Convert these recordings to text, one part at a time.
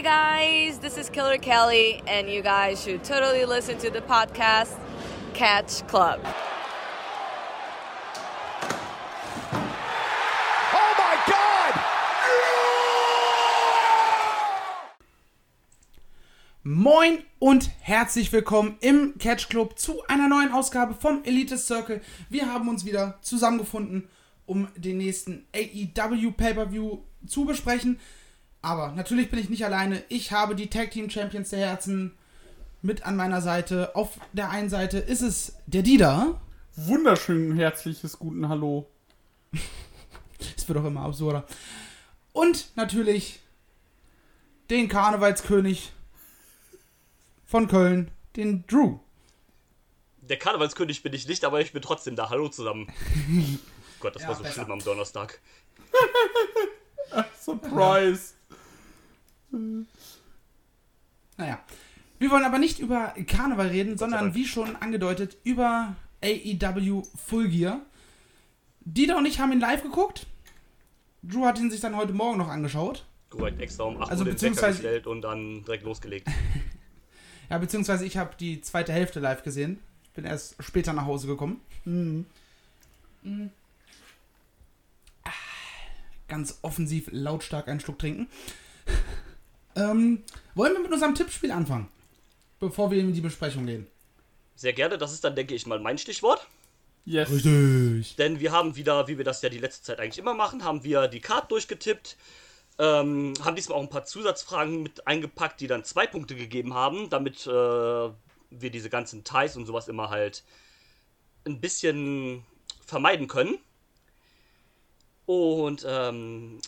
Hi, guys. This is Killer Kelly, and you guys should totally listen to the podcast Catch Club. Oh my God! Moin und herzlich willkommen im Catch Club zu einer neuen Ausgabe vom Elite Circle. Wir haben uns wieder zusammengefunden, um den nächsten AEW Pay-Per-View zu besprechen. Aber natürlich bin ich nicht alleine. Ich habe die Tag Team Champions der Herzen mit an meiner Seite. Auf der einen Seite ist es der Dida. Wunderschön herzliches guten Hallo. Es wird doch immer absurder. Und natürlich den Karnevalskönig von Köln, den Drew. Der Karnevalskönig bin ich nicht, aber ich bin trotzdem da. Hallo zusammen. Gott, das Ja, war so besser. schlimm am Donnerstag. Surprise. Naja. Wir wollen aber nicht über Karneval reden, sondern wie schon angedeutet über AEW Full Gear. Dieter und ich haben ihn live geguckt. Drew hat ihn sich dann heute Morgen noch angeschaut. Korrekt, extra um 8 Also Uhr den gestellt und dann direkt losgelegt. Ja, beziehungsweise ich habe die zweite Hälfte live gesehen. Bin erst später nach Hause gekommen. Mhm. Ah, Ganz offensiv lautstark einen Schluck trinken. ähm, wollen wir mit unserem Tippspiel anfangen? Bevor wir in die Besprechung gehen. Sehr gerne, das ist dann, denke ich mal, mein Stichwort. Yes. Richtig. Denn wir haben wieder, wie wir das ja die letzte Zeit eigentlich immer machen, haben wir die Card durchgetippt. Ähm, haben diesmal auch ein paar Zusatzfragen mit eingepackt, die dann zwei Punkte gegeben haben, damit äh, wir diese ganzen Ties und sowas immer halt ein bisschen vermeiden können. Und ähm,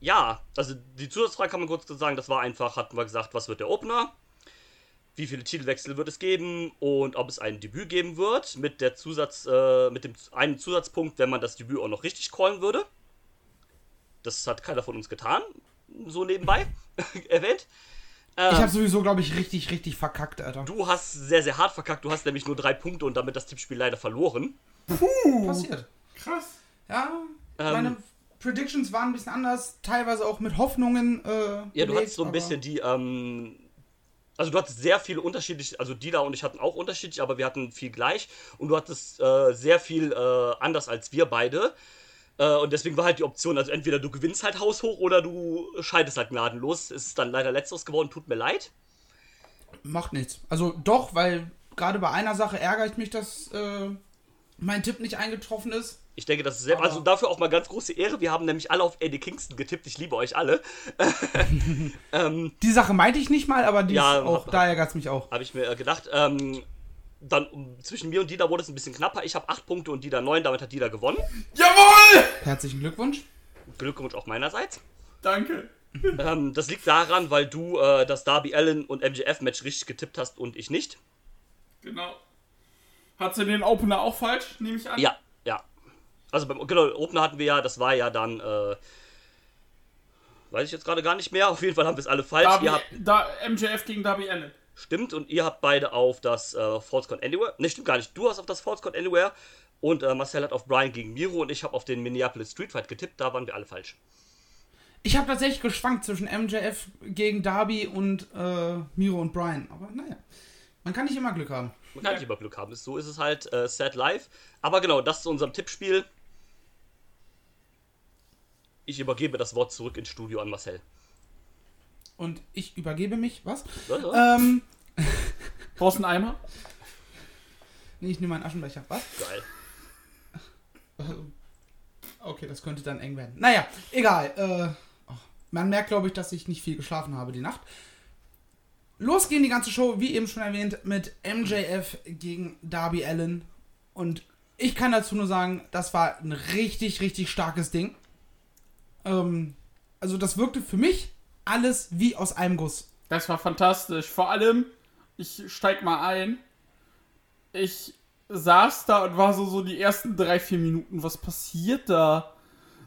ja, also die Zusatzfrage kann man kurz sagen, das war einfach, hatten wir gesagt, was wird der Opener? Wie viele Titelwechsel wird es geben und ob es ein Debüt geben wird mit der Zusatz, äh, mit dem einen Zusatzpunkt, wenn man das Debüt auch noch richtig callen würde. Das hat keiner von uns getan, so nebenbei erwähnt. Ähm, Ich habe sowieso, glaube ich, richtig, richtig verkackt, Alter. du hast sehr, sehr hart verkackt. Du hast nämlich nur drei Punkte und damit das Tippspiel leider verloren. passiert. Krass. Ja, Ähm. meine Predictions waren ein bisschen anders, teilweise auch mit Hoffnungen. Äh, Ja, du hattest so ein bisschen die, ähm, also du hattest sehr viele unterschiedliche, also Dila und ich hatten auch unterschiedlich, aber wir hatten viel gleich und du hattest äh, sehr viel äh, anders als wir beide. Äh, und deswegen war halt die Option, also entweder du gewinnst halt haushoch oder du scheidest halt gnadenlos. Es ist dann leider letzteres geworden, tut mir leid. Macht nichts. Also doch, weil gerade bei einer Sache ärgere ich mich, dass äh, mein Tipp nicht eingetroffen ist. Ich denke, das ist sehr, Aber- also dafür auch mal ganz große Ehre. Wir haben nämlich alle auf Eddie Kingston getippt. Ich liebe euch alle. ähm, Die Sache meinte ich nicht mal, aber die Ja, ist auch, hab- da ärgert es mich auch. Habe ich mir äh, gedacht. Ähm, dann zwischen mir und Dida wurde es ein bisschen knapper. Ich habe acht Punkte und Dida neun. Damit hat Dida gewonnen. Jawohl! Herzlichen Glückwunsch. Glückwunsch auch meinerseits. Danke. ähm, das liegt daran, weil du äh, das Darby Allen und MJF-Match richtig getippt hast und ich nicht. Genau. Hat sie den Opener auch falsch, nehme ich an? Ja. Also beim genau, Opener hatten wir ja, das war ja dann, äh, weiß ich jetzt gerade gar nicht mehr. Auf jeden Fall haben wir es alle falsch. Darby, Ihr habt, da, MJF gegen Darby Allen. stimmt, und ihr habt beide auf das äh, False Count Anywhere. Ne, stimmt gar nicht. Du hast auf das False Count Anywhere und äh, Marcel hat auf Brian gegen Miro und ich habe auf den Minneapolis Street Fight getippt. Da waren wir alle falsch. Ich habe tatsächlich geschwankt zwischen MJF gegen Darby und äh, Miro und Brian. Aber naja, man kann nicht immer Glück haben. Man kann nicht immer Glück haben. So ist es halt äh, sad life. Aber genau, das zu unserem Tippspiel. Ich übergebe das Wort zurück ins Studio an Marcel. Und ich übergebe mich, was? Ähm, Brauchst du einen Eimer? nee, ich nehme meinen Aschenbecher. Was? Geil. Okay, das könnte dann eng werden. Naja, egal. Äh, man merkt, glaube ich, dass ich nicht viel geschlafen habe die Nacht. Los ging die ganze Show, wie eben schon erwähnt, mit MJF gegen Darby Allen. Und ich kann dazu nur sagen, das war ein richtig, richtig starkes Ding. Ähm, also das wirkte für mich alles wie aus einem Guss. Das war fantastisch. Vor allem, ich steig mal ein. Ich saß da und war so, so die ersten drei, vier Minuten. Was passiert da?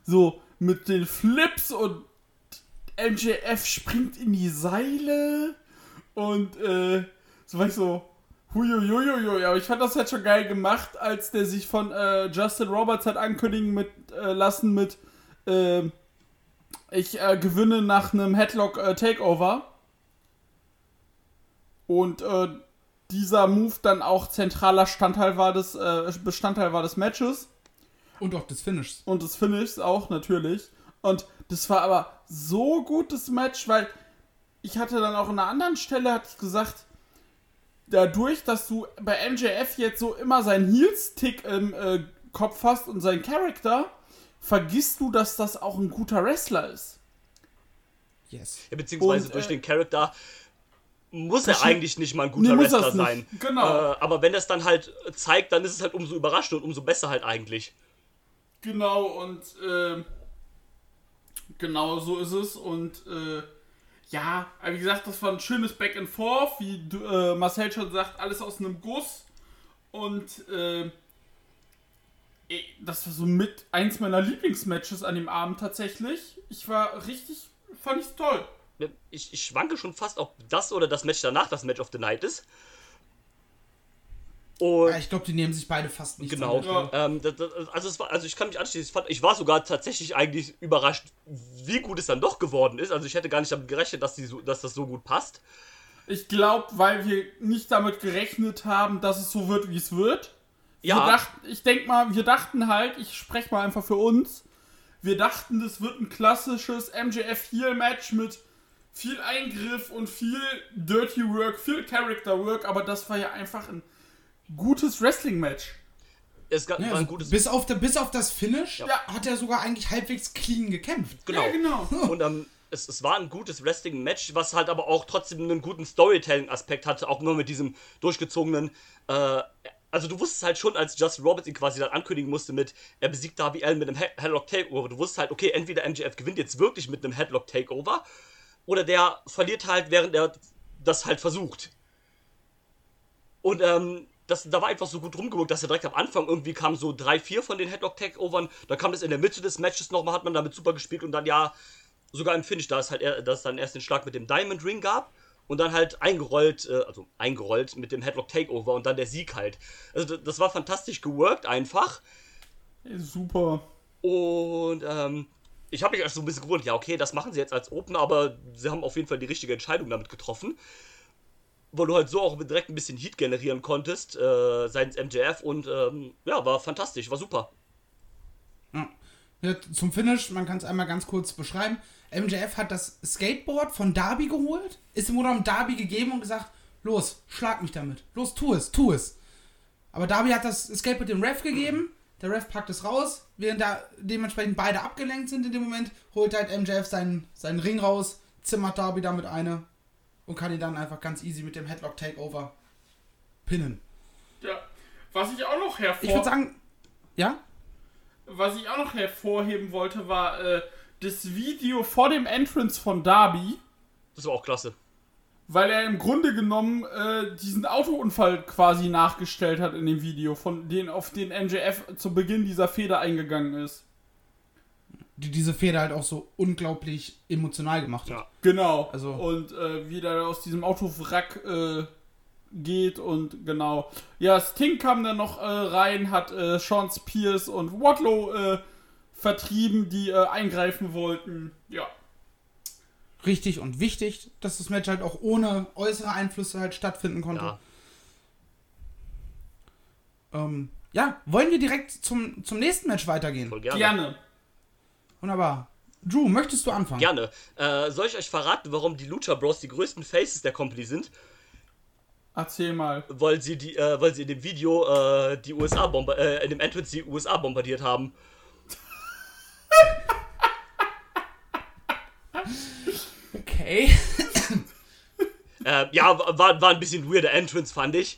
So mit den Flips und MJF springt in die Seile und äh, so war ich so, huiuiuiui, aber ich fand das halt schon geil gemacht, als der sich von äh, Justin Roberts hat ankündigen mit, äh, lassen mit, äh, ich äh, gewinne nach einem Headlock äh, Takeover. Und äh, dieser Move dann auch zentraler Bestandteil war des, äh, Bestandteil war des Matches Und auch des Finishes. und des Finishes auch natürlich. Und das war aber so gutes Match, weil ich hatte dann auch an einer anderen Stelle hatte ich gesagt, dadurch, dass du bei MJF jetzt so immer seinen Heel-Stick im äh, Kopf hast und seinen Charakter, vergisst du, dass das auch ein guter Wrestler ist. Yes. Ja, beziehungsweise Und, durch äh, den Charakter muss er eigentlich nicht mal ein guter Nee, muss Wrestler sein. Genau. Äh, aber wenn er es dann halt zeigt, dann ist es halt umso überraschend und umso besser halt eigentlich. Genau, und äh, genau so ist es. Und äh, ja, wie gesagt, das war ein schönes Back and Forth, wie äh, Marcel schon sagt, alles aus einem Guss. Und äh, eh, das war so mit eins meiner Lieblingsmatches an dem Abend tatsächlich. Ich war richtig, fand ich toll. Ich, ich schwanke schon fast, ob das oder das Match danach das Match of the Night ist. Und Ja, ich glaube, die nehmen sich beide fast nicht Genau. so. Ähm, das, das, also, es war, also ich kann mich anschließen. Ich, fand, ich war sogar tatsächlich eigentlich überrascht, wie gut es dann doch geworden ist. Also ich hätte gar nicht damit gerechnet, dass, die so, dass das so gut passt. Ich glaube, weil wir nicht damit gerechnet haben, dass es so wird, wie es wird. Ja. Wir dachten, ich denke mal, wir dachten halt, ich spreche mal einfach für uns, wir dachten, das wird ein klassisches MJF Heel Match mit viel Eingriff und viel Dirty Work, viel Character Work, aber das war ja einfach ein gutes Wrestling Match. Es gab, Ja, war ein gutes. bis, auf der, bis auf das Finish Ja. hat er sogar eigentlich halbwegs clean gekämpft. genau. Ja, genau. Und ähm, es, es war ein gutes Wrestling-Match, was halt aber auch trotzdem einen guten Storytelling-Aspekt hatte, auch nur mit diesem durchgezogenen. Äh, also du wusstest halt schon, als Justin Roberts ihn quasi dann ankündigen musste mit, er besiegt Darby Allen mit einem He- Headlock Takeover. Du wusstest halt, okay, entweder MJF gewinnt jetzt wirklich mit einem Headlock Takeover oder der verliert halt, während er das halt versucht. Und ähm, das, da war einfach so gut rumgewirkt, dass er direkt am Anfang irgendwie kam so drei, vier von den Headlock Takeovern. Dann kam das in der Mitte des Matches nochmal, hat man damit super gespielt und dann ja sogar im Finish, da es halt er, dass es dann erst den Schlag mit dem Diamond Ring gab und dann halt eingerollt, äh, also eingerollt mit dem Headlock Takeover und dann der Sieg halt. Also das, war fantastisch geworkt einfach. Super. Und ähm, ich habe mich erst so ein bisschen gewundert, ja, okay, das machen sie jetzt als Opener, aber sie haben auf jeden Fall die richtige Entscheidung damit getroffen. Weil du halt so auch direkt ein bisschen Heat generieren konntest, äh, seitens MJF und ähm, ja, war fantastisch, war super. Zum Finish, man kann es einmal ganz kurz beschreiben. MJF hat das Skateboard von Darby geholt, ist im Grunde Darby gegeben und gesagt, los, schlag mich damit. Los, tu es, tu es. Aber Darby hat das Skateboard dem Ref gegeben, der Ref packt es raus, während da dementsprechend beide abgelenkt sind in dem Moment, holt halt MJF seinen, seinen Ring raus, zimmert Darby damit eine und kann ihn dann einfach ganz easy mit dem Headlock Takeover pinnen. Ja. Was ich auch noch hervor... Ich würde sagen, ja? Was ich auch noch hervorheben wollte, war äh, das Video vor dem Entrance von Darby, Das war auch klasse. weil er im Grunde genommen äh, diesen Autounfall quasi nachgestellt hat in dem Video, von den, auf den MJF zu Beginn dieser Feder eingegangen ist. Die diese Feder halt auch so unglaublich emotional gemacht hat. Ja. Genau. Also- und äh, wie der aus diesem Autowrack äh, geht und genau. Ja, Sting kam dann noch äh, rein, hat äh, Sean Spears und Wardlow äh, vertrieben, die äh, eingreifen wollten. Ja. richtig und wichtig, dass das Match halt auch ohne äußere Einflüsse halt stattfinden konnte. Ja. Ähm, ja, wollen wir direkt zum, zum nächsten Match weitergehen? Voll gerne. Gerne. Wunderbar. Drew, möchtest du anfangen? Gerne. Äh, soll ich euch verraten, warum die Lucha Bros die größten Faces der Company sind? Erzähl mal. Weil sie die, äh, weil sie in dem Video äh, die USA bomber äh, in dem Entrance die USA bombardiert haben. Okay. Äh, ja, war, war ein bisschen weirder Entrance, fand ich.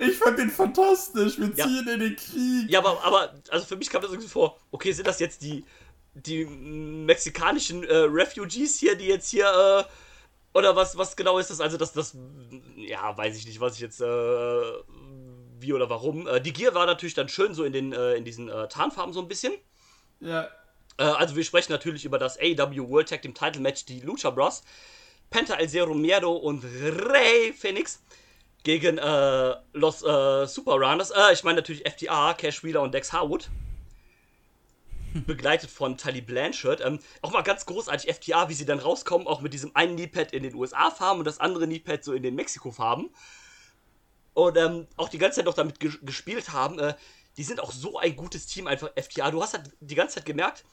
Ich fand den fantastisch. Wir Ja. ziehen in den Krieg. Ja, aber, aber also für mich kam das irgendwie vor, okay, sind das jetzt die, die mexikanischen äh, Refugees hier, die jetzt hier, äh, oder was, was genau ist das? Also das, das, ja, weiß ich nicht, was ich jetzt, äh, wie oder warum. Äh, die Gier war natürlich dann schön so in den, äh, in diesen äh, Tarnfarben so ein bisschen. Ja. Äh, also wir sprechen natürlich über das AEW World Tag Team Title Match, die Lucha Bros. Penta El Zero Miedo und Rey Phoenix gegen äh, Los Super Runners. Äh, ich meine natürlich FTA, Cash Wheeler und Dex Harwood. Begleitet von Tully Blanchard. Ähm, auch mal ganz großartig FTA, wie sie dann rauskommen, auch mit diesem einen Kneepad in den USA-Farben und das andere Kneepad so in den Mexiko-Farben. Und ähm, auch die ganze Zeit noch damit ges gespielt haben. Äh, die sind auch so ein gutes Team, einfach FTA. Du hast halt die ganze Zeit gemerkt,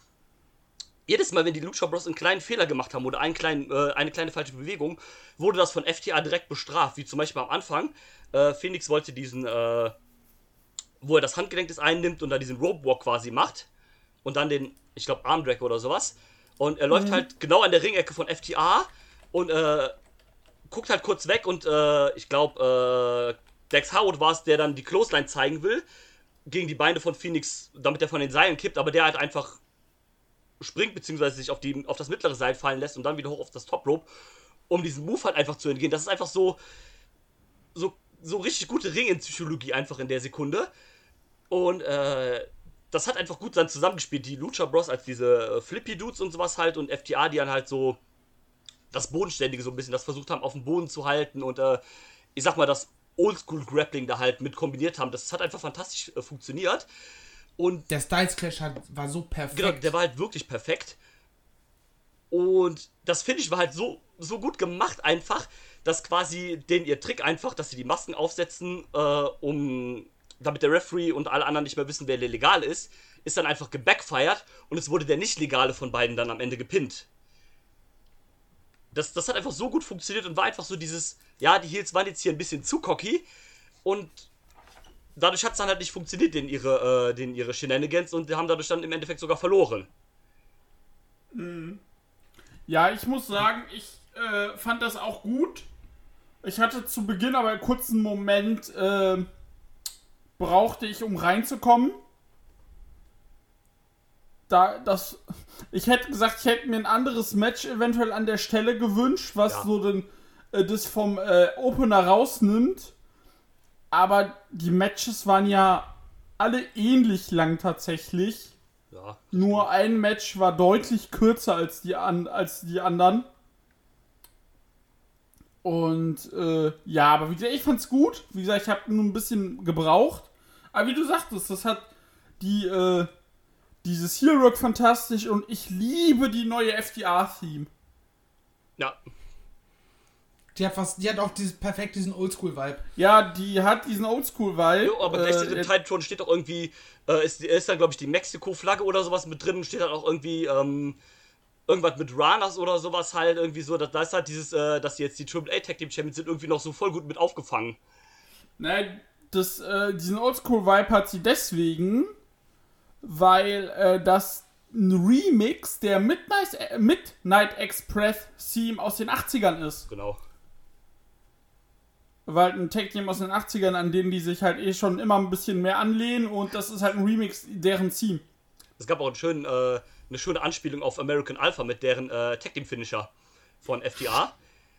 jedes Mal, wenn die Lucha Bros einen kleinen Fehler gemacht haben oder einen kleinen, äh, eine kleine falsche Bewegung, wurde das von FTA direkt bestraft. Wie zum Beispiel am Anfang. Äh, Phoenix wollte diesen, äh, wo er das Handgelenk des einen nimmt und dann diesen Rope Walk quasi macht. Und dann den, ich glaube, Armdrag oder sowas. Und er läuft halt genau an der Ringecke von FTA und äh, guckt halt kurz weg und äh, ich glaube, äh, Dex Howard war es, der dann die Clothesline zeigen will gegen die Beine von Phoenix, damit er von den Seilen kippt, aber der halt einfach springt, beziehungsweise sich auf, die, auf das mittlere Seil fallen lässt und dann wieder hoch auf das Top Rope, um diesen Move halt einfach zu entgehen. Das ist einfach so, so, so richtig gute Ring-in-Psychologie einfach in der Sekunde. Und äh, das hat einfach gut dann zusammengespielt. Die Lucha Bros als diese äh, Flippy Dudes und sowas halt und FTA, die dann halt so das Bodenständige so ein bisschen, das versucht haben, auf dem Boden zu halten und äh, ich sag mal, das Oldschool-Grappling da halt mit kombiniert haben. Das hat einfach fantastisch äh, funktioniert. Und Der Styles Clash hat, war so perfekt. Genau, der war halt wirklich perfekt. Und das Finish war halt so, so gut gemacht einfach, dass quasi den ihr Trick einfach, dass sie die Masken aufsetzen, äh, um damit der Referee und alle anderen nicht mehr wissen, wer der legal ist, ist dann einfach gebackfired und es wurde der nicht legale von beiden dann am Ende gepinnt. Das, das hat einfach so gut funktioniert und war einfach so dieses, ja, die Heels waren jetzt hier ein bisschen zu cocky und dadurch hat es dann halt nicht funktioniert, den ihre, äh, den ihre Shenanigans und die haben dadurch dann im Endeffekt sogar verloren. Ja, ich muss sagen, ich äh, fand das auch gut. Ich hatte zu Beginn aber einen kurzen Moment, äh, brauchte ich, um reinzukommen. Da, das, ich hätte gesagt, ich hätte mir ein anderes Match eventuell an der Stelle gewünscht, was Ja. so den, äh, das vom äh, Opener rausnimmt. Aber die Matches waren ja alle ähnlich lang tatsächlich. Ja. Nur ein Match war deutlich kürzer als die, an, als die anderen. Und äh, ja, aber wie gesagt, ich fand's gut. Wie gesagt, ich habe nur ein bisschen gebraucht. Aber wie du sagtest, das hat die, äh, dieses Heel Rock fantastisch und ich liebe die neue FDR-Theme. Ja, Die hat, was, die hat auch dieses, perfekt diesen Oldschool-Vibe. Ja, die hat diesen Oldschool-Vibe. Jo, aber im äh, Titantron steht auch irgendwie, äh, ist, ist dann glaube ich die Mexiko-Flagge oder sowas mit drin, steht dann auch irgendwie, ähm, irgendwas mit Ranas oder sowas halt, irgendwie so, da da ist halt dieses, äh, dass die jetzt die Triple A Tag Team Champions sind, irgendwie noch so voll gut mit aufgefangen. Nein, das, äh, diesen Oldschool-Vibe hat sie deswegen, weil äh, das ein Remix der Midnight, äh, Midnight Express Theme aus den 80ern ist. Genau. Weil ein Tag-Team aus den 80ern, an denen die sich halt eh schon immer ein bisschen mehr anlehnen und das ist halt ein Remix deren Theme. Es gab auch einen schönen, äh, eine schöne Anspielung auf American Alpha mit deren äh, Tag Team Finisher von FDA.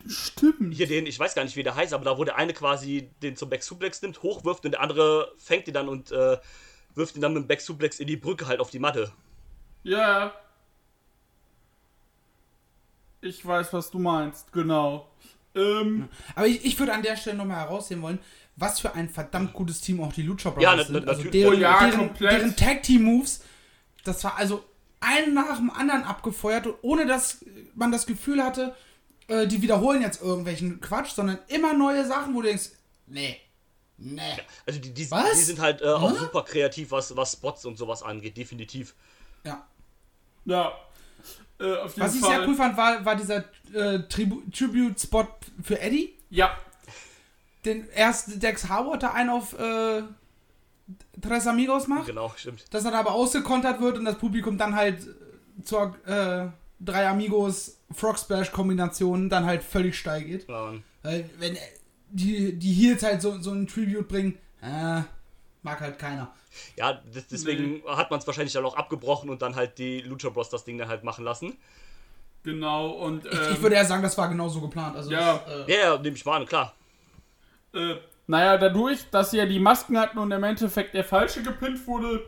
Stimmt. Hier den, ich weiß gar nicht, wie der heißt, aber da wo der eine quasi den zum Back Suplex nimmt, hochwirft und der andere fängt ihn dann und äh, wirft ihn dann mit dem Back Suplex in die Brücke halt auf die Matte. Ja. Ich weiß, was du meinst, genau. Ähm, Aber ich, ich würde an der Stelle nochmal herausheben wollen, was für ein verdammt gutes Team auch die Lucha Brothers Ja, sind. Also deren, Oh ja, deren, komplett. deren Tag-Team-Moves, das war also ein nach dem anderen abgefeuert, ohne dass man das Gefühl hatte, äh, die wiederholen jetzt irgendwelchen Quatsch, sondern immer neue Sachen, wo du denkst, nee, nee. Also die, die, Was? die sind halt äh, auch Hä? super kreativ, was, was Spots und sowas angeht, definitiv. Ja. ja. Äh, auf jeden Was ich Fall. sehr cool fand, war, war dieser äh, Tribu- Tribute-Spot für Eddie. Ja. Den erst Dex Howard da einen auf äh, Tres Amigos macht. Genau, stimmt. dass er dann aber ausgekontert wird und das Publikum dann halt zur äh, drei Amigos Frog Splash Kombination dann halt völlig steil geht. Weil wenn die, die Heels halt so, so einen Tribute bringen, äh, mag halt keiner. Ja, des- deswegen hat man es wahrscheinlich dann auch abgebrochen und dann halt die Lucha Bros das Ding dann halt machen lassen. Genau, und Ich, ähm, ich würde eher sagen, das war genauso geplant. Also Ja. das, äh, Ja, ja, nehme ich mal an, klar. äh, naja, dadurch, dass sie ja die Masken hatten und im Endeffekt der Falsche gepinnt wurde,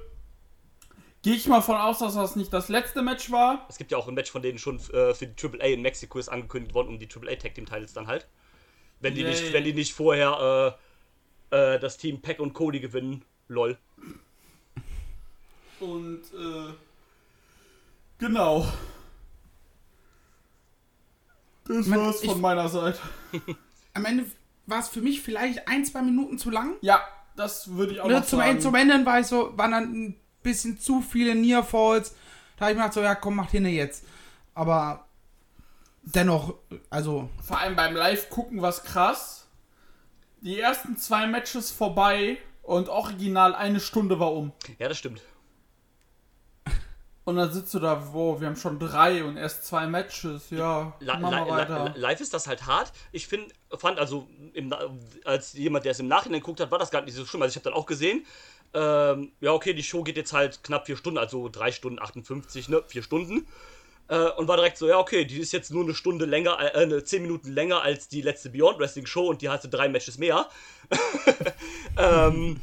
gehe ich mal von aus, dass das nicht das letzte Match war. Es gibt ja auch ein Match von denen schon äh, für die AAA in Mexiko ist angekündigt worden, um die AAA Tag Team Titles dann halt. Wenn die, nicht, wenn die nicht vorher äh, äh, das Team Peck und Cody gewinnen, lol. Und äh, Genau. Das Man- war's ich- von meiner Seite. Am Ende war es für mich vielleicht ein, zwei Minuten zu lang. Ja, das würde ich auch Ne, noch zum, sagen. Ende, zum Ende war ich so, waren dann ein bisschen zu viele Near Falls. Da habe ich mir gedacht, so, ja, komm, mach hin jetzt. Aber dennoch, also, Vor allem beim Live-Gucken war krass. Die ersten zwei Matches vorbei und original eine Stunde war um. Ja, das stimmt. Und dann sitzt du da, wow, wir haben schon drei und erst zwei Matches. Ja, wir li- weiter. li- live ist das halt hart. Ich find, fand also, im, als jemand, der es im Nachhinein geguckt hat, war das gar nicht so schlimm. Also ich habe dann auch gesehen, ähm, ja, okay, die Show geht jetzt halt knapp vier Stunden, also drei Stunden 58, ne, vier Stunden. Äh, und war direkt so, ja, okay, die ist jetzt nur eine Stunde länger, äh, eine zehn Minuten länger als die letzte Beyond Wrestling Show und die hatte drei Matches mehr. ähm,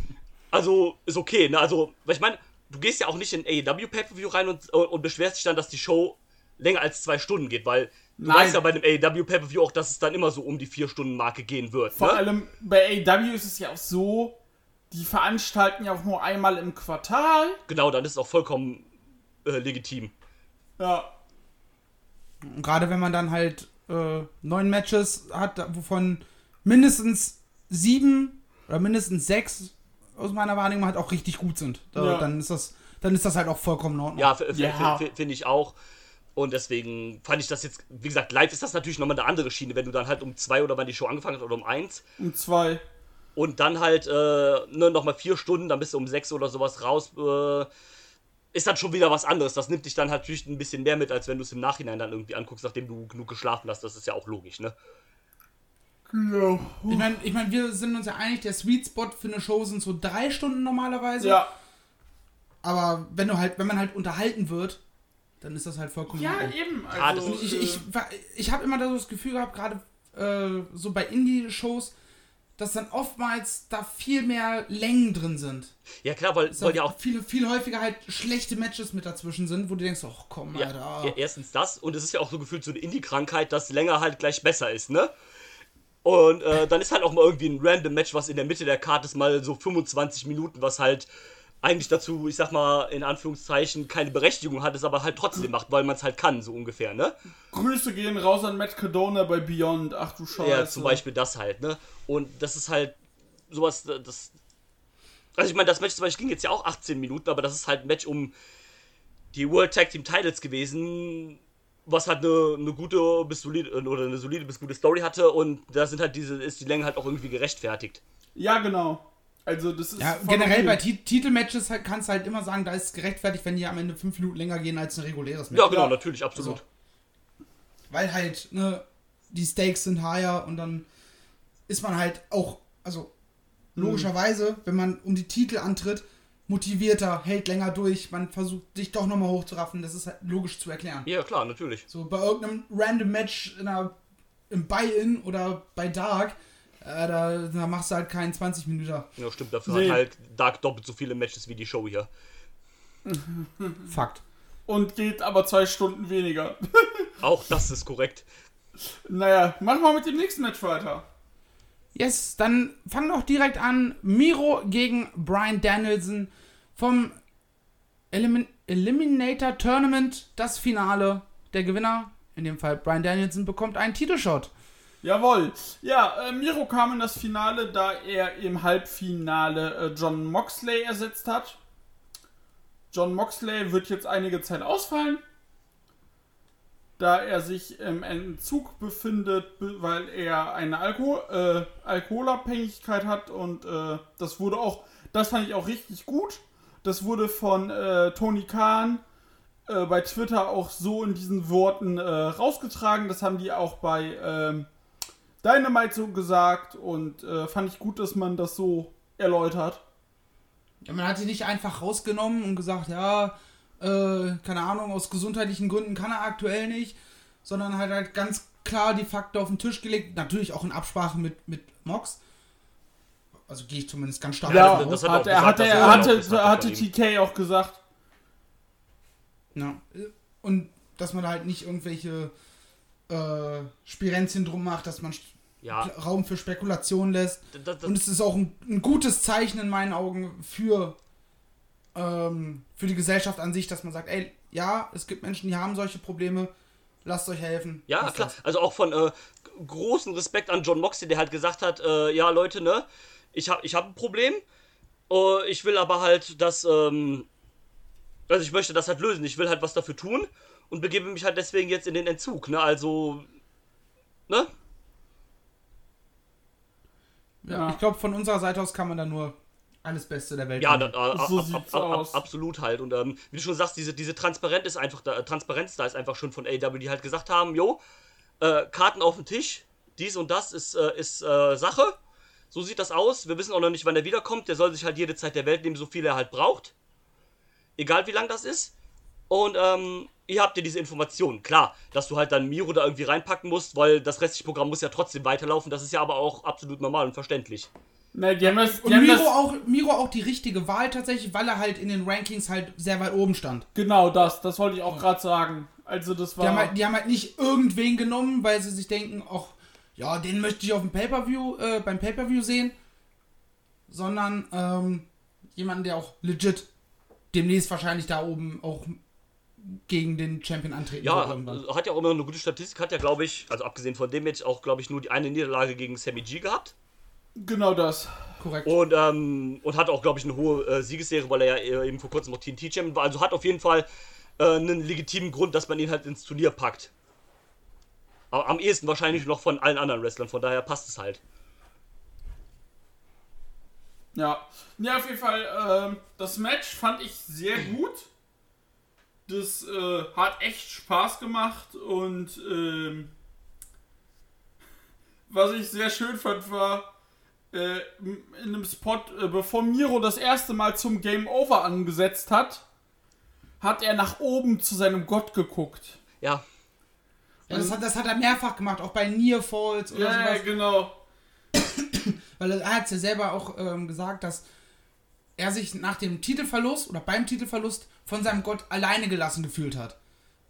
also ist okay, ne? Also, weil ich meine, du gehst ja auch nicht in AEW Pay-Per-View rein und, und, beschwerst dich dann, dass die Show länger als zwei Stunden geht, weil du Nein. weißt ja bei dem AEW Pay-Per-View auch, dass es dann immer so um die vier Stunden Marke gehen wird. Vor ne? allem bei AW ist es ja auch so, die veranstalten ja auch nur einmal im Quartal. Genau, dann ist es auch vollkommen äh, legitim. Ja, gerade wenn man dann halt äh, neun Matches hat, wovon mindestens sieben oder mindestens sechs aus meiner Wahrnehmung halt auch richtig gut sind. Da, Ja. Dann ist das, dann ist das halt auch vollkommen in Ordnung. Ja, Ja. finde ich auch. Und deswegen fand ich das jetzt, wie gesagt, live ist das natürlich nochmal eine andere Schiene, wenn du dann halt um zwei oder wann die Show angefangen hat oder um eins um zwei. Und dann halt äh, ne, nochmal vier Stunden, dann bist du um sechs oder sowas raus. Äh, ist dann schon wieder was anderes. Das nimmt dich dann natürlich ein bisschen mehr mit, als wenn du es im Nachhinein dann irgendwie anguckst, nachdem du genug geschlafen hast. Das ist ja auch logisch, ne? Ja. Ich meine, ich mein, wir sind uns ja einig, der Sweet Spot für eine Show sind so drei Stunden normalerweise. Ja, Aber wenn du halt, wenn man halt unterhalten wird, dann ist das halt vollkommen ja Ordnung. eben. Also, Ich, ich, war- ich habe immer so das Gefühl gehabt, gerade äh, so bei Indie-Shows, dass dann oftmals da viel mehr Längen drin sind. Ja, klar, weil, weil ja auch viel, viel häufiger halt schlechte Matches mit dazwischen sind, wo du denkst, ach komm, Ja, Alter. ja, erstens das und es ist ja auch so gefühlt so eine Indie-Krankheit, dass länger halt gleich besser ist, ne? Und äh, dann ist halt auch mal irgendwie ein random Match, was in der Mitte der Karte ist, mal so 25 Minuten, was halt eigentlich dazu, ich sag mal, in Anführungszeichen keine Berechtigung hat, es aber halt trotzdem macht, weil man es halt kann, so ungefähr, ne? Grüße gehen raus an Matt Cadona bei Beyond. Ach du Scheiße. Ja, zum Beispiel das halt, ne? Und das ist halt sowas, das. Also ich meine, das Match zum Beispiel ging jetzt ja auch 18 Minuten, aber das ist halt ein Match um die World Tag Team Titles gewesen, was halt eine, eine gute bis solide oder eine solide bis gute Story hatte und da sind halt diese, ist die Länge halt auch irgendwie gerechtfertigt. Ja, genau. Also das ist Ja, generell okay. bei Ti- Titelmatches halt, kannst du halt immer sagen, da ist es gerechtfertigt, wenn die am Ende fünf Minuten länger gehen als ein reguläres Match. Ja, genau, Ja. natürlich, absolut. Also, Weil halt, ne, die Stakes sind higher und dann ist man halt auch, also logischerweise, wenn man um die Titel antritt, motivierter, hält länger durch, man versucht sich doch nochmal hochzuraffen, das ist halt logisch zu erklären. Ja, klar, natürlich. So bei irgendeinem random Match in einer, im Buy-In oder bei Dark, äh, da, da machst du halt keinen 20 Minuten. Ja, stimmt, dafür Nee. hat halt Dark doppelt so viele Matches wie die Show hier. Fakt. Und geht aber zwei Stunden weniger. Auch das ist korrekt. naja, machen wir mit dem nächsten Match weiter. Yes, dann fang doch direkt an. Miro gegen Brian Danielson vom Elimin Eliminator Tournament, das Finale. Der Gewinner, in dem Fall Brian Danielson, bekommt einen Titelshot. Jawohl. Ja, äh, Miro kam in das Finale, da er im Halbfinale äh, John Moxley ersetzt hat. John Moxley wird jetzt einige Zeit ausfallen, da er sich im Entzug befindet, be- weil er eine Alkohol äh, Alkoholabhängigkeit hat und äh, das wurde auch, das fand ich auch richtig gut. Das wurde von äh, Tony Khan äh, bei Twitter auch so in diesen Worten rausgetragen. Das haben die auch bei ähm, Dynamite so gesagt und äh, fand ich gut, dass man das so erläutert. Ja, man hat ihn nicht einfach rausgenommen und gesagt, ja, äh, keine Ahnung, aus gesundheitlichen Gründen kann er aktuell nicht, sondern hat halt ganz klar die Fakten auf den Tisch gelegt. Natürlich auch in Absprache mit, mit Mox. Also gehe ich zumindest ganz stark Ja, davon das aus. hat er hat er, gesagt, er, er hatte, hatte ihm. TK auch gesagt. Ja. Und dass man halt nicht irgendwelche äh, Spirenzien drum macht, dass man Ja. Raum für Spekulation lässt. Das, das, Und es ist auch ein, ein gutes Zeichen in meinen Augen für ähm, für die Gesellschaft an sich, dass man sagt, ey, ja, es gibt Menschen, die haben solche Probleme, lasst euch helfen. Ja, klar. das. Also auch von äh, großen Respekt an John Moxley, der halt gesagt hat, äh, ja Leute, ne, ich habe ich hab ein Problem. Äh, ich will aber halt das, ähm, also ich möchte das halt lösen. Ich will halt was dafür tun und begebe mich halt deswegen jetzt in den Entzug, ne? Also, ne? Ja. Ich glaube, von unserer Seite aus kann man da nur alles Beste der Welt Ja, da, äh, So ab, ab, ab, aus. absolut halt. Und ähm, wie du schon sagst, diese, diese Transparenz ist einfach da, Transparenz da ist einfach schon von AW, die halt gesagt haben, jo, äh, Karten auf den Tisch, dies und das ist, äh, ist äh, Sache. So sieht das aus. Wir wissen auch noch nicht, wann er wiederkommt. Der soll sich halt jede Zeit der Welt nehmen, so viel er halt braucht. Egal wie lang das ist. Und ähm, ihr habt ja diese Informationen. Klar, dass du halt dann Miro da irgendwie reinpacken musst, weil das restliche Programm muss ja trotzdem weiterlaufen. Das ist ja aber auch absolut normal und verständlich. Ne, die haben das, die Und haben Miro das auch, Miro auch die richtige Wahl tatsächlich, weil er halt in den Rankings halt sehr weit oben stand. genau das, das wollte ich auch gerade sagen. Also das Die war haben, halt, die haben halt nicht irgendwen genommen, weil sie sich denken, ach, ja, den möchte ich auf dem Pay-Per-View, äh, beim Pay-Per-View sehen, sondern ähm, jemanden, der auch legit demnächst wahrscheinlich da oben auch gegen den Champion antreten Ja, wird hat ja auch immer eine gute Statistik, hat ja, glaube ich, also abgesehen von dem jetzt auch, glaube ich, nur die eine Niederlage gegen Sammy G gehabt. genau das. Korrekt. Und, ähm, und hat auch, glaube ich, eine hohe äh, Siegesserie, weil er ja äh, eben vor kurzem noch TNT-Champion war. Also hat auf jeden Fall äh, einen legitimen Grund, dass man ihn halt ins Turnier packt. Aber am ehesten wahrscheinlich noch von allen anderen Wrestlern, von daher passt es halt. Ja. Ja, auf jeden Fall, ähm, das Match fand ich sehr gut. Das äh, hat echt Spaß gemacht und ähm, was ich sehr schön fand, war äh, in einem Spot, äh, bevor Miro das erste Mal zum Game Over angesetzt hat, hat er nach oben zu seinem Gott geguckt. Ja, Ja, das, hat, das hat er mehrfach gemacht, auch bei Near Falls oder Ja, sowas. genau. Weil er hat ja selber auch ähm, gesagt, dass er sich nach dem Titelverlust oder beim Titelverlust von seinem Gott alleine gelassen gefühlt hat.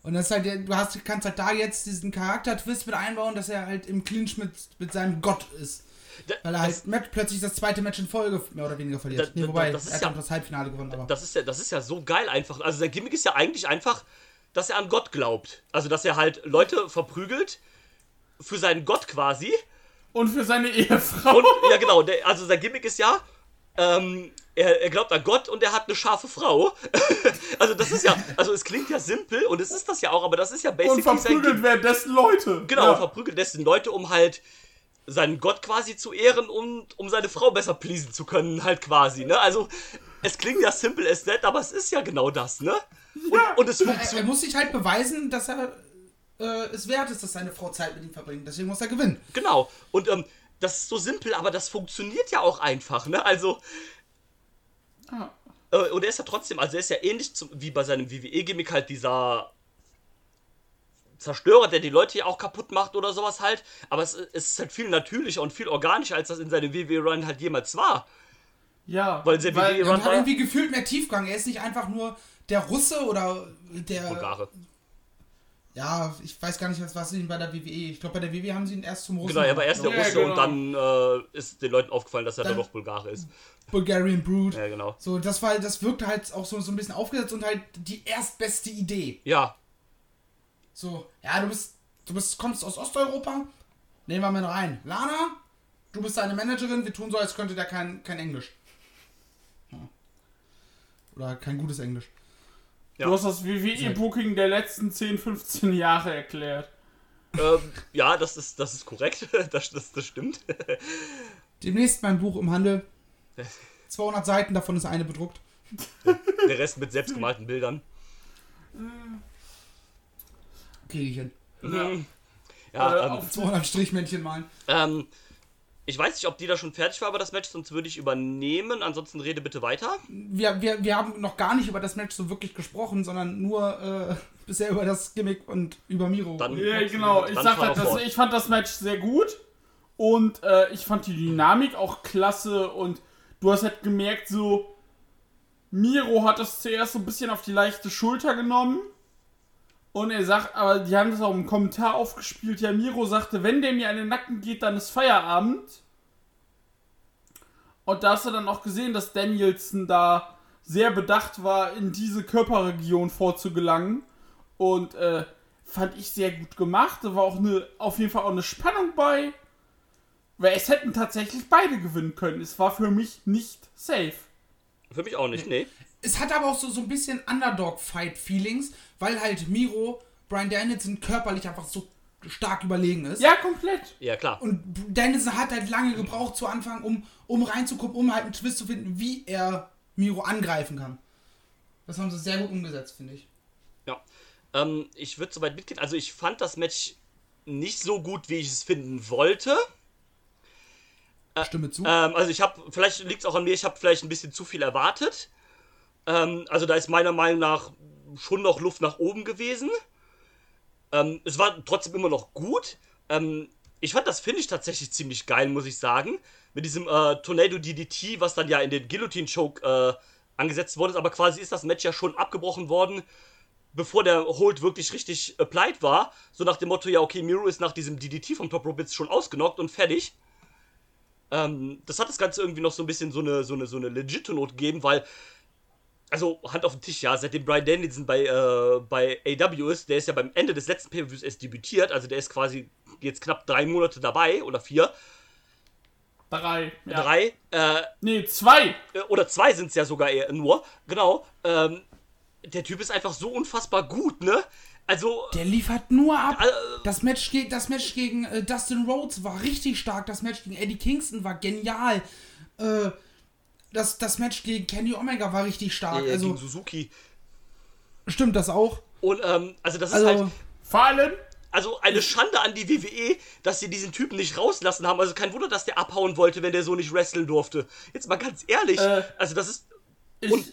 Und das ist halt, der- du hast, kannst halt da jetzt diesen Charakter-Twist mit einbauen, dass er halt im Clinch mit, mit seinem Gott ist. Da- Weil er das- halt plötzlich das zweite Match in Folge mehr oder weniger verliert. Da- nee, da- wobei, das ist er hat ja- auch das Halbfinale gewonnen, aber. das ist ja, das ist ja so geil einfach. Also sein Gimmick ist ja eigentlich einfach, dass er an Gott glaubt. Also dass er halt Leute verprügelt für seinen Gott quasi. Und für seine Ehefrau. Und ja genau, der, also sein Gimmick ist ja, ähm, er, er glaubt an Gott und er hat eine scharfe Frau. also das ist ja, also es klingt ja simpel und es ist das ja auch, aber das ist ja Und basically sein verprügelt Gimmick. währenddessen Leute. Genau, Ja. und verprügelt dessen Leute, um halt seinen Gott quasi zu ehren und um seine Frau besser pleasen zu können, halt quasi, ne? Also es klingt ja simple as that, aber es ist ja genau das, ne? Und, und es er, er funktioniert. muss sich halt beweisen, dass er äh, es wert ist, dass seine Frau Zeit mit ihm verbringt. Deswegen muss er gewinnen. Genau. Und ähm, das ist so simpel, aber das funktioniert ja auch einfach, ne? Also. Ah. Äh, und er ist ja trotzdem, also er ist ja ähnlich zum, wie bei seinem WWE-Gimmick halt dieser Zerstörer, der die Leute ja auch kaputt macht oder sowas halt. Aber es, es ist halt viel natürlicher und viel organischer, als das in seinem WWE-Run halt jemals war. Ja, Weil weil, Er hat irgendwie gefühlt mehr Tiefgang. Er ist nicht einfach nur der Russe oder der. Bulgare. Ja, ich weiß gar nicht, was, was sie ihn bei der WWE. Ich glaube, bei der WWE haben sie ihn erst zum Russen. Genau, er war erst der Ja, Russe genau. und dann äh, ist den Leuten aufgefallen, dass er dann doch Bulgare ist. Bulgarian Brood. Ja, genau. So, das war, das wirkte halt auch so, so ein bisschen aufgesetzt und halt die erstbeste Idee. Ja, So, ja, du bist, du bist, kommst aus Osteuropa. Nehmen wir mal rein. Lana, du bist deine Managerin. Wir tun so, als könnte der kein, kein Englisch. Ja. Oder kein gutes Englisch. Ja. du hast das WWE-Booking der letzten 10, 15 Jahre erklärt. ähm, ja, das ist, das ist korrekt. Das, das, das stimmt. Demnächst mein Buch im Handel. 200 Seiten, davon ist eine bedruckt. Der Rest mit selbstgemalten Bildern. Kriege ich hin. Ja, Äh, ähm, auf 200 Strichmännchen malen. ähm, ich weiß nicht, ob die da schon fertig war über das Match, sonst würde ich übernehmen. Ansonsten rede bitte weiter. Wir, wir, wir haben noch gar nicht über das Match so wirklich gesprochen, sondern nur äh, bisher über das Gimmick und über Miro. Dann- Ja, genau. Ich sag halt, fort. ich fand das Match sehr gut und äh, ich fand die Dynamik auch klasse und du hast halt gemerkt, so Miro hat das zuerst so ein bisschen auf die leichte Schulter genommen und er sagt, aber die haben das auch im Kommentar aufgespielt, ja, Miro sagte, wenn der mir an den Nacken geht, dann ist Feierabend. Und da hast du dann auch gesehen, dass Danielson da sehr bedacht war, in diese Körperregion vorzugelangen. Und äh, fand ich sehr gut gemacht. Da war auch eine, auf jeden Fall auch eine Spannung bei. Weil es hätten tatsächlich beide gewinnen können. Es war für mich nicht safe. Für mich auch nicht, nee. Es hat aber auch so, so ein bisschen Underdog-Fight-Feelings, weil halt Miro, Brian Danielson körperlich einfach so stark überlegen ist. Ja, komplett. Ja, klar. Und Danielson hat halt lange gebraucht zu Anfang, um, um reinzukommen, um halt einen Twist zu finden, wie er Miro angreifen kann. Das haben sie sehr gut umgesetzt, finde ich. Ja. Ähm, ich würde soweit mitgehen. Also ich fand das Match nicht so gut, wie ich es finden wollte. Stimme zu. Ähm, also ich habe, vielleicht liegt es auch an mir, ich habe vielleicht ein bisschen zu viel erwartet. Ähm, also da ist meiner Meinung nach schon noch Luft nach oben gewesen. Ähm, es war trotzdem immer noch gut. Ähm, ich fand das Finish tatsächlich ziemlich geil, muss ich sagen. Mit diesem äh, Tornado DDT, was dann ja in den Guillotine Choke äh, angesetzt worden ist. Aber quasi ist das Match ja schon abgebrochen worden, bevor der Hold wirklich richtig applied war. So nach dem Motto, ja okay, Miro ist nach diesem DDT vom Top jetzt schon ausgenockt und fertig. Ähm, das hat das Ganze irgendwie noch so ein bisschen so eine, so eine, so eine Legit-Not gegeben, weil, also Hand auf den Tisch, ja, seitdem Brian Danielson bei, äh, bei AW ist, der ist ja beim Ende des letzten Pay-Per-Views erst debütiert, also der ist quasi jetzt knapp drei Monate dabei oder vier. Drei. Ja. Drei, äh, Nee, zwei. äh, oder zwei sind es ja sogar eher nur, genau. Ähm, der Typ ist einfach so unfassbar gut, ne? Also, Der liefert nur ab. äh, Das Match, ge das Match gegen äh, Dustin Rhodes war richtig stark. Das Match gegen Eddie Kingston war genial. Äh, das, das Match gegen Kenny Omega war richtig stark. äh, also gegen Suzuki. stimmt das auch. Und, ähm, also das ist Also halt, Vor allem, also eine Schande an die WWE, dass sie diesen Typen nicht rauslassen haben. Also kein Wunder, dass der abhauen wollte, wenn der so nicht wresteln durfte. Jetzt mal ganz ehrlich, Äh, also das ist, ich, Und-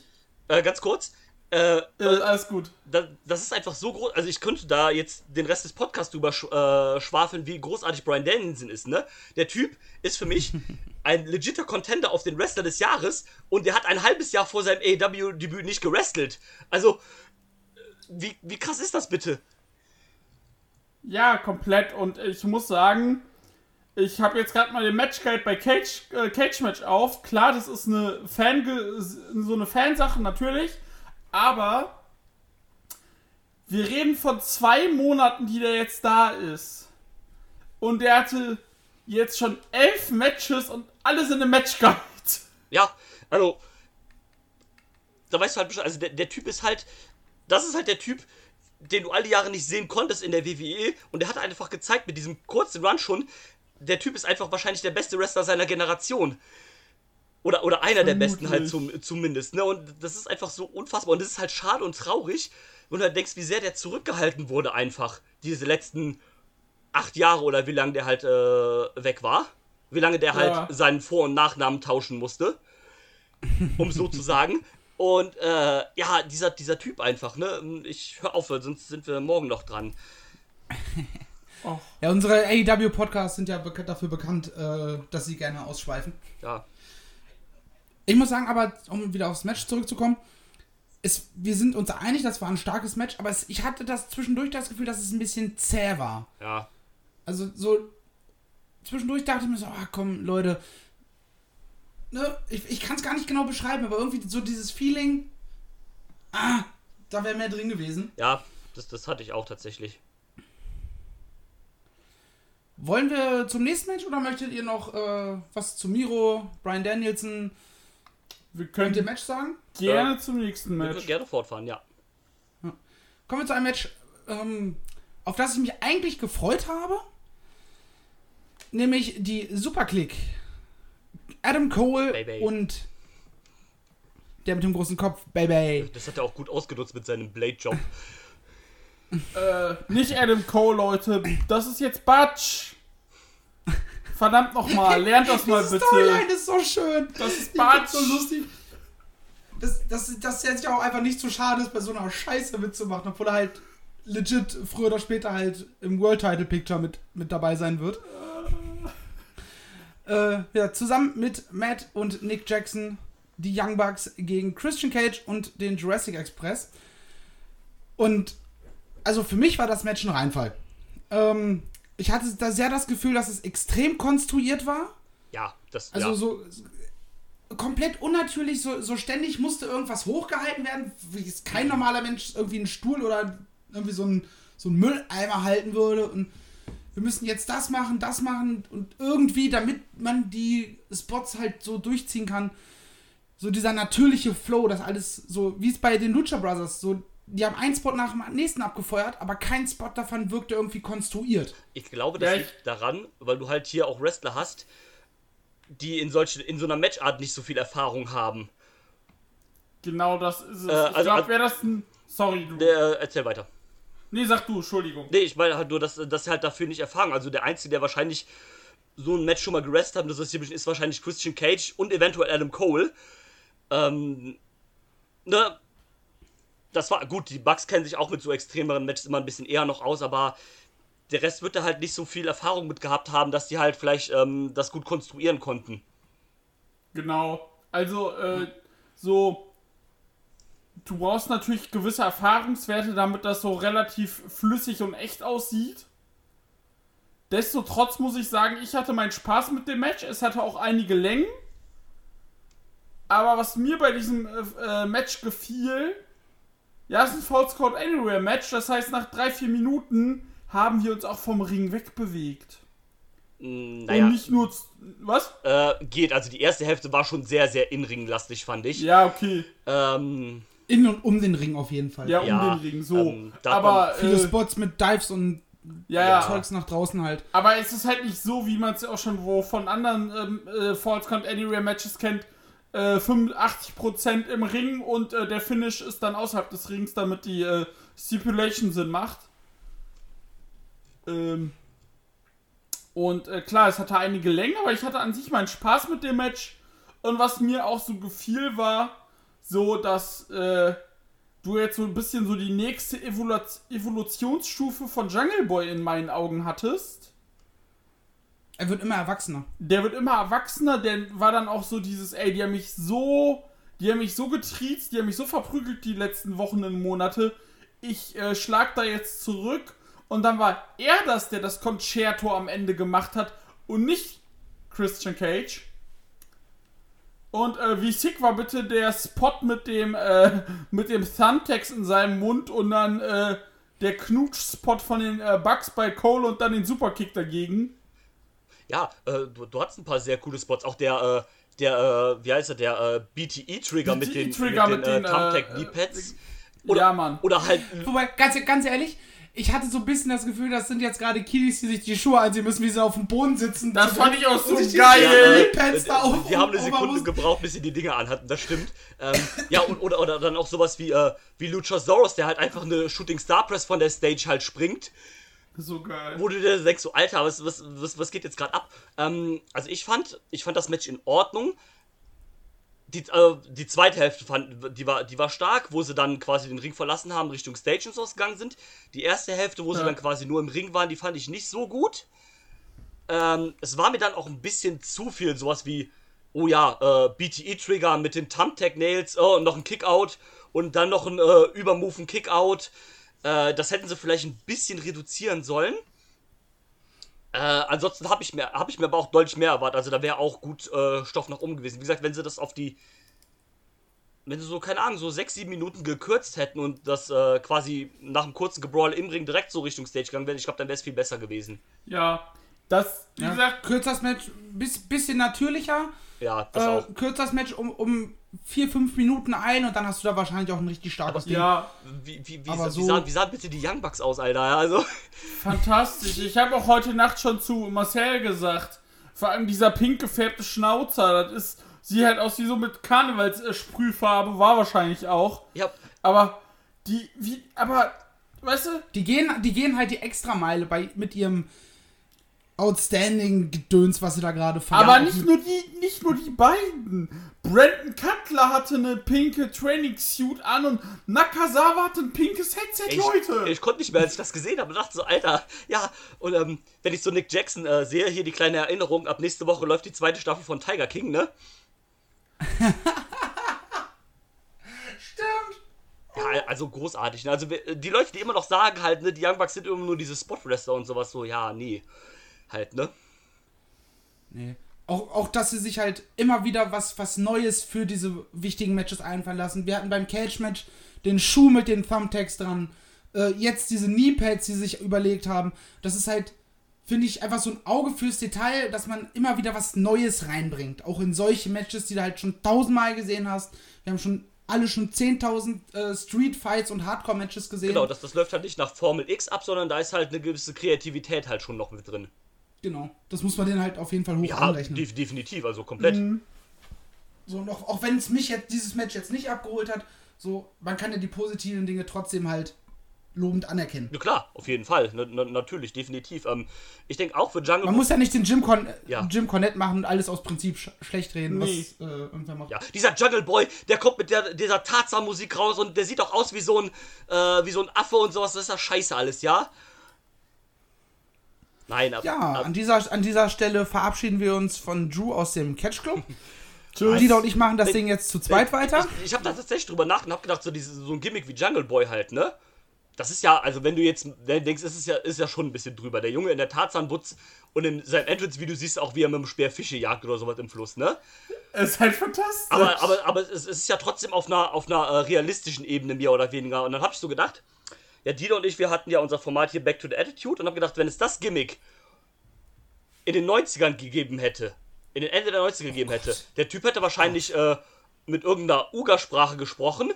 äh, ganz kurz, äh, äh, alles gut. da, das ist einfach so groß. Also ich könnte da jetzt den Rest des Podcasts drüber sch äh, schwafeln, wie großartig Brian Danielson ist, ne? Der Typ ist für mich ein legitter Contender auf den Wrestler des Jahres und der hat ein halbes Jahr vor seinem AEW-Debüt nicht gewrestelt. Also, äh, wie, wie krass ist das bitte? Ja, komplett. Und ich muss sagen, ich habe jetzt gerade mal den Matchguide bei Cage, äh, Cage Match auf. Klar, das ist eine Fan so eine Fansache natürlich, aber wir reden von zwei Monaten, die der jetzt da ist. Und der hatte jetzt schon elf Matches und alle sind im Matchguide. Ja, also, da weißt du halt Bescheid. Also, der, der Typ ist halt, das ist halt der Typ, den du all die Jahre nicht sehen konntest in der WWE. Und der hat einfach gezeigt mit diesem kurzen Run schon, der Typ ist einfach wahrscheinlich der beste Wrestler seiner Generation. Oder, oder einer der besten halt zum, zumindest. Ne? Und das ist einfach so unfassbar. Und das ist halt schade und traurig, wenn du halt denkst, wie sehr der zurückgehalten wurde einfach. Diese letzten acht Jahre oder wie lange der halt äh, weg war. Wie lange der halt Ja. seinen Vor- und Nachnamen tauschen musste. Um so zu sagen. Und äh, ja, dieser, dieser Typ einfach, ne? Ich hör auf, weil sonst sind wir morgen noch dran. Ja, unsere AEW-Podcasts sind ja dafür bekannt, äh, dass sie gerne ausschweifen. Ja. Ich muss sagen, aber um wieder aufs Match zurückzukommen, es, wir sind uns einig, das war ein starkes Match, aber es, ich hatte das zwischendurch das Gefühl, dass es ein bisschen zäh war. Ja. Also so zwischendurch dachte ich mir so, ah komm, Leute, ne, ich, ich kann es gar nicht genau beschreiben, aber irgendwie so dieses Feeling, ah, da wäre mehr drin gewesen. Ja, das, das hatte ich auch tatsächlich. Wollen wir zum nächsten Match oder möchtet ihr noch äh, was zu Miro, Brian Danielson Wir können dem Match sagen? gerne zum nächsten Wir können Match. gerne fortfahren, ja. Kommen wir zu einem Match, ähm, auf das ich mich eigentlich gefreut habe. Nämlich die Superclick. Adam Cole Baby. und der mit dem großen Kopf, Baby. Das hat er auch gut ausgenutzt mit seinem Blade-Job. Äh, nicht Adam Cole, Leute. Das ist jetzt Batsch. Verdammt nochmal, lernt das mal Die bitte. Storyline ist so schön. Das ist Die ist so lustig. Dass das, das jetzt ja auch einfach nicht zu schade ist, bei so einer Scheiße mitzumachen, obwohl er halt legit früher oder später halt im World Title Picture mit, mit dabei sein wird. Äh, ja, zusammen mit Matt und Nick Jackson die Young Bucks gegen Christian Cage und den Jurassic Express. Und also für mich war das Match ein Reinfall. Ähm, ich hatte da sehr das Gefühl, dass es extrem konstruiert war. Ja, das. Also ja. so komplett unnatürlich, so, so ständig musste irgendwas hochgehalten werden, wie es kein normaler Mensch irgendwie einen Stuhl oder irgendwie so einen, so einen Mülleimer halten würde. Und wir müssen jetzt das machen, das machen und irgendwie, damit man die Spots halt so durchziehen kann, so dieser natürliche Flow, das alles so, wie es bei den Lucha Brothers, so, die haben einen Spot nach dem nächsten abgefeuert, aber kein Spot davon wirkte irgendwie konstruiert. Ich glaube, das Ja, ich- liegt daran, weil du halt hier auch Wrestler hast, die in, solche, in so einer Matchart nicht so viel Erfahrung haben. Genau das ist es. Äh, ich also- glaube, wäre das ein. Sorry, du. Der, äh, erzähl weiter. nee, sag du, Entschuldigung. Nee, ich meine halt nur, dass, dass sie halt dafür nicht erfahren. Also der Einzige, der wahrscheinlich so ein Match schon mal gerest hat, das ist, hier- ist wahrscheinlich Christian Cage und eventuell Adam Cole. Ähm, ne? Das war gut, die Bucks kennen sich auch mit so extremeren Matches immer ein bisschen eher noch aus, aber der Rest wird da halt nicht so viel Erfahrung mit gehabt haben, dass die halt vielleicht ähm, das gut konstruieren konnten. Genau. Also, äh, so. Du brauchst natürlich gewisse Erfahrungswerte, damit das so relativ flüssig und echt aussieht. Destotrotz muss ich sagen, ich hatte meinen Spaß mit dem Match. Es hatte auch einige Längen. Aber was mir bei diesem äh, Match gefiel, ja, es ist ein False Code Anywhere Match. Das heißt, nach drei, vier Minuten haben wir uns auch vom Ring wegbewegt. Mm, Naja, Und nicht nur. Was? äh, geht. Also die erste Hälfte war schon sehr, sehr inringlastig, fand ich. Ja, okay. Ähm, In und um den Ring auf jeden Fall. Ja, um Ja, den Ring, so. ähm, aber, Viele äh, Spots mit Dives und ja, ja. Zeugs nach draußen halt. Aber es ist halt nicht so, wie man es auch schon wo von anderen ähm, äh, Falls Count Anywhere Matches kennt. Äh, 85% im Ring und äh, der Finish ist dann außerhalb des Rings, damit die äh, Stipulation Sinn macht. Ähm, und äh, klar, es hatte einige Längen, aber ich hatte an sich meinen Spaß mit dem Match. Und was mir auch so gefiel, war so, dass äh, du jetzt so ein bisschen so die nächste Evolu Evolutionsstufe von Jungle Boy in meinen Augen hattest. Er wird immer erwachsener. Der wird immer erwachsener, der war dann auch so dieses, ey, die haben mich so, die haben mich so getriezt, die haben mich so verprügelt die letzten Wochen und Monate. Ich äh, schlag da jetzt zurück und dann war er das, der das Concerto am Ende gemacht hat und nicht Christian Cage. Und äh, wie sick war bitte der Spot mit dem, äh, mit dem Thumbtacks in seinem Mund und dann äh, der Knutsch-Spot von den äh, Bugs bei Cole und dann den Superkick dagegen. Ja, äh, du, du hattest ein paar sehr coole Spots. Auch der, äh, der, äh, wie heißt er, der äh, BTE-Trigger mit den, BTE-Trigger mit den, mit äh, den, äh, Thumbtack-Kneepads. Oder, ja, Mann. oder halt, Wobei, ganz, ganz ehrlich, ich hatte so ein bisschen das Gefühl, das sind jetzt gerade Kiddies, die sich die Schuhe anziehen müssen, wie sie auf dem Boden sitzen. Das fand ich auch so sich die geil. Kneepads da auf- die haben eine Sekunde gebraucht, bis sie die Dinger anhatten, das stimmt. Ähm, ja, und, oder, oder dann auch sowas wie, äh, wie Luchasaurus, der halt einfach eine Shooting Star Press von der Stage halt springt. So geil. wo du dir denkst, so, Alter, was, was, was, was geht jetzt gerade ab? Ähm, also ich fand, ich fand das Match in Ordnung. Die, äh, die zweite Hälfte fand, die war, die war stark, wo sie dann quasi den Ring verlassen haben, Richtung Stage und so gegangen sind. Die erste Hälfte, wo sie Ja. dann quasi nur im Ring waren, die fand ich nicht so gut. Ähm, es war mir dann auch ein bisschen zu viel, sowas wie, oh ja, äh, BTE-Trigger mit den Thumbtack-Nails, oh, und noch ein Kickout und dann noch ein äh, Übermove, ein Kickout. Äh, das hätten sie vielleicht ein bisschen reduzieren sollen. Äh, ansonsten habe ich, mir- hab ich mir aber auch deutlich mehr erwartet. Also da wäre auch gut äh, Stoff nach oben gewesen. Wie gesagt, wenn sie das auf die. Wenn sie so, keine Ahnung, so 6, 7 Minuten gekürzt hätten und das äh, quasi nach einem kurzen Gebrawl im Ring direkt so Richtung Stage gegangen wäre, ich glaube, dann wäre es viel besser gewesen. Ja, das, wie Ja, gesagt, kürzers Match, bis, bisschen natürlicher. Ja, das Äh, auch. kürzers Match um, um vier, fünf Minuten ein und dann hast du da wahrscheinlich auch ein richtig starkes Ding. ja, Wie, wie, wie, aber so- wie, sahen, wie sahen bitte die Young Bucks aus, Alter? Also, fantastisch. Ich habe auch heute Nacht schon zu Marcel gesagt, vor allem dieser pink gefärbte Schnauzer, das ist, sieht halt aus wie so mit Karnevalssprühfarbe, war wahrscheinlich auch. ja, Aber die, wie, aber, weißt du, Die gehen, die gehen halt die Extrameile bei, mit ihrem outstanding Gedöns, was sie da gerade fahren. aber nicht nur die, nicht nur die beiden. Brandon Cutler hatte eine pinke Trainingssuit an und Nakazawa hatte ein pinkes Headset, ich, Leute. ich konnte nicht mehr, als ich das gesehen habe, und dachte so, Alter, ja, und ähm, wenn ich so Nick Jackson äh, sehe, hier die kleine Erinnerung, ab nächste Woche läuft die zweite Staffel von Tiger King, ne? Stimmt. Ja, also großartig. Ne? Also die Leute, die immer noch sagen halt, ne, die Young Bucks sind immer nur diese Spot-Wrestler und sowas, so, ja, nee. Halt, ne? Nee. Auch, auch, dass sie sich halt immer wieder was, was Neues für diese wichtigen Matches einfallen lassen. Wir hatten beim Cage-Match den Schuh mit den Thumbtacks dran. Äh, jetzt diese Knee-Pads, die sie sich überlegt haben. Das ist halt, finde ich, einfach so ein Auge fürs Detail, dass man immer wieder was Neues reinbringt. Auch in solche Matches, die du halt schon tausendmal gesehen hast. Wir haben schon alle schon 10.000 äh, Street-Fights und Hardcore-Matches gesehen. Genau, das, das läuft halt nicht nach Formel X ab, sondern da ist halt eine gewisse Kreativität halt schon noch mit drin. Genau, das muss man denen halt auf jeden Fall hoch Ja, anrechnen. def definitiv, also komplett. Mhm. So, und auch, auch wenn es mich jetzt dieses Match jetzt nicht abgeholt hat, so, man kann ja die positiven Dinge trotzdem halt lobend anerkennen. Ja klar, auf jeden Fall. Na, na, natürlich, definitiv. Ähm, ich denke auch für Jungle Man muss ja nicht den Jim, Con Ja. Jim Cornette machen und alles aus Prinzip sch schlecht reden, Nee. was äh, irgendwer macht. Ja, dieser Jungle Boy, der kommt mit der, dieser Tarzan-Musik raus und der sieht auch aus wie so ein, äh, wie so ein Affe und sowas. Das ist ja scheiße alles, ja? Nein, aber. Ja, aber an dieser, an dieser Stelle verabschieden wir uns von Drew aus dem Catch Club. Dieter und ich machen das Ding jetzt zu zweit weiter. Ich, ich habe da tatsächlich drüber nachgedacht und hab gedacht, so, diese, so ein Gimmick wie Jungle Boy halt, ne? Das ist ja, also wenn du jetzt denkst, ist es ja, ist ja schon ein bisschen drüber. Der Junge in der Tarzanbutz und in seinem Entrance-Video siehst du auch, wie er mit dem Speer Fische jagt oder sowas im Fluss, ne? Es ist halt fantastisch. Aber, aber, aber es, es ist ja trotzdem auf einer, auf einer äh, realistischen Ebene mehr oder weniger. Und dann habe ich so gedacht, ja, Dieter und ich, wir hatten ja unser Format hier Back to the Attitude und habe gedacht, wenn es das Gimmick in den 90ern gegeben hätte, in den Ende der 90er gegeben hätte, der Typ hätte wahrscheinlich äh, mit irgendeiner Uga-Sprache gesprochen,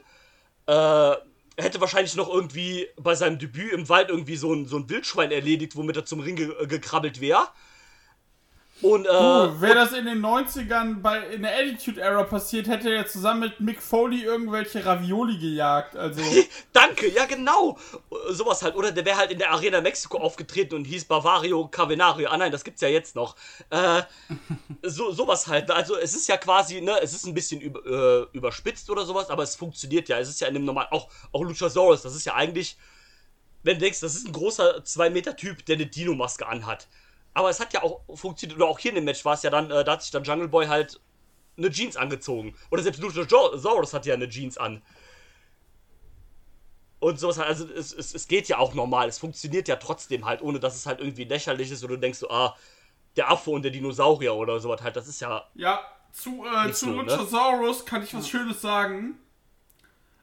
äh, hätte wahrscheinlich noch irgendwie bei seinem Debüt im Wald irgendwie so ein, so ein Wildschwein erledigt, womit er zum Ring ge gekrabbelt wäre. Und, äh, Oh, wäre das in den 90ern bei, in der Attitude Era passiert, hätte er zusammen mit Mick Foley irgendwelche Ravioli gejagt. Also, Danke, ja genau. Sowas halt. Oder der wäre halt in der Arena Mexiko aufgetreten und hieß Bavario Cavenario. Ah nein, das gibt's ja jetzt noch. Äh, so, sowas halt. Also es ist ja quasi, ne, es ist ein bisschen über, äh, überspitzt oder sowas, aber es funktioniert ja. Es ist ja in dem normalen, auch, auch Luchasaurus, das ist ja eigentlich, wenn du denkst, das ist ein großer 2-Meter-Typ, der eine Dino-Maske anhat. Aber es hat ja auch funktioniert, oder auch hier in dem Match war es ja dann, äh, da hat sich dann Jungle Boy halt eine Jeans angezogen. Oder selbst Luchasaurus hat ja eine Jeans an und sowas halt. Also es, es, es geht ja auch normal, es funktioniert ja trotzdem halt, ohne dass es halt irgendwie lächerlich ist oder du denkst so, ah, der Affe und der Dinosaurier oder sowas halt, das ist ja. ja, zu, äh, zu so, ne? Luchasaurus kann ich was Schönes sagen.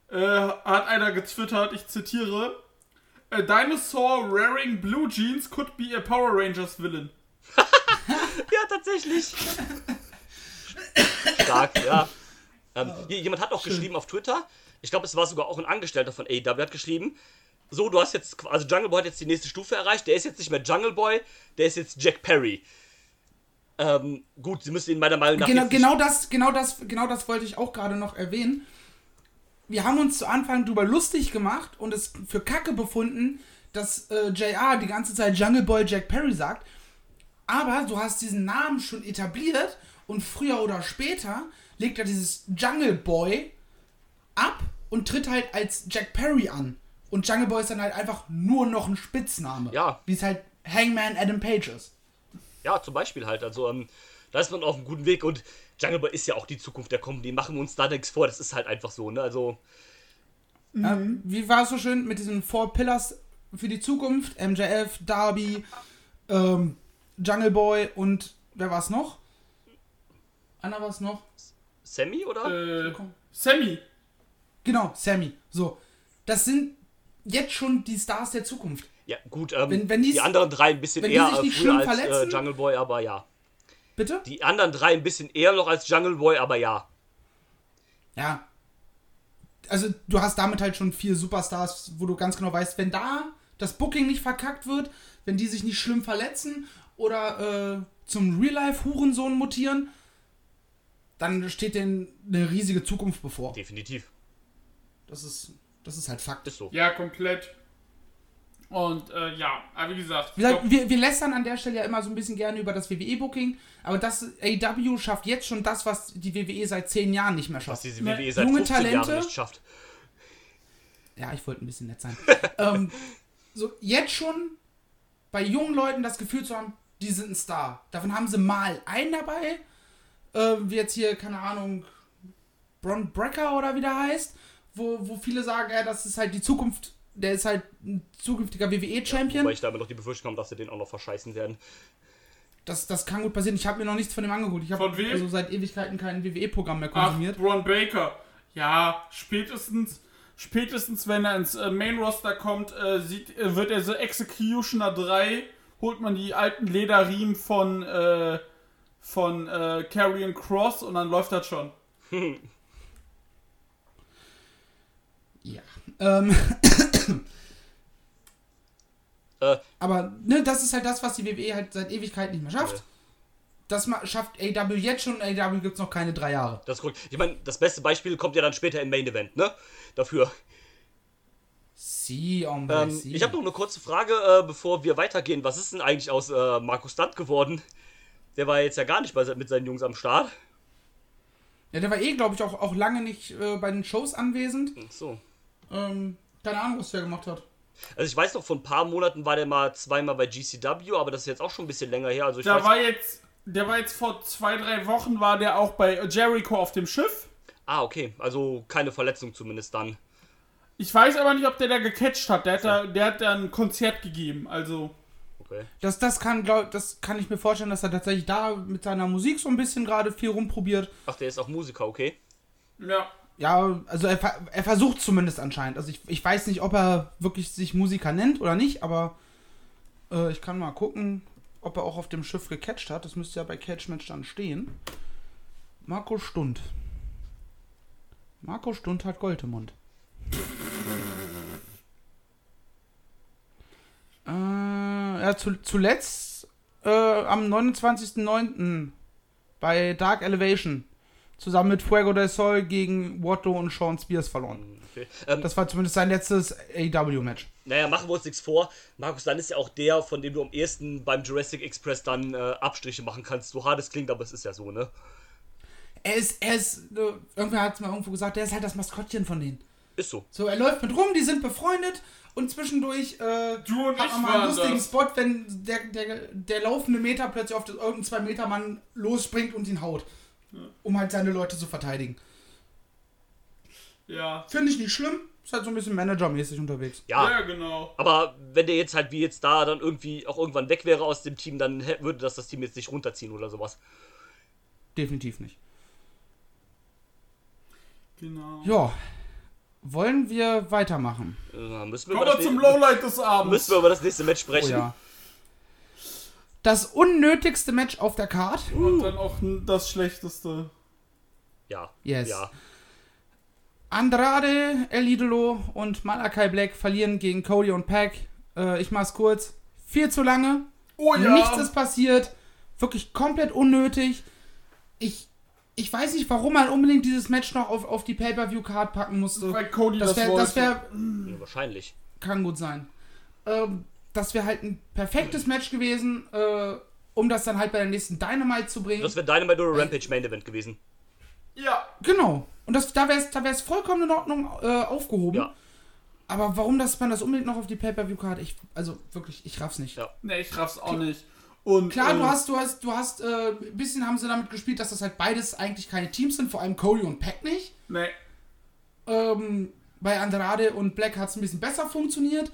Äh, hat einer getwittert, ich zitiere: A dinosaur wearing blue jeans could be a Power Rangers villain. Ja, tatsächlich. Stark, ja. Ähm, jemand hat auch geschrieben auf Twitter, ich glaube, es war sogar auch ein Angestellter von AEW, hat geschrieben, so, du hast jetzt, also Jungle Boy hat jetzt die nächste Stufe erreicht, der ist jetzt nicht mehr Jungle Boy, der ist jetzt Jack Perry. Ähm, gut, sie müssen ihn meiner Meinung nach Genau, genau das, genau das, genau das wollte ich auch gerade noch erwähnen. Wir haben uns zu Anfang drüber lustig gemacht und es für Kacke befunden, dass äh, JR die ganze Zeit Jungle Boy Jack Perry sagt. Aber du hast diesen Namen schon etabliert und früher oder später legt er dieses Jungle Boy ab und tritt halt als Jack Perry an. Und Jungle Boy ist dann halt einfach nur noch ein Spitzname. Ja. Wie es halt Hangman Adam Page ist. Ja, zum Beispiel halt. Also, ähm, da ist man auf einem guten Weg und Jungle Boy ist ja auch die Zukunft der Comedy. Machen wir uns da nichts vor, das ist halt einfach so, ne? Also, Ähm, wie war es so schön mit diesen Four Pillars für die Zukunft? MJF, Darby, ähm, Jungle Boy und wer war es noch? Anna war es noch? Sammy oder? Äh, Sammy. Genau, Sammy. So, das sind jetzt schon die Stars der Zukunft. ja, gut, ähm, wenn- wenn die anderen drei ein bisschen wenn die eher sich äh, nicht früher als äh, Jungle Boy, aber ja. Bitte? Die anderen drei ein bisschen eher noch als Jungle Boy, aber ja. Ja. Also du hast damit halt schon vier Superstars, wo du ganz genau weißt, wenn da das Booking nicht verkackt wird, wenn die sich nicht schlimm verletzen oder äh, zum Real-Life-Hurensohn mutieren, dann steht denen eine riesige Zukunft bevor. Definitiv. Das ist, das ist halt Fakt. Ist so. Ja, komplett. Und äh, ja, aber wie gesagt, Wie gesagt, wir, wir lästern an der Stelle ja immer so ein bisschen gerne über das WWE-Booking, aber das AW schafft jetzt schon das, was die WWE seit zehn Jahren nicht mehr Was schafft. diese Ne, WWE seit junge 15 Talente- Jahren nicht schafft. Ja, ich wollte ein bisschen nett sein. ähm, so, jetzt schon bei jungen Leuten das Gefühl zu haben, die sind ein Star. Davon haben sie mal einen dabei, äh, wie jetzt hier, keine Ahnung, Bron Brecker oder wie der heißt, wo, wo viele sagen, ja, das ist halt die Zukunft, der ist halt ein zukünftiger WWE-Champion. Weil ich da immer noch die Befürchtung habe, dass sie den auch noch verscheißen werden. Das, das kann gut passieren. Ich habe mir noch nichts von dem angeguckt. Ich habe also seit Ewigkeiten kein WWE-Programm mehr Ach, konsumiert. Braun Baker. Ja, spätestens, spätestens wenn er ins äh, Main Roster kommt, äh, sieht, äh, wird er so Executioner 3, holt man die alten Lederriemen von, äh, von äh, Carrion Cross und dann läuft das schon. Ja. Ähm, Äh, aber ne, das ist halt das, was die WWE halt seit Ewigkeit nicht mehr schafft. Ja. Das schafft AW jetzt schon. AW gibt es noch keine drei Jahre. das ist korrekt. Ich meine, das beste Beispiel kommt ja dann später im Main Event, ne? Dafür. Sie, hombre, Ähm, sie. ich habe noch eine kurze Frage, äh, bevor wir weitergehen. Was ist denn eigentlich aus äh, Markus Stunt geworden? Der war jetzt ja gar nicht bei, mit seinen Jungs am Start. Ja, der war eh, glaube ich, auch, auch lange nicht äh, bei den Shows anwesend. Ach So. Ähm, keine Ahnung, was der gemacht hat. Also ich weiß noch, vor ein paar Monaten war der mal zweimal bei GCW, aber das ist jetzt auch schon ein bisschen länger her. Also ich Der weiß, war jetzt, der war jetzt vor zwei, drei Wochen, war der auch bei Jericho auf dem Schiff. ah, okay. Also keine Verletzung zumindest dann. Ich weiß aber nicht, ob der da gecatcht hat. Der hat da, der hat da ein Konzert gegeben, also. Okay. Das, das, kann, glaub, das kann ich mir vorstellen, dass er tatsächlich da mit seiner Musik so ein bisschen gerade viel rumprobiert. Ach, der ist auch Musiker, okay. Ja. Ja, also er, er versucht zumindest anscheinend. Also ich, ich weiß nicht, ob er wirklich sich Musiker nennt oder nicht, aber äh, ich kann mal gucken, ob er auch auf dem Schiff gecatcht hat. Das müsste ja bei Catchmatch dann stehen. Marco Stund. Marco Stund hat Goldemund. Äh, ja, zu, zuletzt äh, am 29.09. bei Dark Elevation zusammen mit Fuego del Sol gegen Watto und Sean Spears verloren. okay. Ähm, Das war zumindest sein letztes AEW-Match. naja, machen wir uns nichts vor. Markus, dann ist ja auch der, von dem du am ehesten beim Jurassic Express dann äh, Abstriche machen kannst. So hart es klingt, aber es ist ja so, ne? Er ist, er ist, äh, irgendwer hat es mal irgendwo gesagt, der ist halt das Maskottchen von denen. Ist so. So, er läuft mit rum, die sind befreundet und zwischendurch äh, Du und hat ich man mal einen lustigen das. Spot, wenn der, der, der laufende Meter plötzlich auf das irgendein 2-Meter-Mann losspringt und ihn haut. Um halt seine Leute zu verteidigen. Ja. Finde ich nicht schlimm. Ist halt so ein bisschen managermäßig unterwegs. Ja. Ja, genau. Aber wenn der jetzt halt wie jetzt da dann irgendwie auch irgendwann weg wäre aus dem Team, dann würde das das Team jetzt nicht runterziehen oder sowas. Definitiv nicht. Genau. Ja. Wollen wir weitermachen? Äh, müssen, wir Kommen über wir das zum Lowlight des Abends. müssen wir über das nächste Match Oh sprechen. ja. Das unnötigste Match auf der Card. Und dann auch das Schlechteste. Ja. Yes. Ja. Andrade, El Idolo und Malakai Black verlieren gegen Cody und Pack. Äh, ich mach's kurz. Viel zu lange. Oh ja. Nichts ist passiert. Wirklich komplett unnötig. Ich, ich weiß nicht, warum man unbedingt dieses Match noch auf, auf die Pay-Per-View-Card packen musste. Weil Cody Das das, wäre, wollte. das wäre, ja, wahrscheinlich. kann gut sein. Ähm, das wäre halt ein perfektes Match gewesen, äh, um das dann halt bei der nächsten Dynamite zu bringen. Das wäre Dynamite oder Rampage Main Event gewesen. ja. Genau. Und das, da wäre es da wär's vollkommen in Ordnung äh, aufgehoben. Ja. Aber warum dass man das unbedingt noch auf die Pay-Per-View-Card? Ich, also wirklich, ich raff's nicht. Ja. Nee, ich raff's auch nicht. Und, Klar, äh, du hast, du hast, du hast, äh, ein bisschen haben sie damit gespielt, dass das halt beides eigentlich keine Teams sind, vor allem Cody und Pack nicht. Nee. Ähm, bei Andrade und Black hat es ein bisschen besser funktioniert.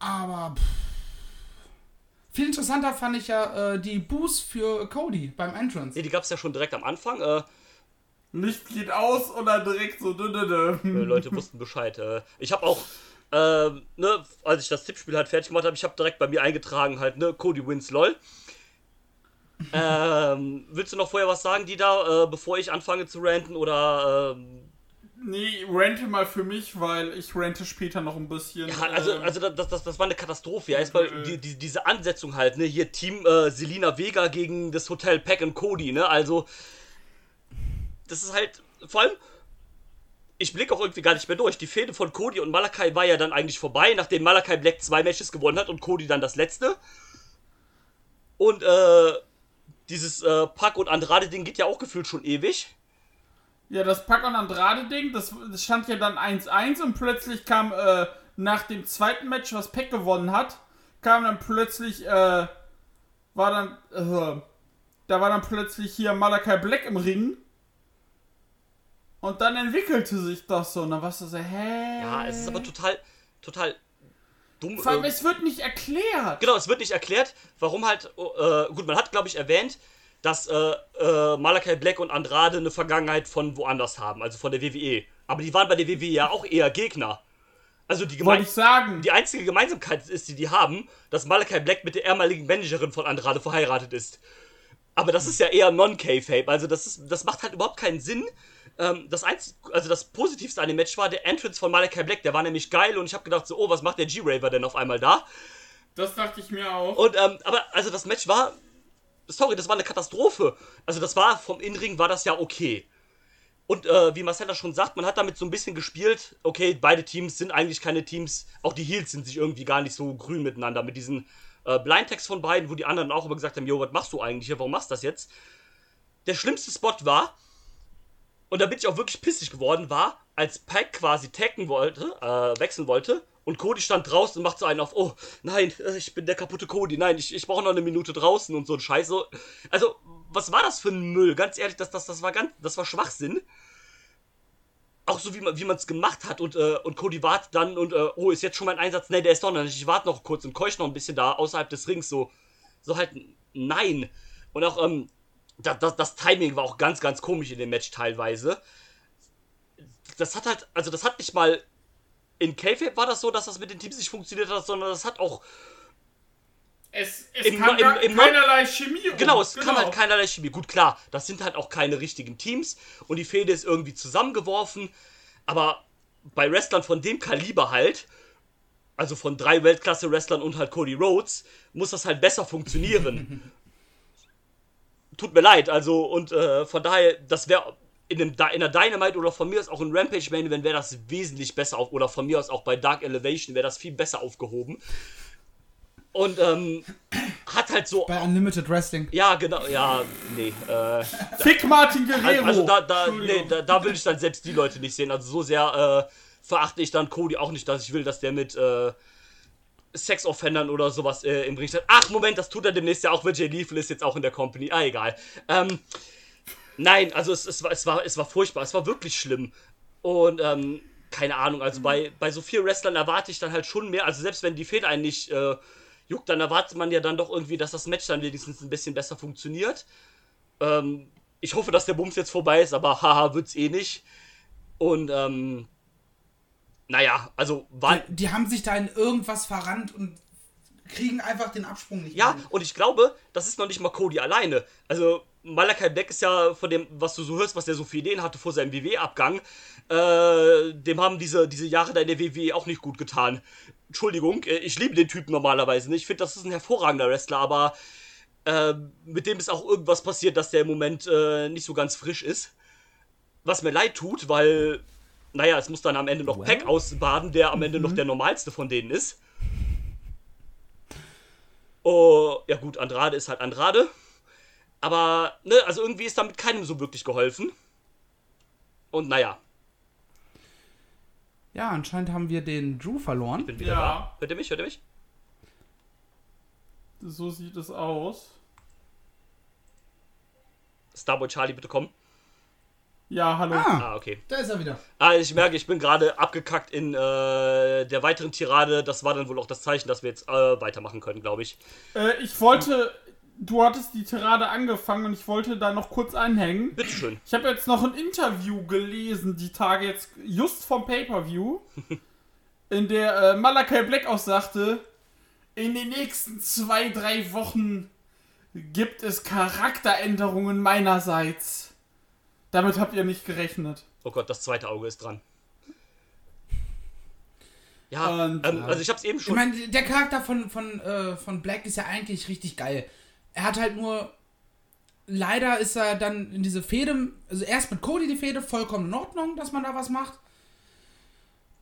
Aber pff. viel interessanter fand ich ja äh, die Boos für Cody beim Entrance. Nee, die gab es ja schon direkt am Anfang. Äh, Licht geht aus und dann direkt so. Dü, dü, dü. Leute wussten Bescheid. Äh, ich habe auch, ähm, ne, als ich das Tippspiel halt fertig gemacht habe, ich habe direkt bei mir eingetragen halt, ne, Cody wins lol. ähm, willst du noch vorher was sagen, die da, äh, bevor ich anfange zu ranten oder ähm, Nee, rente mal für mich, weil ich rente später noch ein bisschen. Ja, also, ähm, also das, das, das war eine Katastrophe. Ja, erstmal die, die, diese Ansetzung halt, ne? Hier Team äh, Selina Vega gegen das Hotel Pack und Cody, ne? Also, das ist halt, vor allem, ich blicke auch irgendwie gar nicht mehr durch. Die Fehde von Cody und Malakai war ja dann eigentlich vorbei, nachdem Malakai Black zwei Matches gewonnen hat und Cody dann das letzte. Und, äh, dieses äh, Pack und Andrade-Ding geht ja auch gefühlt schon ewig. Ja, das Pack und Andrade-Ding, das, das stand ja dann 1-1 und plötzlich kam äh, nach dem zweiten Match, was Peck gewonnen hat, kam dann plötzlich, äh, war dann, äh, da war dann plötzlich hier Malakai Black im Ring. Und dann entwickelte sich das so. Und dann warst du so, hä? Ja, es ist aber total, total dumm. Vor allem, äh, es wird nicht erklärt. Genau, es wird nicht erklärt, warum halt. Äh, gut, man hat, glaube ich, erwähnt, dass äh, äh, Malakai Black und Andrade eine Vergangenheit von woanders haben, also von der WWE. Aber die waren bei der WWE ja auch eher Gegner. Also die, sagen. die einzige Gemeinsamkeit ist, die die haben, dass Malakai Black mit der ehemaligen Managerin von Andrade verheiratet ist. Aber das ist ja eher non-K-Fape, also das, ist, das macht halt überhaupt keinen Sinn. Ähm, das einzige, also das Positivste an dem Match war der Entrance von Malakai Black, der war nämlich geil und ich habe gedacht so, oh, was macht der G-Raver denn auf einmal da? Das dachte ich mir auch. Und, ähm, aber, also das Match war, sorry, das war eine Katastrophe. Also das war, vom Innenring war das ja okay. Und äh, wie Marcella schon sagt, man hat damit so ein bisschen gespielt, okay, beide Teams sind eigentlich keine Teams, auch die Heels sind sich irgendwie gar nicht so grün miteinander, mit diesen äh, Blindtext von beiden, wo die anderen auch immer gesagt haben, jo, was machst du eigentlich hier, warum machst du das jetzt? Der schlimmste Spot war, und da bin ich auch wirklich pissig geworden, war, als Pack quasi taggen wollte, äh, wechseln wollte, und Cody stand draußen und macht so einen auf, oh, nein, äh, ich bin der kaputte Cody, nein, ich, ich brauche noch eine Minute draußen und so ein Scheiß. So. Also, was war das für ein Müll? Ganz ehrlich, das, das, das war ganz, das war Schwachsinn. Auch so wie man wie es gemacht hat und, äh, und Cody wartet dann und äh, oh, ist jetzt schon mein Einsatz? Nee, der ist doch noch nicht. Ich warte noch kurz und keuch noch ein bisschen da außerhalb des Rings. So, so halt, nein. Und auch, ähm, das, das, das Timing war auch ganz, ganz komisch in dem Match teilweise. Das hat halt, also das hat nicht mal in K-Fape war das so, dass das mit den Teams nicht funktioniert hat, sondern das hat auch Es, es Im- kam im- im- keinerlei Chemie rum. Genau, es kann halt keinerlei Chemie. Gut, klar, das sind halt auch keine richtigen Teams und die Fehde ist irgendwie zusammengeworfen, aber bei Wrestlern von dem Kaliber halt, also von drei Weltklasse-Wrestlern und halt Cody Rhodes, muss das halt besser funktionieren. Tut mir leid, also und äh, von daher, das wäre in, einem, in der Dynamite oder von mir aus auch in Rampage Main Event wäre das wesentlich besser auf, oder von mir aus auch bei Dark Elevation wäre das viel besser aufgehoben. Und ähm, hat halt so Bei Unlimited Wrestling. ja, genau, ja, nee, äh, Fick Martin Guerrero. also da, da, nee, da, da will ich dann selbst die Leute nicht sehen. Also so sehr äh, verachte ich dann Cody auch nicht, dass ich will, dass der mit äh, Sex-Offendern oder sowas äh, im Ring steht. Ach, Moment, das tut er demnächst ja auch, wird Jay Lethal ist jetzt auch in der Company. Ah, egal. Ähm, nein, also es, es, war, es, war, es war furchtbar, es war wirklich schlimm. Und, ähm, keine Ahnung, also bei, bei so vielen Wrestlern erwarte ich dann halt schon mehr. Also selbst wenn die Fehde einen nicht äh, juckt, dann erwartet man ja dann doch irgendwie, dass das Match dann wenigstens ein bisschen besser funktioniert. Ähm, ich hoffe, dass der Bums jetzt vorbei ist, aber haha, wird's eh nicht. Und, ähm, naja, also war. Die, die haben sich da in irgendwas verrannt und kriegen einfach den Absprung nicht. Ja, hin. und ich glaube, das ist noch nicht mal Cody alleine. Also, Malakai Black ist ja von dem, was du so hörst, was der so für Ideen hatte vor seinem WWE-Abgang, äh, dem haben diese, diese Jahre da in der WWE auch nicht gut getan. Entschuldigung, äh, ich liebe den Typen normalerweise nicht. Ich finde, das ist ein hervorragender Wrestler, aber äh, mit dem ist auch irgendwas passiert, dass der im Moment äh, nicht so ganz frisch ist. Was mir leid tut, weil, naja, es muss dann am Ende noch Pack ausbaden, der am Ende noch der normalste von denen ist. Oh, ja gut, Andrade ist halt Andrade. Aber, ne, also irgendwie ist damit keinem so wirklich geholfen. Und naja, Ja, anscheinend haben wir den Drew verloren. bin wieder Ja. da. Hört ihr mich? Hört ihr mich? So sieht es aus. Starboy Charlie, bitte kommen. Ja, hallo. Ah, Ah, okay. da ist er wieder. Ah, ich merke, ich bin gerade abgekackt in äh, der weiteren Tirade. Das war dann wohl auch das Zeichen, dass wir jetzt äh, weitermachen können, glaube ich. Äh, ich wollte. Du hattest die Tirade angefangen und ich wollte da noch kurz anhängen. Bitteschön. Ich habe jetzt noch ein Interview gelesen, die Tage jetzt, just vom Pay-Per-View, in der äh, Malakai Black auch sagte, in den nächsten zwei, drei Wochen gibt es Charakteränderungen meinerseits. Damit habt ihr nicht gerechnet. Oh Gott, das zweite Auge ist dran. Ja, Und, ähm, also ich habe es eben Ich schon. meine, der Charakter von, von, äh, von Black ist ja eigentlich richtig geil. Er hat halt nur. Leider ist er dann in diese Fehde. Also erst mit Cody die Fehde, vollkommen in Ordnung, dass man da was macht.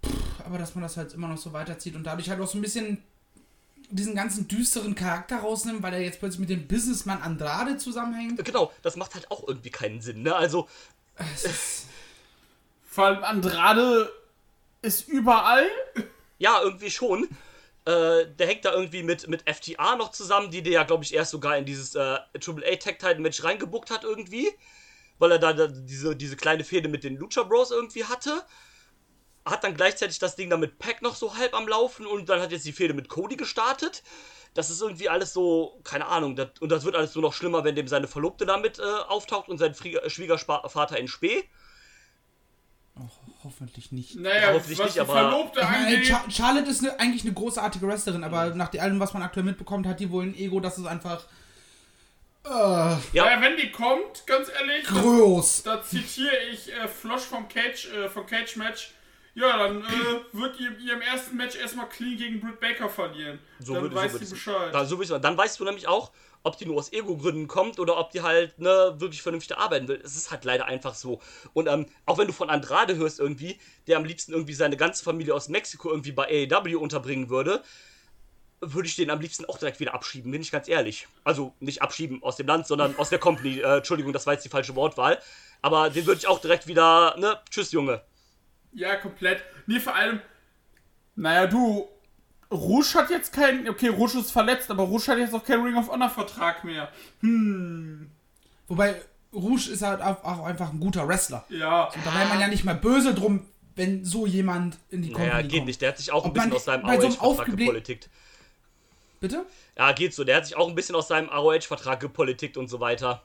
Pff, aber dass man das halt immer noch so weiterzieht und dadurch halt auch so ein bisschen diesen ganzen düsteren Charakter rausnimmt, weil er jetzt plötzlich mit dem Businessman Andrade zusammenhängt. genau, das macht halt auch irgendwie keinen Sinn, ne? Also, Es ist, Vor allem Andrade ist überall. ja, irgendwie schon. Äh, der hängt da irgendwie mit, mit FTA noch zusammen, die der ja, glaube ich, erst sogar in dieses äh, AAA Tag Titan Match reingebuckt hat irgendwie. Weil er da, da diese, diese kleine Fehde mit den Lucha Bros irgendwie hatte. hat dann gleichzeitig das Ding dann mit Pack noch so halb am Laufen und dann hat jetzt die Fehde mit Cody gestartet. Das ist irgendwie alles so, keine Ahnung, das, und das wird alles nur noch schlimmer, wenn dem seine Verlobte damit äh, auftaucht und sein Frie- Schwiegervater in Spee. Hoffentlich nicht. Naja, hoffentlich was nicht, aber- Verlobte angeht, Char Charlotte ist ne, eigentlich eine großartige Wrestlerin, aber nach allem, was man aktuell mitbekommt, hat die wohl ein Ego, das ist einfach äh, Ja. naja, wenn die kommt, ganz ehrlich, groß. da zitiere ich äh, Flosch vom Cage, äh, vom Cage Match. Ja, dann äh, wird ihr, ihr im ersten Match erstmal clean gegen Britt Baker verlieren. So dann würde- weiß so sie würde- Bescheid. Da, so dann weißt du nämlich auch, ob die nur aus Ego-Gründen kommt oder ob die halt ne, wirklich vernünftig arbeiten will. Es ist halt leider einfach so. Und ähm, auch wenn du von Andrade hörst irgendwie, der am liebsten irgendwie seine ganze Familie aus Mexiko irgendwie bei AEW unterbringen würde, würde ich den am liebsten auch direkt wieder abschieben, bin ich ganz ehrlich. Also nicht abschieben aus dem Land, sondern aus der Company. Äh, Entschuldigung, das war jetzt die falsche Wortwahl. Aber den würde ich auch direkt wieder, ne, tschüss Junge. Ja, komplett. Nee, vor allem, naja, du, Rouge hat jetzt keinen, okay, Rouge ist verletzt, aber Rouge hat jetzt auch keinen Ring of Honor Vertrag mehr. Wobei Rouge ist halt auch, einfach ein guter Wrestler. Ja, Da wäre man ja nicht mal böse drum, wenn so jemand in die Company Naja, geht kommt. nicht. Der hat sich auch ein Ob man bisschen aus seinem so ROH-Vertrag aufgebläh- gepolitikt. Bitte? Ja, geht so. Der hat sich auch ein bisschen aus seinem ROH-Vertrag gepolitikt und so weiter.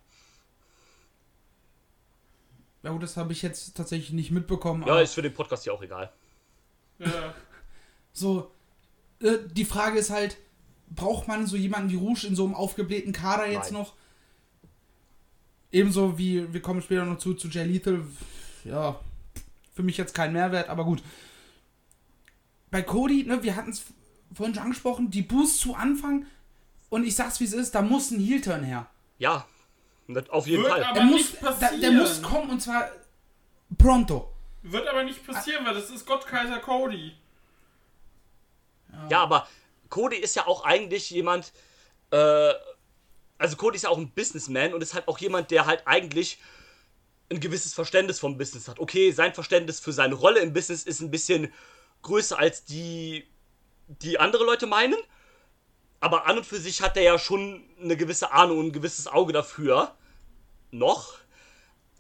Ja gut, das habe ich jetzt tatsächlich nicht mitbekommen. Ja, aber ist für den Podcast ja auch egal. ja. so, äh, die Frage ist halt, braucht man so jemanden wie Rouge in so einem aufgeblähten Kader jetzt Nein. noch? Ebenso wie, wir kommen später noch zu, zu Jay Lethal. Ja, für mich jetzt kein Mehrwert, aber gut. Bei Cody, ne, wir hatten es vorhin schon angesprochen, die Boost zu Anfang. Und ich sag's wie es ist, da muss ein Heel-Turn her. Ja, auf jeden Wird Fall. aber Er muss, nicht da, passieren. der muss kommen und zwar pronto. Wird aber nicht passieren, weil das ist Gottkaiser Cody. Ja, aber Cody ist ja auch eigentlich jemand, äh, also Cody ist ja auch ein Businessman und ist halt auch jemand, der halt eigentlich ein gewisses Verständnis vom Business hat. Okay, sein Verständnis für seine Rolle im Business ist ein bisschen größer als die, die andere Leute meinen. Aber an und für sich hat er ja schon eine gewisse Ahnung und ein gewisses Auge dafür. Noch.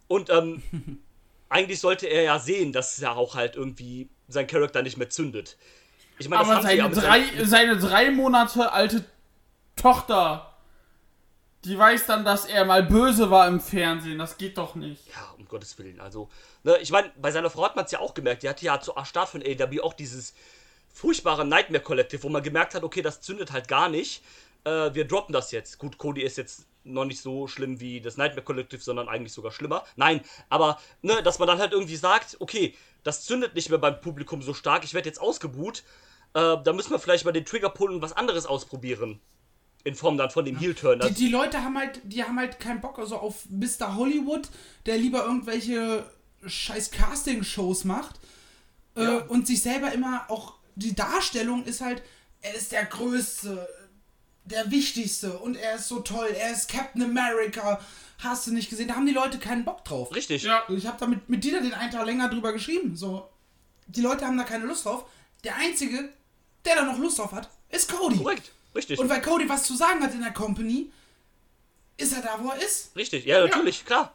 Und ähm, eigentlich sollte er ja sehen, dass ja auch halt irgendwie sein Charakter nicht mehr zündet. Ich meine, Aber seine drei, seine drei Monate alte Tochter, die weiß dann, dass er mal böse war im Fernsehen. Das geht doch nicht. Ja, um Gottes Willen. Also, ne, ich meine, bei seiner Frau hat man es ja auch gemerkt. Die hatte ja zu Start von AEW auch dieses furchtbare Nightmare Collective, wo man gemerkt hat, okay, das zündet halt gar nicht. Äh, wir droppen das jetzt. Gut, Cody ist jetzt noch nicht so schlimm wie das Nightmare Collective, sondern eigentlich sogar schlimmer. Nein, aber, ne, dass man dann halt irgendwie sagt, okay, das zündet nicht mehr beim Publikum so stark, ich werde jetzt ausgebuht. Äh, da müssen wir vielleicht mal den Trigger pullen und was anderes ausprobieren. In Form dann von dem Heel-Turn. Die, die Leute haben halt, die haben halt keinen Bock also auf Mr. Hollywood, der lieber irgendwelche scheiß Casting-Shows macht äh, und sich selber immer auch die Darstellung ist halt, er ist der Größte, der Wichtigste und er ist so toll, er ist Captain America. Hast du nicht gesehen? Da haben die Leute keinen Bock drauf. Richtig. Ja, Ich habe da mit, mit Dieter den einen Tag länger drüber geschrieben. So, die Leute haben da keine Lust drauf. Der Einzige, der da noch Lust drauf hat, ist Cody. Korrekt. Richtig. Und weil Cody was zu sagen hat in der Company, ist er da, wo er ist. Richtig. Ja, natürlich, klar.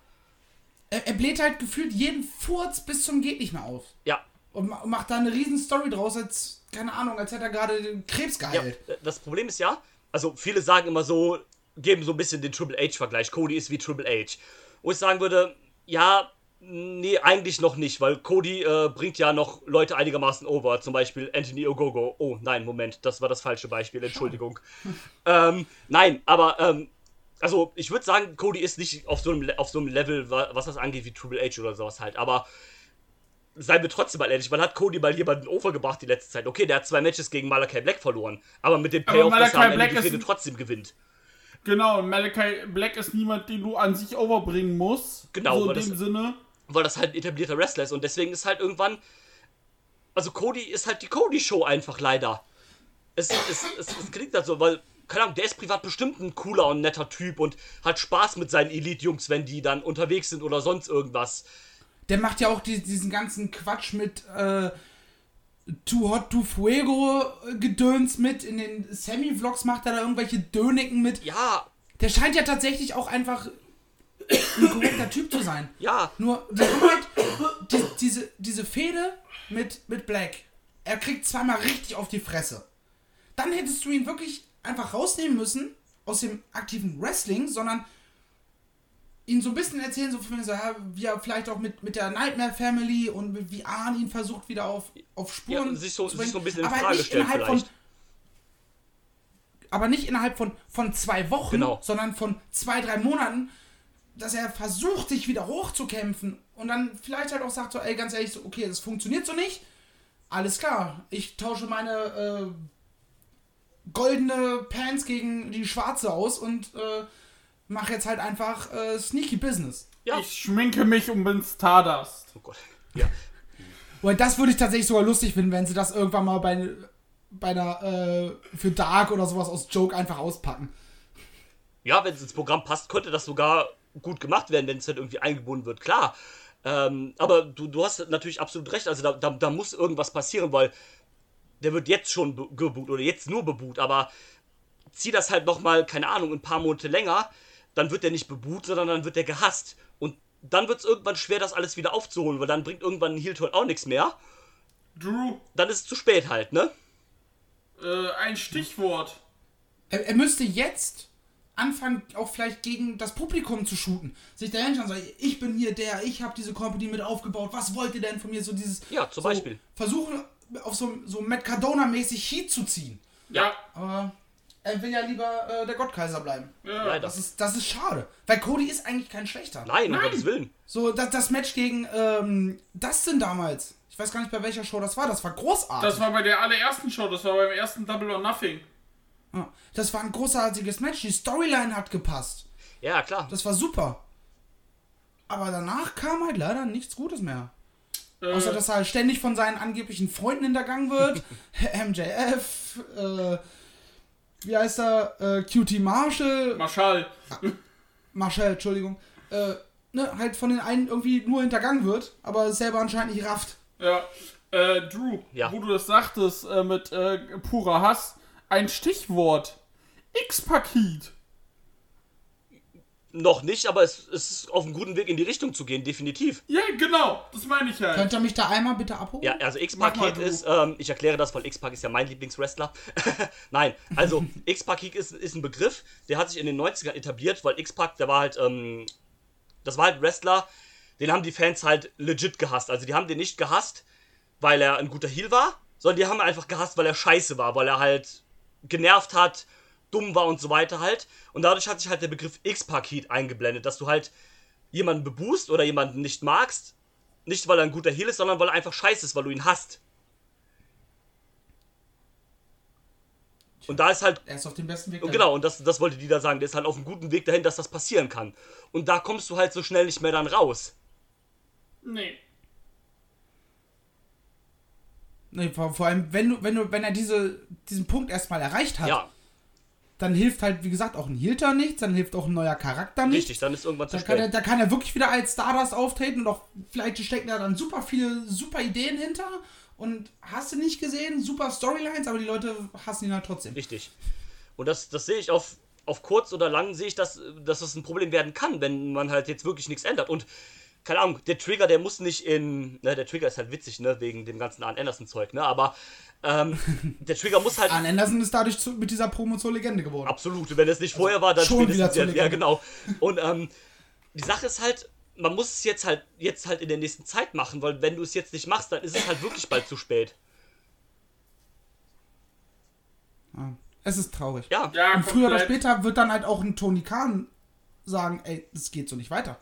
Er, er bläht halt gefühlt jeden Furz bis zum geht nicht mehr auf. Ja, Und ma- macht da eine riesen Story draus, als, keine Ahnung, als hätte er gerade den Krebs Ja, geheilt. das Problem ist ja, also viele sagen immer so, geben so ein bisschen den Triple H-Vergleich. Cody ist wie Triple H. Wo ich sagen würde, ja, nee, eigentlich noch nicht, weil Cody äh, bringt ja noch Leute einigermaßen over. Zum Beispiel Anthony Ogogo. Oh, nein, Moment, das war das falsche Beispiel, Entschuldigung. ähm, nein, aber, ähm, also ich würde sagen, Cody ist nicht auf so, einem, auf so einem Level, wa- was das angeht, wie Triple H oder sowas halt. Aber seien wir trotzdem mal ehrlich, man hat Cody mal jemanden overgebracht die letzte Zeit. Okay, der hat zwei Matches gegen Malachi Black verloren, aber mit dem Payoff, dass er am Ende Black die Fehde trotzdem gewinnt. genau. Und Malachi Black ist niemand, den du an sich overbringen musst. Genau, So in dem Sinne. Weil das halt ein etablierter Wrestler ist und deswegen ist halt irgendwann. Also Cody ist halt die Cody-Show einfach leider. Es, es, es, es klingt halt so, weil, keine Ahnung, der ist privat bestimmt ein cooler und netter Typ und hat Spaß mit seinen Elite-Jungs, wenn die dann unterwegs sind oder sonst irgendwas. Der macht ja auch die, diesen ganzen Quatsch mit äh, Too Hot to Fuego äh, Gedöns mit. In den Sammy-Vlogs macht er da irgendwelche Döniken mit. Ja, Der scheint ja tatsächlich auch einfach ein korrekter Typ zu sein. ja, Nur, die haben halt, die, diese, diese Fehde mit, mit Black, er kriegt zweimal richtig auf die Fresse. Dann hättest du ihn wirklich einfach rausnehmen müssen aus dem aktiven Wrestling, sondern ihn so ein bisschen erzählen, so, so ja, wie er vielleicht auch mit, mit der Nightmare Family und wie Arn ihn versucht wieder auf, auf Spuren Ja, sich so, zu sich bringen. so ein bisschen in Aber Frage nicht stellen innerhalb vielleicht. Von, aber nicht innerhalb von, von zwei Wochen, Genau. sondern von zwei, drei Monaten, dass er versucht, sich wieder hochzukämpfen und dann vielleicht halt auch sagt so, ey, ganz ehrlich, so, okay, das funktioniert so nicht. Alles klar, ich tausche meine äh, goldene Pants gegen die schwarze aus und äh, mache jetzt halt einfach äh, Sneaky Business. Ja. Ich schminke mich und bin Stardust. Oh Gott. Ja. Und das würde ich tatsächlich sogar lustig finden, wenn sie das irgendwann mal bei, bei einer, äh, für Dark oder sowas aus Joke einfach auspacken. ja, wenn es ins Programm passt, könnte das sogar gut gemacht werden, wenn es halt irgendwie eingebunden wird, klar. Ähm, aber du, du hast natürlich absolut recht, also da, da, da muss irgendwas passieren, weil der wird jetzt schon geboot oder jetzt nur beboot, aber zieh das halt nochmal, keine Ahnung, ein paar Monate länger, dann wird der nicht beboot, sondern dann wird der gehasst. Und dann wird es irgendwann schwer, das alles wieder aufzuholen, weil dann bringt irgendwann ein Heel-Turn auch nichts mehr. Drew, Dann ist es zu spät halt, ne? äh, ein Stichwort. Er, er müsste jetzt anfangen, auch vielleicht gegen das Publikum zu shooten. Sich dahin schauen und sagen, ich bin hier der, ich habe diese Company mit aufgebaut, was wollt ihr denn von mir? So dieses. Ja, zum so Beispiel. Versuchen, auf so, so Matt Cardona-mäßig Heat zu ziehen. Ja. Aber er will ja lieber äh, der Gottkaiser bleiben. Leider. Das ist, das ist schade. Weil Cody ist eigentlich kein schlechter. Nein, um Gottes Willen. So, das, das Match gegen ähm, Dustin damals. Ich weiß gar nicht, bei welcher Show das war. Das war großartig. Das war bei der allerersten Show, das war beim ersten Double or Nothing. Ja, das war ein großartiges Match. Die Storyline hat gepasst. Ja, klar. Das war super. Aber danach kam halt leider nichts Gutes mehr. Äh, Außer, dass er halt ständig von seinen angeblichen Freunden hintergangen wird. MJF, äh, wie heißt er? Äh, QT Marshall, Marschall. Marshall, Entschuldigung. Äh, ne, halt von den einen irgendwie nur hintergangen wird, aber selber anscheinend nicht rafft. Ja. Äh, Drew, Ja. wo du das sagtest, äh, mit äh, purer Hass, ein Stichwort. X-Paket. Noch nicht, aber es, es ist auf einem guten Weg in die Richtung zu gehen, definitiv. Ja, genau, das meine ich halt. Könnt ihr mich da einmal bitte abholen? Ja, also X-Paket ist, ähm, ich erkläre das, weil X-Pac ist ja mein Lieblingswrestler. Nein, also X-Paket ist, ist ein Begriff, der hat sich in den 90ern etabliert, weil X-Pac, der war halt, ähm, das war halt ein Wrestler, den haben die Fans halt legit gehasst. Also die haben den nicht gehasst, weil er ein guter Heel war, sondern die haben ihn einfach gehasst, weil er scheiße war, weil er halt genervt hat, dumm war und so weiter halt. Und dadurch hat sich halt der Begriff X-Paket eingeblendet, dass du halt jemanden beboost oder jemanden nicht magst, nicht weil er ein guter Heel ist, sondern weil er einfach scheiße ist, weil du ihn hasst. Und da ist halt, Er ist auf dem besten Weg. und dahin. genau, und das, das wollte die da sagen, der ist halt auf einem guten Weg dahin, dass das passieren kann. Und da kommst du halt so schnell nicht mehr dann raus. Nee. Nee, vor, vor allem, wenn du, wenn du, wenn er diese, diesen Punkt erstmal erreicht hat, Ja, dann hilft halt, wie gesagt, auch ein Hilter nichts, dann hilft auch ein neuer Charakter nichts. richtig, dann ist irgendwann zu Da kann, er, spät. da kann er wirklich wieder als Stardust auftreten und auch vielleicht stecken da dann super viele super Ideen hinter und hast du nicht gesehen, super Storylines, aber die Leute hassen ihn halt trotzdem. Richtig. Und das, das sehe ich auf, auf kurz oder lang, sehe ich, dass, dass das ein Problem werden kann, wenn man halt jetzt wirklich nichts ändert. Und keine Ahnung, der Trigger, der muss nicht in. Ne, der Trigger ist halt witzig, ne, wegen dem ganzen Arn Anderson-Zeug, ne? Aber ähm, der Trigger muss halt. Arn Anderson ist dadurch zu, mit dieser Promo zur Legende geworden. Absolut. Wenn es nicht vorher war, dann schon wieder zur jetzt. Ja, Legende. genau. Und ähm, die Sache ist halt, man muss es jetzt halt jetzt halt in der nächsten Zeit machen, weil wenn du es jetzt nicht machst, dann ist es halt wirklich bald zu spät. Ja. Es ist traurig. Ja. Ja, Und früher oder später wird dann halt auch ein Tony Khan sagen, ey, das geht so nicht weiter.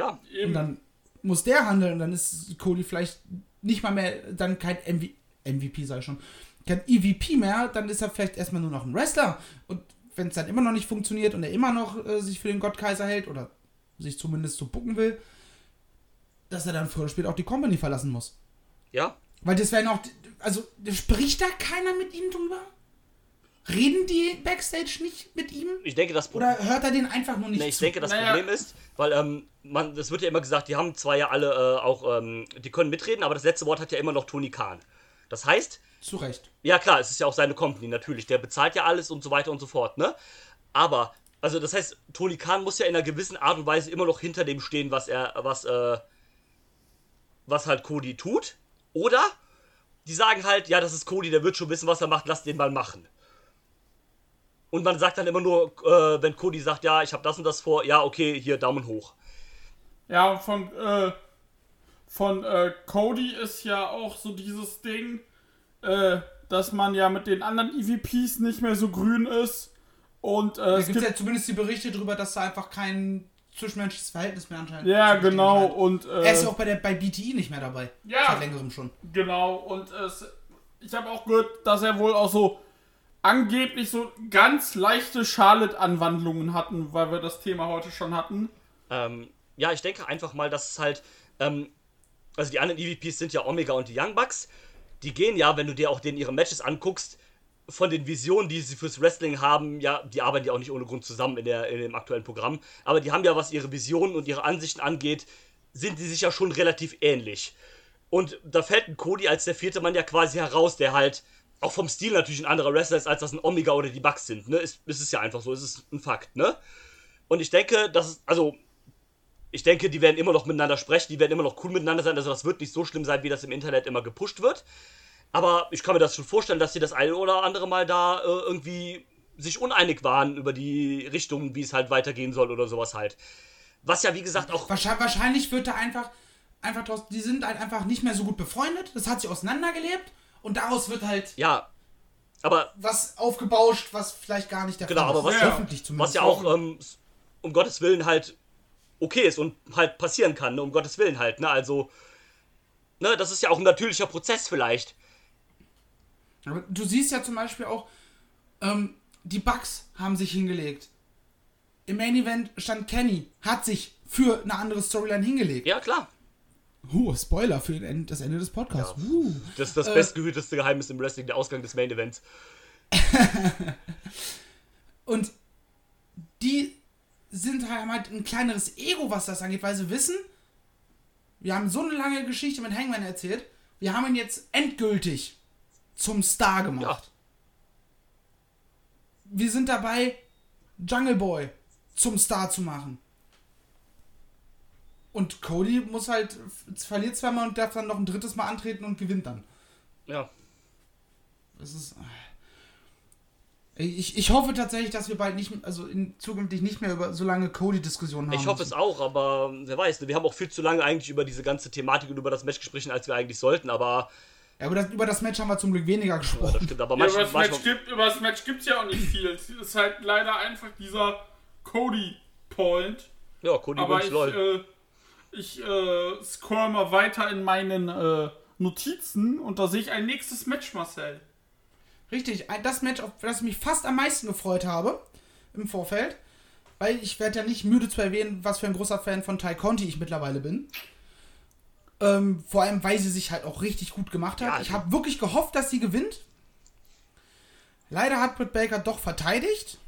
Ja. Und Eben. dann muss der handeln und dann ist Cody vielleicht nicht mal mehr, dann kein MV, MVP, sag ich schon, kein EVP mehr, dann ist er vielleicht erstmal nur noch ein Wrestler. Und wenn es dann immer noch nicht funktioniert und er immer noch äh, sich für den Gottkaiser hält oder sich zumindest so bucken will, dass er dann früher oder später auch die Company verlassen muss. Ja. Weil das wären auch, also spricht da keiner mit ihm drüber? Reden die Backstage nicht mit ihm? Ich denke, das Problem. Oder hört er den einfach nur nicht Nee, ich zu? denke, das Naja. Problem ist, weil ähm, man, das wird ja immer gesagt, die haben zwar ja alle äh, auch, ähm, die können mitreden, aber das letzte Wort hat ja immer noch Tony Khan. Das heißt, Zu Recht. ja klar, es ist ja auch seine Company natürlich, der bezahlt ja alles und so weiter und so fort, ne? Aber Also das heißt, Tony Khan muss ja in einer gewissen Art und Weise immer noch hinter dem stehen, was er, was, äh, was halt Cody tut. Oder die sagen halt, ja, das ist Cody, der wird schon wissen, was er macht, lass den mal machen. Und man sagt dann immer nur, äh, wenn Cody sagt, ja, ich habe das und das vor, ja, okay, hier Daumen hoch. Ja, von, äh, von äh, Cody ist ja auch so dieses Ding, äh, dass man ja mit den anderen EVPs nicht mehr so grün ist. Und äh, Es es gibt ja zumindest die Berichte darüber, dass da einfach kein zwischenmenschliches Verhältnis mehr anscheinend Ja, zu bestehen genau. Und Er ist äh, ja auch bei, der, bei BTI nicht mehr dabei. Ja. Seit längerem schon. genau. Und es, ich habe auch gehört, dass er wohl auch so angeblich so ganz leichte Charlotte-Anwandlungen hatten, weil wir das Thema heute schon hatten. Ähm, ja, ich denke einfach mal, dass es halt, ähm, also die anderen EVPs sind ja Omega und die Young Bucks. Die gehen ja, wenn du dir auch den ihre Matches anguckst, von den Visionen, die sie fürs Wrestling haben, ja, die arbeiten ja auch nicht ohne Grund zusammen in, der, in dem aktuellen Programm. Aber die haben ja, was ihre Visionen und ihre Ansichten angeht, sind die sich ja schon relativ ähnlich. Und da fällt ein Cody als der vierte Mann ja quasi heraus, der halt auch vom Stil natürlich ein anderer Wrestler ist, als das ein Omega oder die Bucks sind. Ne? Ist, ist es ja einfach so, ist es ein Fakt, ne? Und ich denke, dass es, also ich denke, die werden immer noch miteinander sprechen, die werden immer noch cool miteinander sein. Also das wird nicht so schlimm sein, wie das im Internet immer gepusht wird. Aber ich kann mir das schon vorstellen, dass sie das eine oder andere Mal da äh, irgendwie sich uneinig waren über die Richtung, wie es halt weitergehen soll oder sowas halt. Was ja, wie gesagt, auch. Wahrscheinlich, wahrscheinlich wird da einfach, einfach draus, die sind halt einfach nicht mehr so gut befreundet. Das hat sich auseinandergelebt und daraus wird halt Ja. Aber was aufgebauscht, was vielleicht gar nicht der Genau, Fall aber was ist. ja- öffentlich zumindest. was ja auch ähm, um Gottes Willen halt okay ist und halt passieren kann, ne? um Gottes Willen halt, ne? Also, ne, das ist ja auch ein natürlicher Prozess vielleicht. Aber du siehst ja zum Beispiel auch, ähm, die Bugs haben sich hingelegt. Im Main Event stand Kenny, hat sich für eine andere Storyline hingelegt. Ja, klar. Huh, Spoiler für End, das Ende des Podcasts. Uh. Das ist das bestgehüteste Geheimnis im Wrestling, der Ausgang des Main Events. Und die sind halt, haben halt ein kleineres Ego, was das angeht, weil sie wissen, wir haben so eine lange Geschichte mit Hangman erzählt, wir haben ihn jetzt endgültig zum Star gemacht. Ja. Wir sind dabei, Jungle Boy zum Star zu machen. Und Cody muss halt, verliert zweimal und darf dann noch ein drittes Mal antreten und gewinnt dann. Ja. Das ist. Ich, ich hoffe tatsächlich, dass wir bald nicht, also in zukünftig nicht mehr über so lange Cody-Diskussionen haben. Ich hoffe es müssen. auch, aber wer weiß, wir haben auch viel zu lange eigentlich über diese ganze Thematik und über das Match gesprochen, als wir eigentlich sollten, aber Ja, über das, über das Match haben wir zum Glück weniger ja, das gesprochen. stimmt. Aber Ja, über, manchmal, das Match manchmal, gibt, über das Match gibt's ja auch nicht viel. Es ist halt leider einfach dieser Cody-Point. ja, Cody Aber ich, lol. äh, ich äh, scroll mal weiter in meinen äh, Notizen und da sehe ich ein nächstes Match, Marcel. Richtig, das Match, auf das ich mich fast am meisten gefreut habe im Vorfeld, weil ich werde ja nicht müde zu erwähnen, was für ein großer Fan von Ty Conti ich mittlerweile bin. Ähm, vor allem, weil sie sich halt auch richtig gut gemacht hat. Ja, ich habe wirklich gehofft, dass sie gewinnt. Leider hat Britt Baker doch verteidigt.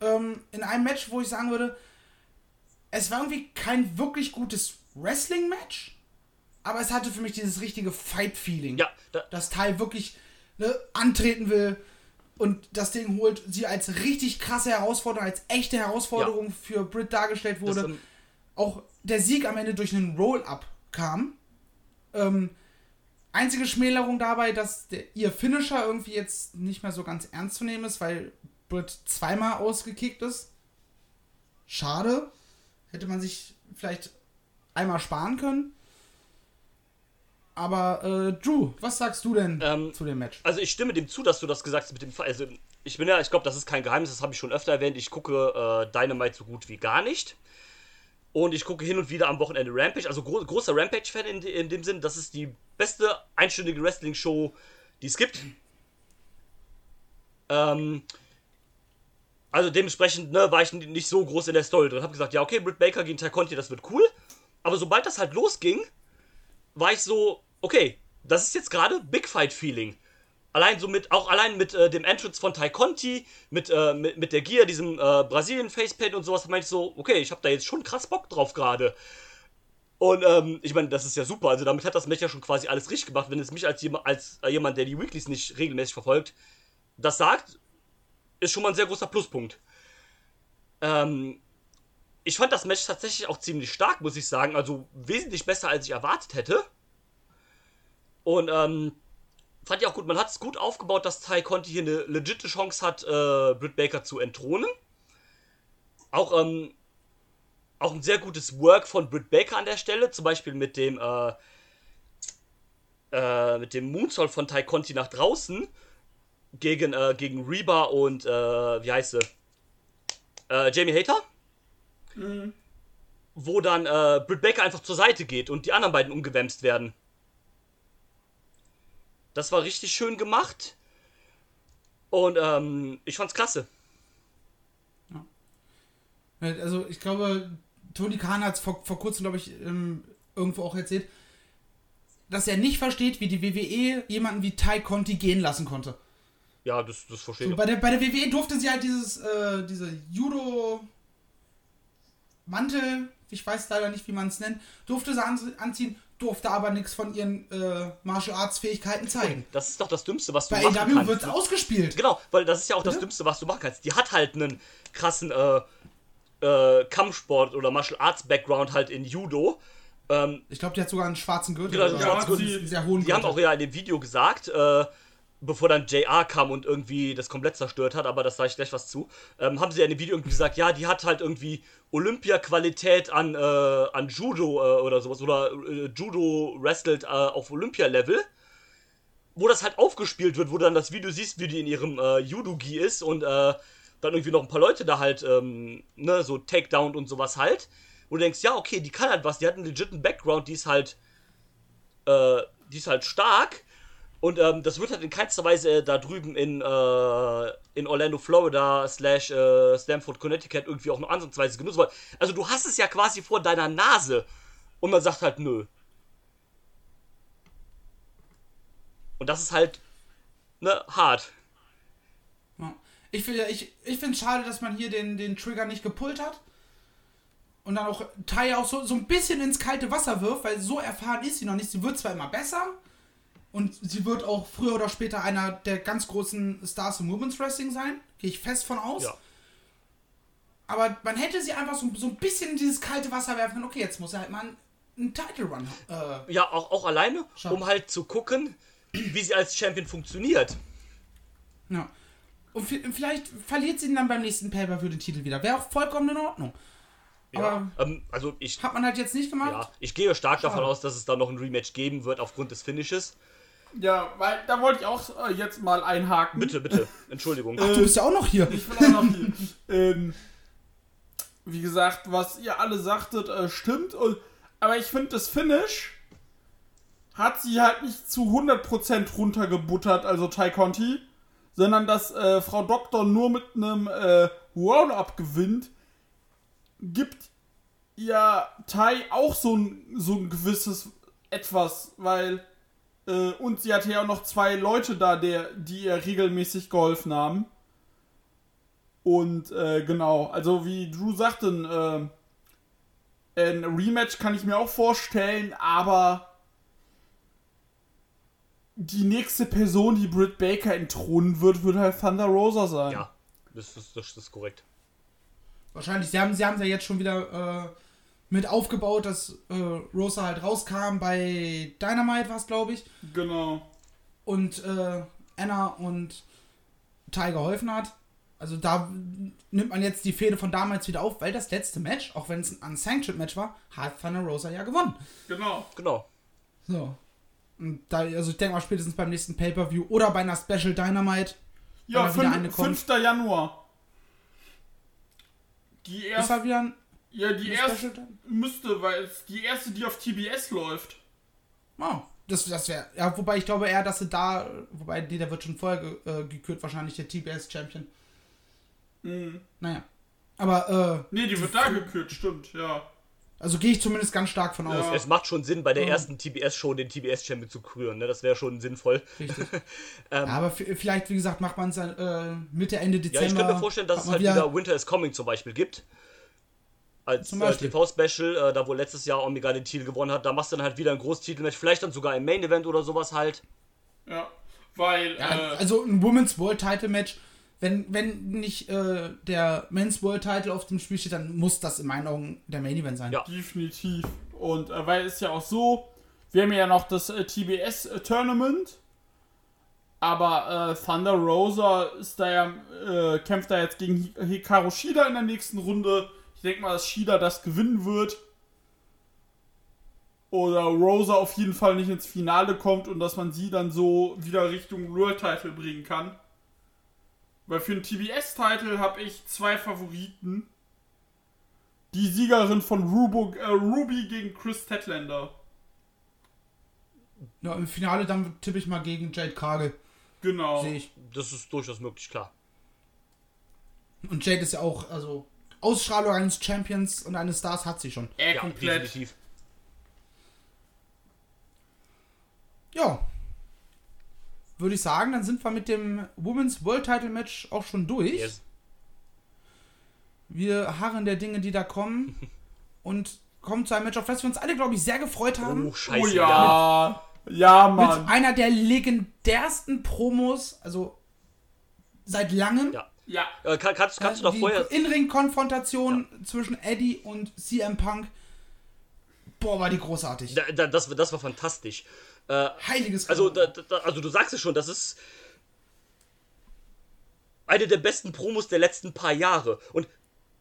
Ähm, in einem Match, wo ich sagen würde, es war irgendwie kein wirklich gutes Wrestling-Match, aber es hatte für mich dieses richtige Fight-Feeling Ja, da, das Teil wirklich ne, antreten will und das Ding holt, sie als richtig krasse Herausforderung, als echte Herausforderung für Britt dargestellt wurde. das, ähm, auch der Sieg am Ende durch einen Roll-Up kam. Ähm, einzige Schmälerung dabei, dass der, ihr Finisher irgendwie jetzt nicht mehr so ganz ernst zu nehmen ist, weil Britt zweimal ausgekickt ist. Schade. Hätte man sich vielleicht einmal sparen können. Aber äh, Drew, was sagst du denn Ähm, zu dem Match? Also ich stimme dem zu, dass du das gesagt hast mit dem Fall. Also ich bin ja, ich glaube, das ist kein Geheimnis, das habe ich schon öfter erwähnt. Ich gucke äh, Dynamite so gut wie gar nicht. Und ich gucke hin und wieder am Wochenende Rampage. Also gro großer Rampage-Fan in, in dem Sinn, das ist die beste einstündige Wrestling-Show, die es gibt. Ähm, also dementsprechend ne, war ich nicht so groß in der Story drin. Hab gesagt, ja, okay, Britt Baker gegen Ty Conti, das wird cool. Aber sobald das halt losging, war ich so, okay, das ist jetzt gerade Big Fight Feeling. Allein so mit, auch allein mit äh, dem Entrance von Ty Conti, mit, äh, mit, mit der Gear, diesem äh, Brasilien Facepaint und sowas, meinte ich so, okay, ich habe da jetzt schon krass Bock drauf gerade. Und ähm, ich meine, das ist ja super. Also damit hat das Match ja schon quasi alles richtig gemacht. Wenn es mich als, als äh, jemand, der die Weeklies nicht regelmäßig verfolgt, das sagt, ist schon mal ein sehr großer Pluspunkt. Ähm, ich fand das Match tatsächlich auch ziemlich stark, muss ich sagen. Also wesentlich besser, als ich erwartet hätte. Und ähm, fand ich auch gut. Man hat es gut aufgebaut, dass Ty Conti hier eine legitime Chance hat, äh, Britt Baker zu entthronen. Auch, ähm, auch ein sehr gutes Work von Britt Baker an der Stelle. Zum Beispiel mit dem, äh, äh, mit dem Moonsault von Ty Conti nach draußen. Gegen, äh, gegen Reba und, äh, wie heißt sie? Äh, Jamie Hater. Wo dann äh, Britt Baker einfach zur Seite geht und die anderen beiden umgewämst werden. Das war richtig schön gemacht. Und ähm, ich fand's klasse. Also ich glaube, Tony Khan hat es vor, vor kurzem, glaube ich, ähm, irgendwo auch erzählt, dass er nicht versteht, wie die WWE jemanden wie Ty Conti gehen lassen konnte. Ja, das, das verstehe So, ich. bei, der, bei der WWE durfte sie halt dieses, äh, diese Judo-Mantel, ich weiß leider nicht, wie man es nennt, durfte sie an, anziehen, durfte aber nichts von ihren äh, Martial Arts Fähigkeiten zeigen. Das ist doch das Dümmste, was du Bei machen AW kannst. wird es ausgespielt. Genau, weil das ist ja auch das Bitte? Dümmste, was du machen kannst. Die hat halt einen krassen äh, äh, Kampfsport oder Martial Arts Background halt in Judo. Ähm, Ich glaube, die hat sogar einen schwarzen Gürtel. Genau, ja, einen sie- sehr hohen die haben auch ja in dem Video gesagt, äh, bevor dann JR kam und irgendwie das komplett zerstört hat, aber das sage ich gleich was zu, ähm, haben sie ja in dem Video irgendwie gesagt, ja, die hat halt irgendwie Olympia-Qualität an, äh, an Judo äh, oder sowas oder äh, Judo wrestelt äh, auf Olympia-Level. Wo das halt aufgespielt wird, wo du dann das Video siehst, wie die in ihrem äh, Judo-Gi ist und äh, dann irgendwie noch ein paar Leute da halt, ähm, ne, so Takedown und sowas halt. Wo du denkst, ja, okay, die kann halt was, die hat einen legiten Background, die ist halt, die ist halt stark. Und ähm, das wird halt in keinster Weise äh, da drüben in, äh, in Orlando, Florida, slash äh, Stamford, Connecticut irgendwie auch nur ansatzweise genutzt. Weil, also du hast es ja quasi vor deiner Nase und man sagt halt nö. Und das ist halt, ne, hart. Ich finde ich, ich es schade, dass man hier den, den Trigger nicht gepullt hat. Und dann auch Tai auch so, so ein bisschen ins kalte Wasser wirft, weil so erfahren ist sie noch nicht. Sie wird zwar immer besser und sie wird auch früher oder später einer der ganz großen Stars im Women's Wrestling sein. Gehe ich fest von aus. Ja. Aber man hätte sie einfach so, so ein bisschen in dieses kalte Wasser werfen können. Okay, jetzt muss er halt mal einen, einen Title Run. Äh, Ja, auch, auch alleine, Schade. um halt zu gucken, wie sie als Champion funktioniert. ja. Und vi- vielleicht verliert sie ihn dann beim nächsten Pay-Per-View den Titel wieder. Wäre auch vollkommen in Ordnung. Ja. Aber Ähm, also ich hat man halt jetzt nicht gemacht. Ja, ich gehe stark davon Schade. aus, dass es da noch ein Rematch geben wird aufgrund des Finishes. Ja, weil da wollte ich auch äh, jetzt mal einhaken. Bitte, bitte, Entschuldigung. Du bist ja auch noch hier. Ich bin auch noch hier. ähm, wie gesagt, was ihr alle sagtet, äh, stimmt. Und, aber ich finde, das Finish hat sie halt nicht zu 100% runtergebuttert, also Tai Conti, sondern dass äh, Frau Doktor nur mit einem äh, Roll-Up gewinnt, gibt ja Tai auch so ein, so ein gewisses Etwas, weil äh, und sie hatte ja auch noch zwei Leute da, der, die ihr regelmäßig geholfen haben. Und äh, genau, also wie Drew sagte, ein, äh, ein Rematch kann ich mir auch vorstellen, aber die nächste Person, die Britt Baker entthronen wird, wird halt Thunder Rosa sein. Ja, das ist, das ist korrekt. Wahrscheinlich. Sie haben sie haben ja jetzt schon wieder äh, mit aufgebaut, dass äh, Rosa halt rauskam bei Dynamite, was glaube ich. Genau. Und äh, Anna und Ty geholfen hat. Also da nimmt man jetzt die Fehde von damals wieder auf, weil das letzte Match, auch wenn es ein Unsanctioned Match war, hat Thunder Rosa ja gewonnen. Genau. Genau. So. Und da, also ich denke mal spätestens beim nächsten Pay-Per-View oder bei einer Special Dynamite. Ja, Wenn da wieder eine fünf, kommt. 5. Januar. Die Ist erste, halt wieder ein ja, die erste müsste, weil es die erste, die auf TBS läuft. Oh, das, das wäre. Ja, wobei ich glaube eher, dass sie da. Wobei, nee, der wird schon vorher ge, äh, gekürt, wahrscheinlich der TBS-Champion. Mhm. Naja. Aber, äh, Nee, die wird da gekürt, stimmt, ja. also gehe ich zumindest ganz stark von aus. Ja. Es macht schon Sinn, bei der Oh. ersten TBS-Show den TBS-Champion zu krüren, ne? Das wäre schon sinnvoll. Richtig. Ähm, Ja, aber vielleicht, wie gesagt, macht man es äh, Mitte, Ende Ja, Dezember. ich könnte mir vorstellen, dass es halt wieder Winter is Coming zum Beispiel gibt. Als Zum äh, Beispiel. TV-Special, äh, da wo letztes Jahr Omega den Titel gewonnen hat, da machst du dann halt wieder ein Großtitelmatch, vielleicht dann sogar im Main-Event oder sowas halt. Ja. Weil, Ja, äh, also ein Women's World Title Match wenn, wenn nicht äh, der Men's World Title auf dem Spiel steht, dann muss das in meinen Augen der Main Event sein. Ja. Definitiv. Und äh, weil es ja auch so, wir haben ja noch das äh, TBS äh, Tournament, aber äh, Thunder Rosa ist da ja, äh, kämpft da jetzt gegen Hi- Hikaru Shida in der nächsten Runde. Ich denke mal, dass Shida das gewinnen wird. Oder Rosa auf jeden Fall nicht ins Finale kommt und dass man sie dann so wieder Richtung World Title bringen kann. Weil für den TBS-Title habe ich zwei Favoriten. Die Siegerin von Rubo, äh, Ruby gegen Chris Tetlander. Ja, Im Finale dann tippe ich mal gegen Jade Cargill. Genau. Sehe ich. Das ist durchaus möglich, klar. Und Jade ist ja auch, also Ausstrahlung eines Champions und eines Stars hat sie schon. Äh, Ja, komplett. definitiv. Ja. Würde ich sagen, dann sind wir mit dem Women's World Title Match auch schon durch. Yes. Wir harren der Dinge, die da kommen. und kommen zu einem Match, auf das wir uns alle, glaube ich, sehr gefreut haben. Oh, scheiße. Oh ja. Ja, Mit Mann. einer der legendärsten Promos, also seit langem. Ja. Ja. Äh, kann, kannst, kannst du Äh, die vorher. In-Ring-Konfrontation zwischen Eddie und CM Punk. Boah, war die großartig. Da, da, das, das war fantastisch. Äh, Heiliges also, da, also du sagst es schon, das ist eine der besten Promos der letzten paar Jahre. Und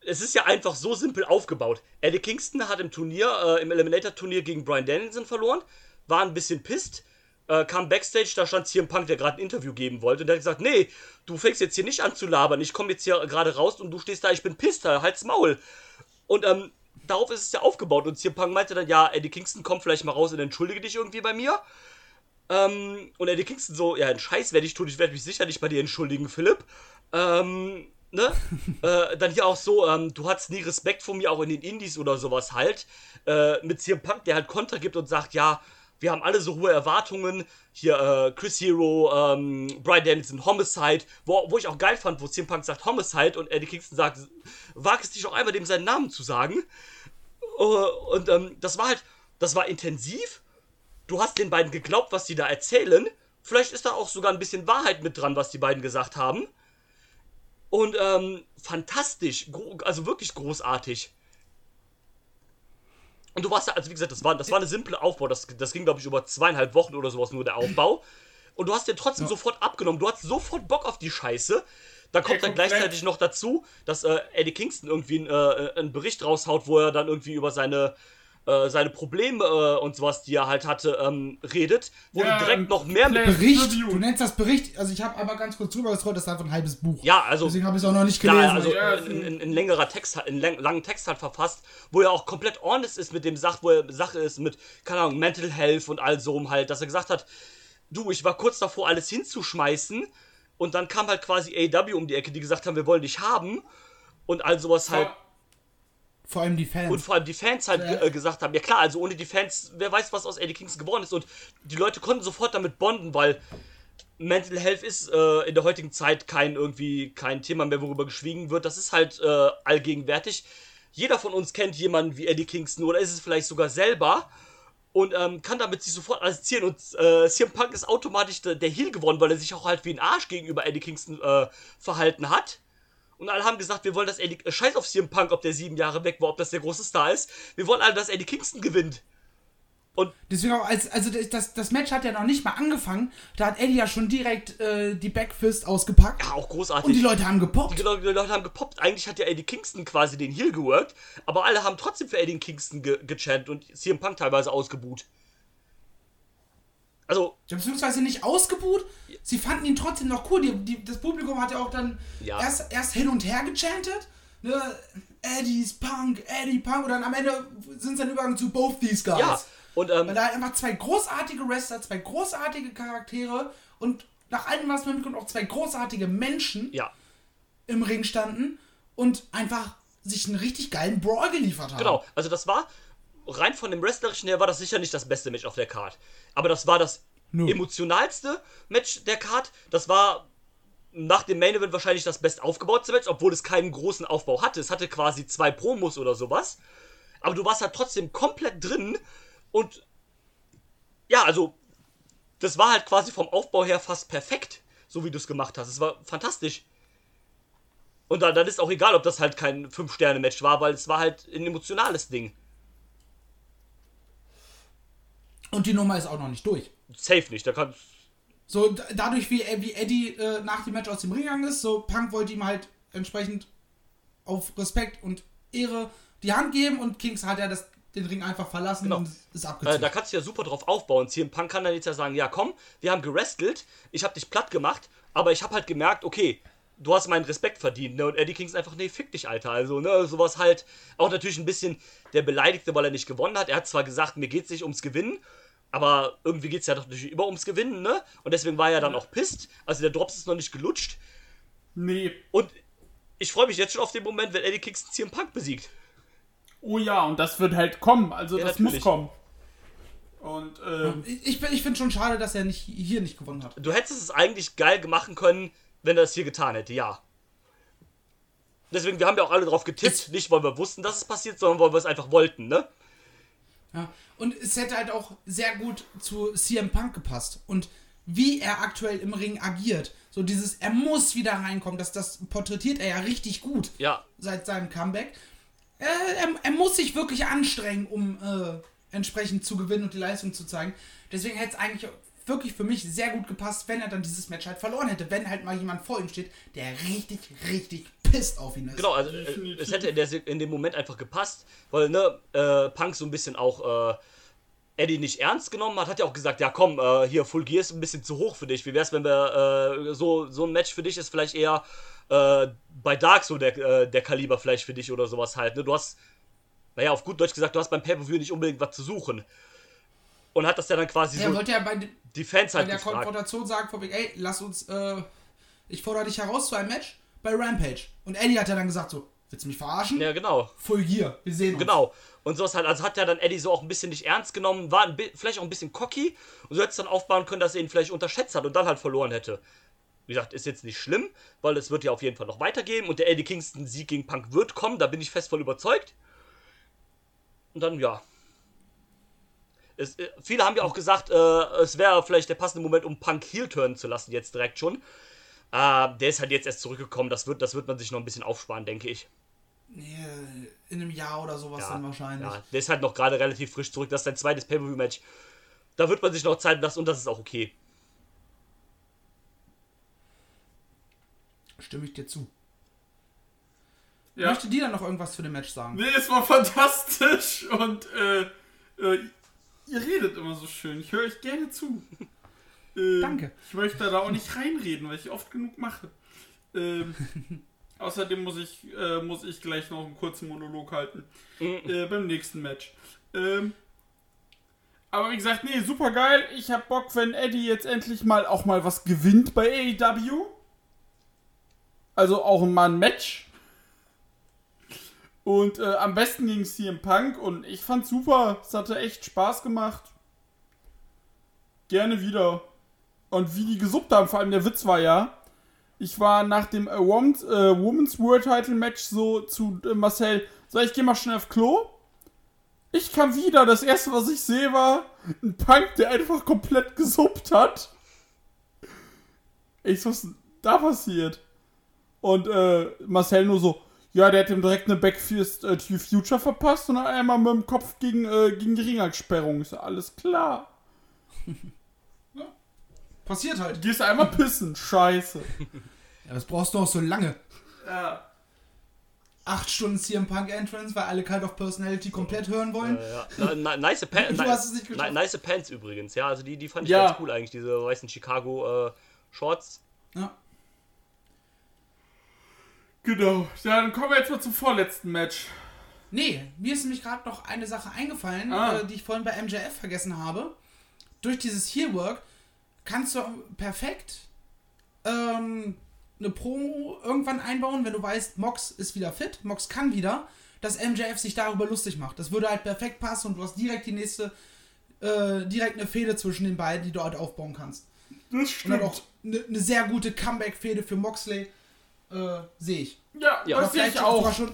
es ist ja einfach so simpel aufgebaut. Eddie Kingston hat im Turnier, äh, im Eliminator-Turnier gegen Brian Danielson verloren, war ein bisschen pisst, äh, kam Backstage, da stand CM Punk, der gerade ein Interview geben wollte, und der hat gesagt, nee, du fängst jetzt hier nicht an zu labern, ich komme jetzt hier gerade raus und du stehst da, ich bin pisst, halt's Maul. Und ähm, darauf ist es ja aufgebaut. Und CM Punk meinte dann, ja, Eddie Kingston, komm vielleicht mal raus und entschuldige dich irgendwie bei mir. Ähm, und Eddie Kingston so, ja, einen Scheiß werde ich tun, ich werde mich sicher nicht bei dir entschuldigen, Philipp. Ähm, ne? äh, dann hier auch so, ähm, du hattest nie Respekt vor mir, auch in den Indies oder sowas halt. Äh, mit CM Punk, der halt Konter gibt und sagt, ja, wir haben alle so hohe Erwartungen. Hier, äh, Chris Hero, ähm, Brian Danielson, Homicide, wo, wo ich auch geil fand, wo CM Punk sagt Homicide und Eddie Kingston sagt, wag es dich auch einmal dem seinen Namen zu sagen. Äh, und ähm, das war halt, das war intensiv. Du hast den beiden geglaubt, was die da erzählen. Vielleicht ist da auch sogar ein bisschen Wahrheit mit dran, was die beiden gesagt haben. Und ähm, fantastisch, also wirklich großartig. Und du warst da, also wie gesagt, das war, das war eine simple Aufbau. Das, das ging, glaube ich, über zweieinhalb Wochen oder sowas nur der Aufbau. Und du hast den trotzdem sofort abgenommen. Du hattest sofort Bock auf die Scheiße. Da kommt Ja, dann gleichzeitig noch dazu, dass äh, Eddie Kingston irgendwie einen, äh, einen Bericht raushaut, wo er dann irgendwie über seine, äh, seine Probleme äh, und sowas, die er halt hatte, ähm, redet. Wo Ja, direkt noch mehr mit. Bericht, du nennst das Bericht, also ich habe aber ganz kurz drüber gescrollt, das ist einfach ein halbes Buch. Ja, also. Deswegen habe ich es auch noch nicht gelesen. Klar, also Ja, ein, ein, ein längerer Text, hat- einen lang- langen Text halt verfasst, wo er auch komplett honest ist mit dem Sach, wo er Sache ist mit, keine Ahnung, Mental Health und all so halt, dass er gesagt hat, du, ich war kurz davor, alles hinzuschmeißen und dann kam halt quasi AW um die Ecke, die gesagt haben, wir wollen dich haben und all sowas halt. Vor allem die Fans. Und vor allem die Fans halt äh, gesagt haben, ja klar, also ohne die Fans, wer weiß, was aus Eddie Kingston geworden ist. Und die Leute konnten sofort damit bonden, weil Mental Health ist äh, in der heutigen Zeit kein irgendwie kein Thema mehr, worüber geschwiegen wird. Das ist halt äh, allgegenwärtig. Jeder von uns kennt jemanden wie Eddie Kingston oder ist es vielleicht sogar selber und ähm, kann damit sich sofort assoziieren. Und äh, CM Punk ist automatisch der, der Heel geworden, weil er sich auch halt wie ein Arsch gegenüber Eddie Kingston äh, verhalten hat. Und alle haben gesagt, wir wollen, dass Eddie, äh, scheiß auf CM Punk, ob der sieben Jahre weg war, ob das der große Star ist. Wir wollen alle, dass Eddie Kingston gewinnt. Deswegen auch, als, also das, das Match hat ja noch nicht mal angefangen. Da hat Eddie ja schon direkt äh, die Backfist ausgepackt. Ja, auch großartig. Und die Leute haben gepoppt. Die Leute, die Leute haben gepoppt. Eigentlich hat ja Eddie Kingston quasi den Heel geworkt, aber alle haben trotzdem für Eddie Kingston ge gechannt und CM Punk teilweise ausgebuht. Also, Ja, beziehungsweise nicht ausgebuht. Sie fanden ihn trotzdem noch cool. Die, die, das Publikum hat ja auch dann Ja. erst, erst hin und her gechantet. Ne? Eddie's Punk, Eddie Punk. Und dann am Ende sind es dann übergegangen zu Both These Guys. ja. Und ähm, Weil da halt einfach zwei großartige Wrestler, zwei großartige Charaktere und nach allem, was man mitbekommt, auch zwei großartige Menschen ja. im Ring standen und einfach sich einen richtig geilen Brawl geliefert haben. Genau, also das war, rein von dem Wrestlerischen her war das sicher nicht das beste Match auf der Card. Aber das war das Nö. emotionalste Match der Card. Das war nach dem Main Event wahrscheinlich das best aufgebaute Match, obwohl es keinen großen Aufbau hatte. Es hatte quasi zwei Promos oder sowas. Aber du warst halt trotzdem komplett drin und ja, also das war halt quasi vom Aufbau her fast perfekt, so wie du es gemacht hast. Es war fantastisch. Und dann, dann ist auch egal, ob das halt kein 5-Sterne-Match war, weil es war halt ein emotionales Ding. Und die Nummer ist auch noch nicht durch. Safe nicht. Da kann. So, dadurch, wie, wie Eddie äh, nach dem Match aus dem Ring gegangen ist, so Punk wollte ihm halt entsprechend auf Respekt und Ehre die Hand geben und Kings hat ja das, den Ring einfach verlassen Genau. und ist Äh, abgezogen. da kannst du ja super drauf aufbauen. CM Punk kann dann jetzt ja sagen: Ja, komm, wir haben gerestelt, ich habe dich platt gemacht, aber ich habe halt gemerkt, okay, du hast meinen Respekt verdient. Ne? Und Eddie Kingston einfach: Nee, fick dich, Alter. Also, ne, sowas halt. Auch natürlich ein bisschen der Beleidigte, weil er nicht gewonnen hat. Er hat zwar gesagt, mir geht's nicht ums Gewinnen. Aber irgendwie geht's ja doch natürlich immer ums Gewinnen, ne? Und deswegen war er dann auch pisst. Also der Drops ist noch nicht gelutscht. Nee. Und ich freue mich jetzt schon auf den Moment, wenn Eddie Kingston CM Punk besiegt. Oh ja, und das wird halt kommen. Also Ja, das natürlich. muss kommen. Und ähm, ich ich, ich finde schon schade, dass er nicht hier nicht gewonnen hat. Du hättest es eigentlich geil machen können, wenn er es hier getan hätte, ja. Deswegen, wir haben ja auch alle drauf getippt, nicht weil wir wussten, dass es passiert, sondern weil wir es einfach wollten, ne? Ja. Und es hätte halt auch sehr gut zu CM Punk gepasst. Und wie er aktuell im Ring agiert. So dieses, er muss wieder reinkommen, das, das porträtiert er ja richtig gut Ja, seit seinem Comeback. Äh, er, er muss sich wirklich anstrengen, um äh, entsprechend zu gewinnen und die Leistung zu zeigen. Deswegen hätte es eigentlich wirklich für mich sehr gut gepasst, wenn er dann dieses Match halt verloren hätte. Wenn halt mal jemand vor ihm steht, der richtig, richtig pisst auf ihn ist. genau, also äh, es hätte in, der, in dem Moment einfach gepasst, weil, ne, äh, Punk so ein bisschen auch äh, Eddie nicht ernst genommen hat, hat ja auch gesagt, ja komm, äh, hier, Full Gear ist ein bisschen zu hoch für dich. Wie wär's, wenn wir, äh, so, so ein Match für dich ist vielleicht eher bei Dark so der, der Kaliber vielleicht für dich oder sowas halt, ne? Du hast, naja, auf gut Deutsch gesagt, du hast beim Pay-Per-View nicht unbedingt was zu suchen. Und hat das ja dann quasi er so wollte ja bei, die Fans bei halt der gefragt. Konfrontation sagen, von wegen, ey, lass uns, äh, ich fordere dich heraus zu einem Match bei Rampage. Und Eddie hat ja dann gesagt so, willst du mich verarschen? Ja, genau. Full Gear, wir sehen uns. Genau. Und sowas halt, also hat ja dann Eddie so auch ein bisschen nicht ernst genommen, war ein vielleicht auch ein bisschen cocky und so hätte es dann aufbauen können, dass er ihn vielleicht unterschätzt hat und dann halt verloren hätte. Wie gesagt, ist jetzt nicht schlimm, weil es wird ja auf jeden Fall noch weitergehen und der Eddie Kingston Sieg gegen Punk wird kommen, da bin ich fest voll überzeugt. Und dann, ja. Es, äh, viele haben ja auch gesagt, äh, es wäre vielleicht der passende Moment, um Punk heel turnen zu lassen, jetzt direkt schon. Äh, der ist halt jetzt erst zurückgekommen, das wird, das wird man sich noch ein bisschen aufsparen, denke ich. Nee, in einem Jahr oder sowas dann wahrscheinlich. Ja, der ist halt noch gerade relativ frisch zurück. Das ist sein zweites Pay-Per-View-Match. Da wird man sich noch Zeit lassen und das ist auch okay. Stimme ich dir zu. ja. Möchte die dann noch irgendwas zu dem Match sagen? Nee, es war fantastisch und äh, äh, ihr redet immer so schön. Ich höre euch gerne zu. Ähm, Danke. Ich möchte da auch nicht reinreden, weil ich oft genug mache. Ähm, außerdem muss ich, äh, muss ich gleich noch einen kurzen Monolog halten. äh, beim nächsten Match. Ähm, aber wie gesagt, nee, super geil. Ich hab Bock, wenn Eddie jetzt endlich mal auch mal was gewinnt bei AEW. Also auch mal ein Match. Und äh, am besten gegen CM Punk. Und ich fand super. Es hatte echt Spaß gemacht. Gerne wieder. Und wie die gesuppt haben, vor allem der Witz war ja, ich war nach dem äh, Women's, äh, Women's World Title Match so zu äh, Marcel, so ich geh mal schnell auf Klo. Ich kam wieder, das erste, was ich sehe, war ein Punk, der einfach komplett gesuppt hat. Ich so, was ist da passiert? Und äh, Marcel nur so, ja, der hat ihm direkt eine Backfist äh, to Future verpasst und dann einmal mit dem Kopf gegen, äh, gegen die Ringalsperrung. Ich so, alles klar. Passiert halt. Gehst einmal pissen, scheiße. Ja, das brauchst du auch so lange. Ja. Acht Stunden CM Punk Entrance, weil alle Cult of Personality komplett hören wollen. Äh, ja. Na, na, nice, Pan Du hast es nicht geschafft. ni nice Pants übrigens, ja. Also die, die fand ich Ja. ganz cool eigentlich, diese weißen Chicago äh, Shorts. Ja. Genau. Dann kommen wir jetzt mal zum vorletzten Match. Nee, mir ist nämlich gerade noch eine Sache eingefallen, Ah. äh, die ich vorhin bei MJF vergessen habe. Durch dieses Heelwork kannst du perfekt ähm, eine Promo irgendwann einbauen, wenn du weißt, Mox ist wieder fit, Mox kann wieder, dass MJF sich darüber lustig macht. Das würde halt perfekt passen und du hast direkt die nächste, äh, direkt eine Fehde zwischen den beiden, die du halt aufbauen kannst. Das Und dann auch eine, eine sehr gute Comeback-Fehde für Moxley äh, sehe ich. Ja, Ja. Das sehe ich sogar auch. schon,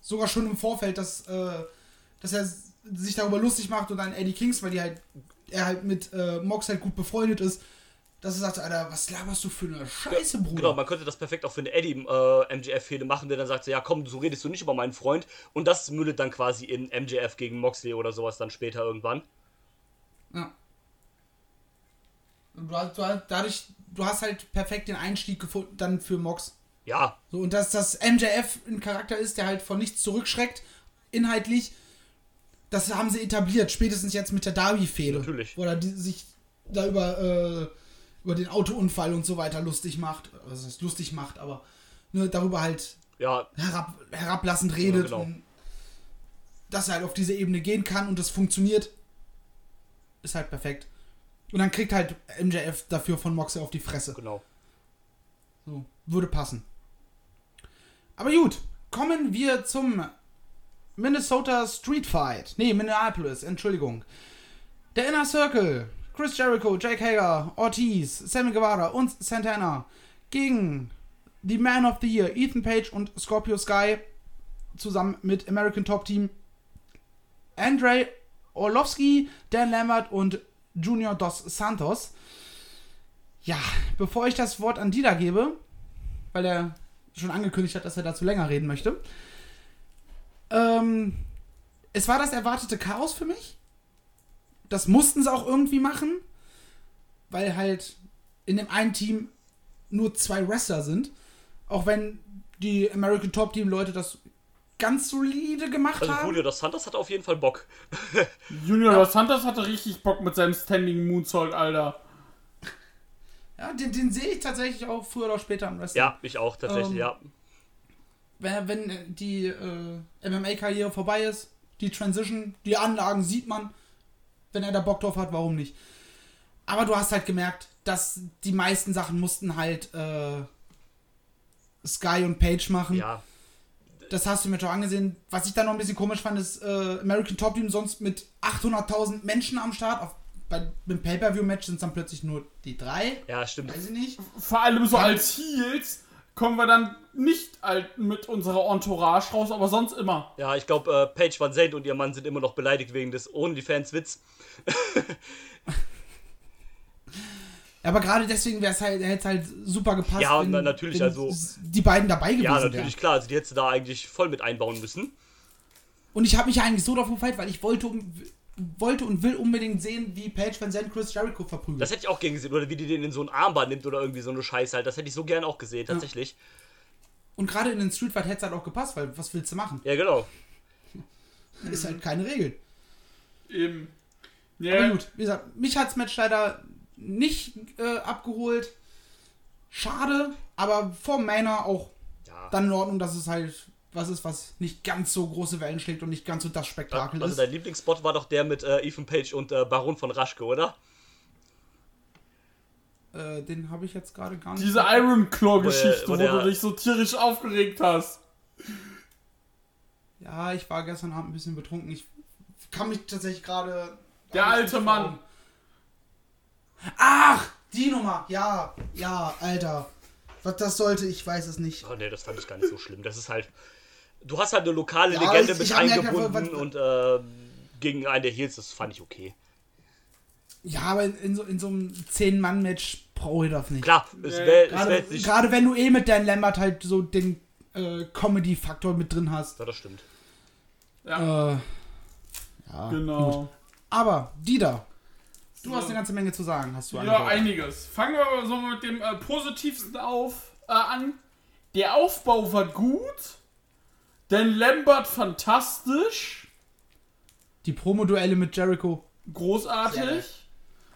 sogar schon im Vorfeld, dass, äh, dass er sich darüber lustig macht und dann Eddie Kings, weil die halt, er halt mit äh, Mox halt gut befreundet ist, dass du sagst, Alter, was laberst du für eine Scheiße, Bruder? Genau, man könnte das perfekt auch für eine Eddie äh, MJF-Fehde machen, der dann sagt, ja komm, so redest du nicht über meinen Freund. Und das mündet dann quasi in MJF gegen Moxley oder sowas dann später irgendwann. Ja. Und du hast, du hast, dadurch, du hast halt perfekt den Einstieg gefunden dann für Mox. Ja, So, und dass das MJF ein Charakter ist, der halt von nichts zurückschreckt, inhaltlich, das haben sie etabliert, spätestens jetzt mit der Darby-Fehde. Natürlich. Wo er die, sich da über, äh, über den Autounfall und so weiter lustig macht. Was heißt lustig macht, aber ne, darüber halt ja, herab, herablassend redet. genau. und dass er halt auf diese Ebene gehen kann und das funktioniert, ist halt perfekt. Und dann kriegt halt MJF dafür von Moxley auf die Fresse. genau. So, würde passen. Aber gut, kommen wir zum Minnesota Street Fight. Nee, Minneapolis, Entschuldigung. Der Inner Circle, Chris Jericho, Jake Hager, Ortiz, Sammy Guevara und Santana gegen die Man of the Year, Ethan Page und Scorpio Sky zusammen mit American Top Team Andre Orlovsky, Dan Lambert und Junior Dos Santos. Ja, bevor ich das Wort an Dida gebe, weil er schon angekündigt hat, dass er dazu länger reden möchte. Ähm, es war das erwartete Chaos für mich. Das mussten sie auch irgendwie machen, weil halt in dem einen Team nur zwei Wrestler sind. Auch wenn die American Top Team Leute das ganz solide gemacht Also haben. Julio dos Santos hat auf jeden Fall Bock. Junior Dos Santos hatte richtig Bock mit seinem Standing Moonsault, Alter. Ja, den, den sehe ich tatsächlich auch früher oder später am Wrestling. Ja, ich auch tatsächlich, Ähm, ja. Wenn, wenn die äh, MMA-Karriere vorbei ist, die Transition, die Anlagen sieht man, wenn er da Bock drauf hat, warum nicht? Aber du hast halt gemerkt, dass die meisten Sachen mussten halt äh, Sky und Page machen. Ja, Das hast du mir schon angesehen. Was ich da noch ein bisschen komisch fand, ist äh, American Top Team sonst mit 800.000 Menschen am Start. Auf, bei, beim Pay-Per-View-Match sind es dann plötzlich nur die drei. ja, stimmt. Weiß ich nicht. Vor allem so als Heels kommen wir dann nicht halt mit unserer Entourage raus, aber sonst immer. Ja, ich glaube, äh, Paige Van Zandt und ihr Mann sind immer noch beleidigt wegen des OnlyFans-Witz. Ja, aber gerade deswegen wäre es halt, hätte es halt super gepasst. Ja, na, natürlich, also- s- Die beiden dabei gewesen Ja, natürlich, klar. Also die hättest du da eigentlich voll mit einbauen müssen. Und ich habe mich ja eigentlich so darauf gefreut, weil ich wollte, um, wollte und will unbedingt sehen, wie Page Van Zandt Chris Jericho verprügelt. Das hätte ich auch gern gesehen. Oder wie die den in so ein Armband nimmt oder irgendwie so eine Scheiße halt. Das hätte ich so gern auch gesehen, tatsächlich. und gerade in den Street Fight hätte es halt auch gepasst, weil was willst du machen? Ja, genau. Ist halt keine Regel. Eben. Aber Ja, gut, wie gesagt, mich hat's Match leider nicht äh, abgeholt. Schade, aber vom Manor auch Ja. dann in Ordnung, dass es halt was ist, was nicht ganz so große Wellen schlägt und nicht ganz so das Spektakel Also ist. dein Lieblingsspot war doch der mit äh, Ethan Page und äh, Baron von Raschke, oder? Äh, den habe ich jetzt gerade gar nicht. diese Iron Claw-Geschichte, Wo wo, der- wo der- du dich so tierisch aufgeregt hast. Ja, ich war gestern Abend ein bisschen betrunken. Ich kann mich tatsächlich gerade. Der alte Mann. Ach, die Nummer. Ja, ja, Alter. Was das sollte, ich weiß es nicht. Oh nee, das fand ich gar nicht so schlimm. Das ist halt. Du hast halt eine lokale Ja, Legende ich- mit ich eingebunden einfach, und äh, gegen einen der Heels, das fand ich okay. Ja, aber in, in so, in so einem 10-Mann-Match brauche ich das nicht. Klar, es wär Gerade, jetzt nicht. gerade wenn du eh mit Dan Lambert halt so den äh, Comedy-Faktor mit drin hast. Ja, das stimmt. Ja, Äh, ja, genau. Gut. Aber, Dieter, du So. hast eine ganze Menge zu sagen, hast du Ja, einiges. Fangen wir aber so mit dem äh, Positivsten auf, äh, an. Der Aufbau war gut. Denn Lambert fantastisch. Die Promo-Duelle mit Jericho. Großartig. Sehr.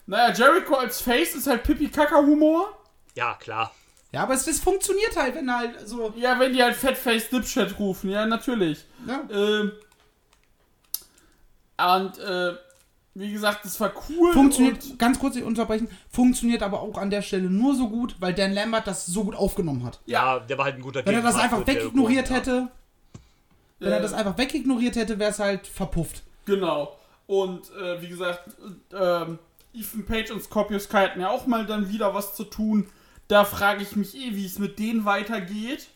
Naja, Jericho als Face ist halt Pipi-Kaka-Humor. Ja, klar. Ja, aber es das funktioniert halt, wenn er halt so. Ja, wenn die halt Fatface Dipchat rufen, ja, natürlich. Ja, Ähm, und, äh, wie gesagt, das war cool. funktioniert, ganz kurz unterbrechen, funktioniert aber auch an der Stelle nur so gut, weil Dan Lambert das so gut aufgenommen hat. Ja, der war halt ein guter Wenn er das einfach wegignoriert ja. hätte, wenn äh, er das einfach wegignoriert hätte, wäre es halt verpufft. Genau. Und äh, wie gesagt, ähm, Ethan Page und Scorpio Sky hatten ja auch mal dann wieder was zu tun. Da frage ich mich eh, wie es mit denen weitergeht.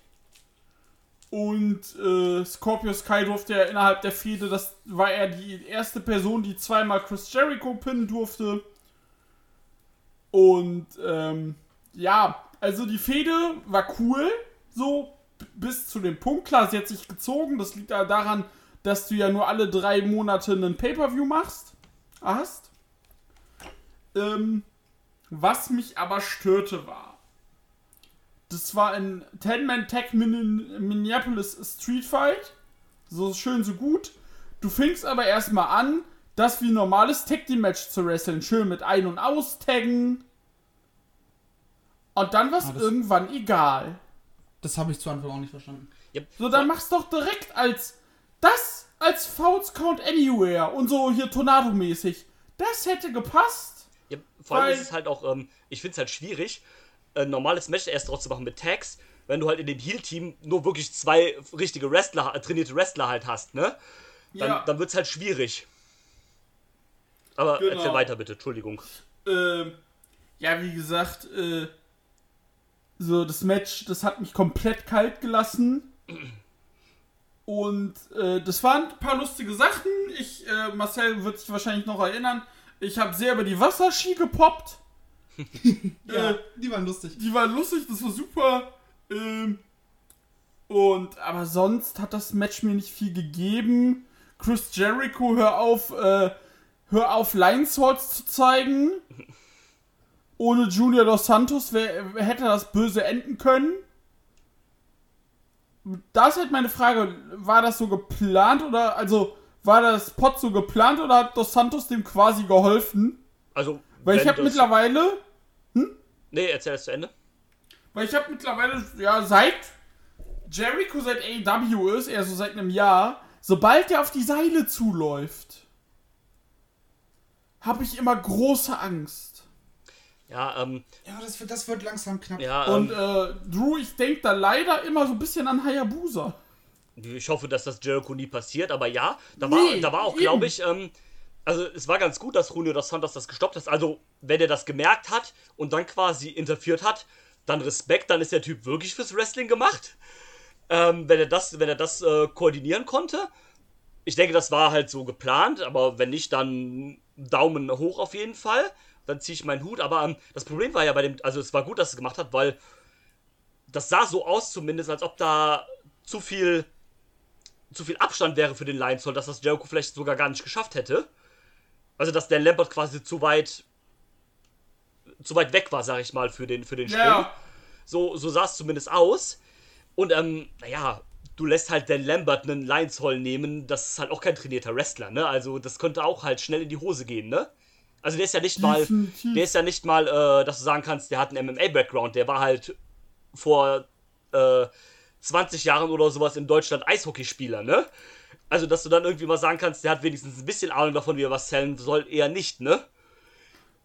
Und äh, Scorpio Sky durfte ja innerhalb der Fehde, das war er die erste Person, die zweimal Chris Jericho pinnen durfte. Und ähm, ja, also die Fehde war cool, so bis zu dem Punkt. Klar, sie hat sich gezogen. Das liegt ja daran, dass du ja nur alle drei Monate einen Pay-Per-View machst. Hast. Ähm, was mich aber störte war, das war ein 10-Man-Tag Min Minneapolis Street Fight. So schön, so gut. Du fingst aber erstmal an, das wie ein normales Tag Team Match zu wresteln. Schön mit Ein- und Austaggen. Und dann war es Ah, irgendwann egal. Das habe ich zu Anfang auch nicht verstanden. Ja, So, dann mach's doch direkt als das als Fouls Count Anywhere und so hier Tornado-mäßig. Das hätte gepasst. Ja, vor allem ist es halt auch, ähm, ich finde es halt schwierig, ein normales Match erst draus zu machen mit Tags, wenn du halt in dem Heal-Team nur wirklich zwei richtige Wrestler, äh, trainierte Wrestler halt hast, ne? Dann, Ja. dann wird es halt schwierig. Aber Genau. erzähl weiter bitte, Entschuldigung. Ähm, ja, wie gesagt, äh, so das Match, das hat mich komplett kalt gelassen. Und äh, das waren ein paar lustige Sachen. Ich, äh, Marcel wird sich wahrscheinlich noch erinnern. Ich habe sehr über die Wasserski gepoppt. äh, die waren lustig. die war lustig, das war super. Ähm, und aber sonst hat das Match mir nicht viel gegeben. Chris Jericho, hör auf, äh, hör auf, Line Swords zu zeigen. Ohne Junior Dos Santos wär, hätte das böse enden können. Da ist halt meine Frage, war das so geplant oder, also, war das Pot so geplant oder hat Dos Santos dem quasi geholfen? Also, Weil ich habe das- mittlerweile, Nee, erzähl es zu Ende. Weil ich habe mittlerweile, ja, seit Jericho seit AEW ist, eher so seit einem Jahr, sobald er auf die Seile zuläuft, habe ich immer große Angst. Ja, ähm, Ja, das wird, das wird langsam knapp. ja, Und ähm, äh, Drew, ich denke da leider immer so ein bisschen an Hayabusa. ich hoffe, dass das Jericho nie passiert, aber ja, da Nee, war, da war auch, glaube ich, ähm, also es war ganz gut, dass Julio dos Santos das gestoppt hat. Also, wenn er das gemerkt hat und dann quasi interferiert hat, dann Respekt, dann ist der Typ wirklich fürs Wrestling gemacht. Ähm, wenn er das, wenn er das äh, koordinieren konnte. Ich denke, das war halt so geplant, aber wenn nicht, dann Daumen hoch auf jeden Fall. Dann ziehe ich meinen Hut. Aber ähm, das Problem war ja bei dem, also es war gut, dass es gemacht hat, weil das sah so aus zumindest, als ob da zu viel zu viel Abstand wäre für den Lionsoul, dass das Jericho vielleicht sogar gar nicht geschafft hätte. Also dass der Lambert quasi zu weit zu weit weg war, sag ich mal, für den für den Sprung. Ja, So, so sah es zumindest aus. Und ähm, naja, du lässt halt den Lambert einen Lionsoul nehmen, das ist halt auch kein trainierter Wrestler, ne? Also das könnte auch halt schnell in die Hose gehen, ne? Also der ist ja nicht mal, der ist ja nicht mal, äh, dass du sagen kannst, der hat einen MMA-Background, der war halt vor äh, 20 Jahren oder sowas in Deutschland Eishockeyspieler, ne? Also, dass du dann irgendwie mal sagen kannst, der hat wenigstens ein bisschen Ahnung davon, wie er was zählen soll, eher nicht, ne?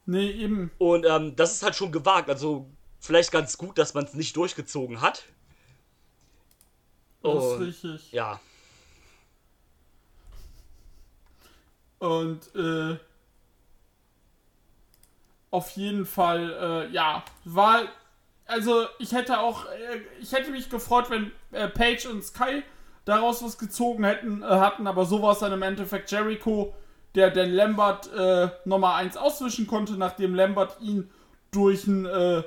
nee, eben. Und ähm, das ist halt schon gewagt. Also vielleicht ganz gut, dass man es nicht durchgezogen hat. Das ist Und, richtig. ja. Und äh, auf jeden Fall, äh, ja, war. Also ich hätte auch, äh, ich hätte mich gefreut, wenn äh, Paige und Sky daraus was gezogen hätten, äh, hatten, aber so war es dann im Endeffekt Jericho, der den Lambert äh, Nummer 1 auswischen konnte, nachdem Lambert ihn durch einen äh,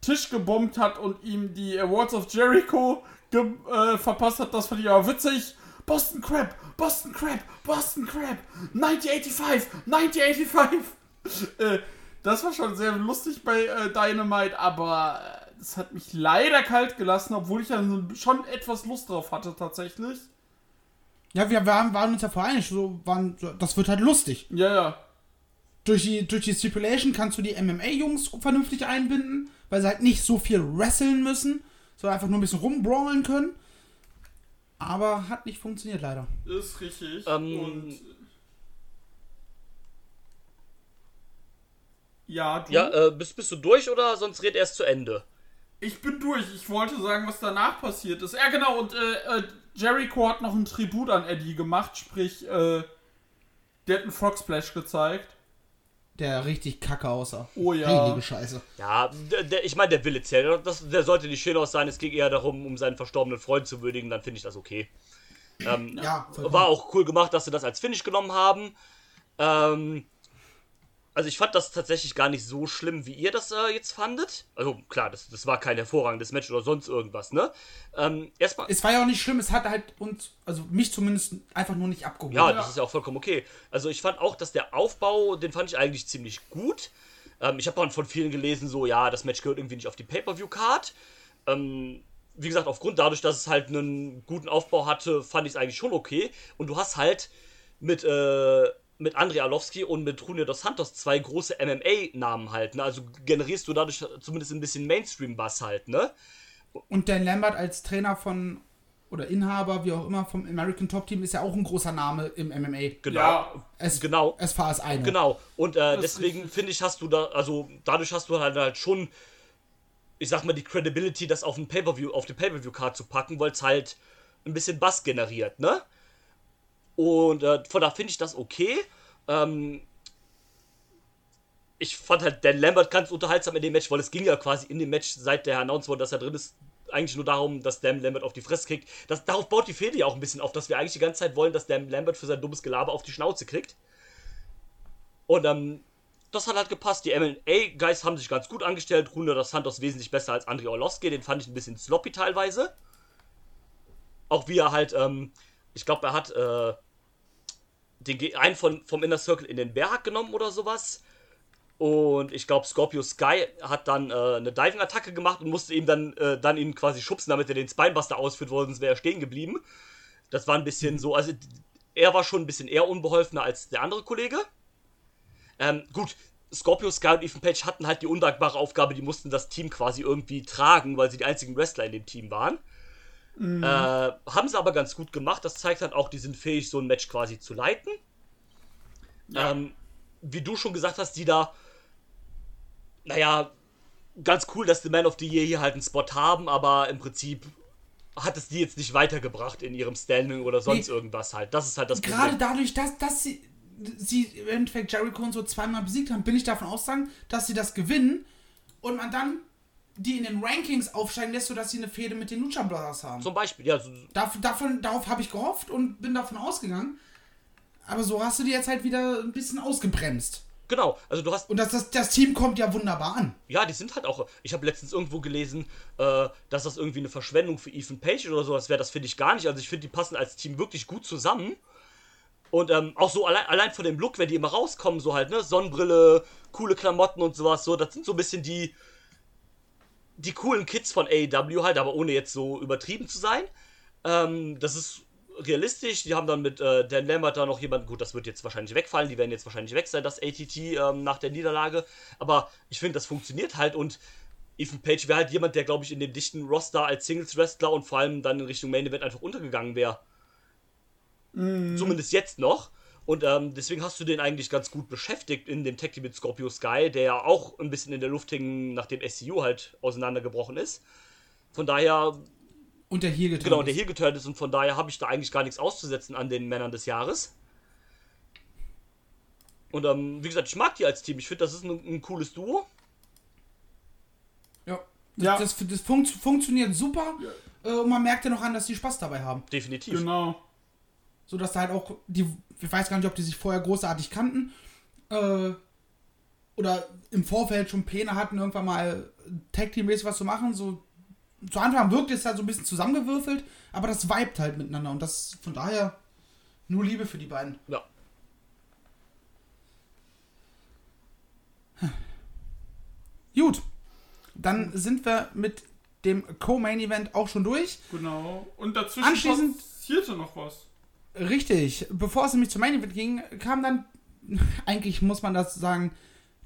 Tisch gebombt hat und ihm die Awards of Jericho verpasst hat. Das fand ich aber witzig. Boston Crab, Boston Crab, Boston Crab, 1985, 1985. äh, das war schon sehr lustig bei äh, Dynamite, aber äh, das hat mich leider kalt gelassen, obwohl ich ja schon etwas Lust drauf hatte tatsächlich. Ja, wir waren, waren uns ja vorher einig, so waren, das wird halt lustig. Ja, ja. Durch die, durch die Stipulation kannst du die MMA-Jungs vernünftig einbinden, weil sie halt nicht so viel wresteln müssen, sondern einfach nur ein bisschen rumbrawlen können. Aber hat nicht funktioniert leider. Ist richtig. Ähm, Und ja, du? Ja, äh, bist, bist du durch oder sonst red erst zu Ende? Ich bin durch. Ich wollte sagen, was danach passiert ist. Ja, genau. Und äh, äh, Jericho hat noch ein Tribut an Eddie gemacht. Sprich, äh, der hat einen Frog Splash gezeigt. Der richtig kacke aussah. Oh ja. Heilige Scheiße. Ja, der, der, ich meine, der Wille zählt. Das, der sollte nicht schön aus sein. Es ging eher darum, um seinen verstorbenen Freund zu würdigen. Dann finde ich das okay. Ähm, Ja, vollkommen. war auch cool gemacht, dass sie das als Finish genommen haben. Ähm, Also ich fand das tatsächlich gar nicht so schlimm, wie ihr das äh, jetzt fandet. Also klar, das, das war kein hervorragendes Match oder sonst irgendwas, ne? Ähm, erstmal. Es war ja auch nicht schlimm, es hat halt uns, also mich zumindest, einfach nur nicht abgeholt. Ja, das ist ja auch vollkommen okay. Also ich fand auch, dass der Aufbau, den fand ich eigentlich ziemlich gut. Ähm, ich habe auch von vielen gelesen, so, ja, das Match gehört irgendwie nicht auf die Pay-Per-View-Card. Ähm, wie gesagt, aufgrund dadurch, dass es halt einen guten Aufbau hatte, fand ich es eigentlich schon okay. Und du hast halt mit, äh, mit Andrei Arlovski und mit Junio dos Santos zwei große MMA-Namen halt, ne? Also generierst du dadurch zumindest ein bisschen Mainstream-Bass halt, ne? Und Dan Lambert als Trainer von oder Inhaber, wie auch immer, vom American Top Team ist ja auch ein großer Name im MMA. Genau. Ja, Es, Genau. Es far as eine. Genau. Und äh, ist deswegen finde ich, hast du da, also dadurch hast du halt, halt schon, ich sag mal, die Credibility, das auf ein Pay-Per-View, auf die Pay-Per-View-Card zu packen, weil es halt ein bisschen Bass generiert, ne? Und äh, von da finde ich das okay. Ähm, ich fand halt Dan Lambert ganz unterhaltsam in dem Match, weil es ging ja quasi in dem Match, seit der announced wurde, dass er drin ist, eigentlich nur darum, dass Dan Lambert auf die Fresse kriegt. Das, darauf baut die Fehde ja auch ein bisschen auf, dass wir eigentlich die ganze Zeit wollen, dass Dan Lambert für sein dummes Gelaber auf die Schnauze kriegt. Und ähm, das hat halt gepasst. Die MLA-Guys haben sich ganz gut angestellt. Runde das Santos wesentlich besser als Andrei Orlovski. Den fand ich ein bisschen sloppy teilweise. Auch wie er halt, ähm, ich glaube, er hat äh, den einen von, vom Inner Circle in den Berg genommen oder sowas. Und ich glaube, Scorpio Sky hat dann äh, eine Diving-Attacke gemacht und musste ihm dann, äh, dann ihn quasi schubsen, damit er den Spinebuster ausführt, weil sonst wäre er stehen geblieben. Das war ein bisschen so, also er war schon ein bisschen eher unbeholfener als der andere Kollege. Ähm, gut, Scorpio Sky und Ethan Page hatten halt die undankbare Aufgabe, die mussten das Team quasi irgendwie tragen, weil sie die einzigen Wrestler in dem Team waren. Äh, haben sie aber ganz gut gemacht. Das zeigt halt auch, die sind fähig, so ein Match quasi zu leiten. Ja. Ähm, wie du schon gesagt hast, die da, naja, ganz cool, dass die Man of the Year hier halt einen Spot haben, aber im Prinzip hat es die jetzt nicht weitergebracht in ihrem Standing oder sonst Nee. irgendwas halt. Das ist halt das Gerade dadurch, dass, dass sie, sie im Endeffekt Jericho und so zweimal besiegt haben, bin ich davon ausgegangen, dass sie das gewinnen und man dann die in den Rankings aufsteigen lässt, sodass sie eine Fehde mit den Lucha Brothers haben. Zum Beispiel, ja, Dav davon, darauf habe ich gehofft und bin davon ausgegangen. Aber so hast du die jetzt halt wieder ein bisschen ausgebremst. genau. Also du hast Und das, das, das Team kommt ja wunderbar an. Ja, die sind halt auch. Ich habe letztens irgendwo gelesen, äh, dass das irgendwie eine Verschwendung für Ethan Page oder sowas wäre. Das finde ich gar nicht. Also ich finde, die passen als Team wirklich gut zusammen. Und ähm, auch so allein, allein von dem Look, wenn die immer rauskommen, so halt, ne? Sonnenbrille, coole Klamotten und sowas, so, das sind so ein bisschen die. Die coolen Kids von AEW halt, aber ohne jetzt so übertrieben zu sein. Ähm, das ist realistisch. Die haben dann mit äh, Dan Lambert da noch jemanden, gut, das wird jetzt wahrscheinlich wegfallen, die werden jetzt wahrscheinlich weg sein, das ATT ähm, nach der Niederlage. Aber ich finde, das funktioniert halt und Ethan Page wäre halt jemand, der, glaube ich, in dem dichten Roster als Singles-Wrestler und vor allem dann in Richtung Main Event einfach untergegangen wäre. Zumindest jetzt noch. Und ähm, deswegen hast du den eigentlich ganz gut beschäftigt in dem Tag Team mit Scorpio Sky, der ja auch ein bisschen in der Luft hing, nachdem SCU halt auseinandergebrochen ist. Von daher Und der hier getan Genau, der ist. hier geturnt ist und von daher habe ich da eigentlich gar nichts auszusetzen an den Männern des Jahres. Und ähm, wie gesagt, ich mag die als Team. Ich finde, das ist ein, ein cooles Duo. Ja. Ja. Das, das funkt, funktioniert super. Äh, und man merkt ja noch an, dass die Spaß dabei haben. Definitiv. Genau. So dass da halt auch, die, ich weiß gar nicht, ob die sich vorher großartig kannten. Äh, oder im Vorfeld schon Pläne hatten, irgendwann mal Tag Team-mäßig was zu machen. So zu Anfang wirkt es halt so ein bisschen zusammengewürfelt, aber das vibet halt miteinander. Und das von daher nur Liebe für die beiden. Ja. Gut. Dann sind wir mit dem Co-Main-Event auch schon durch. Genau. Und dazwischen Anschließend- passierte noch was. Richtig. Bevor es nämlich zum Main Event ging, kam dann, eigentlich muss man das sagen,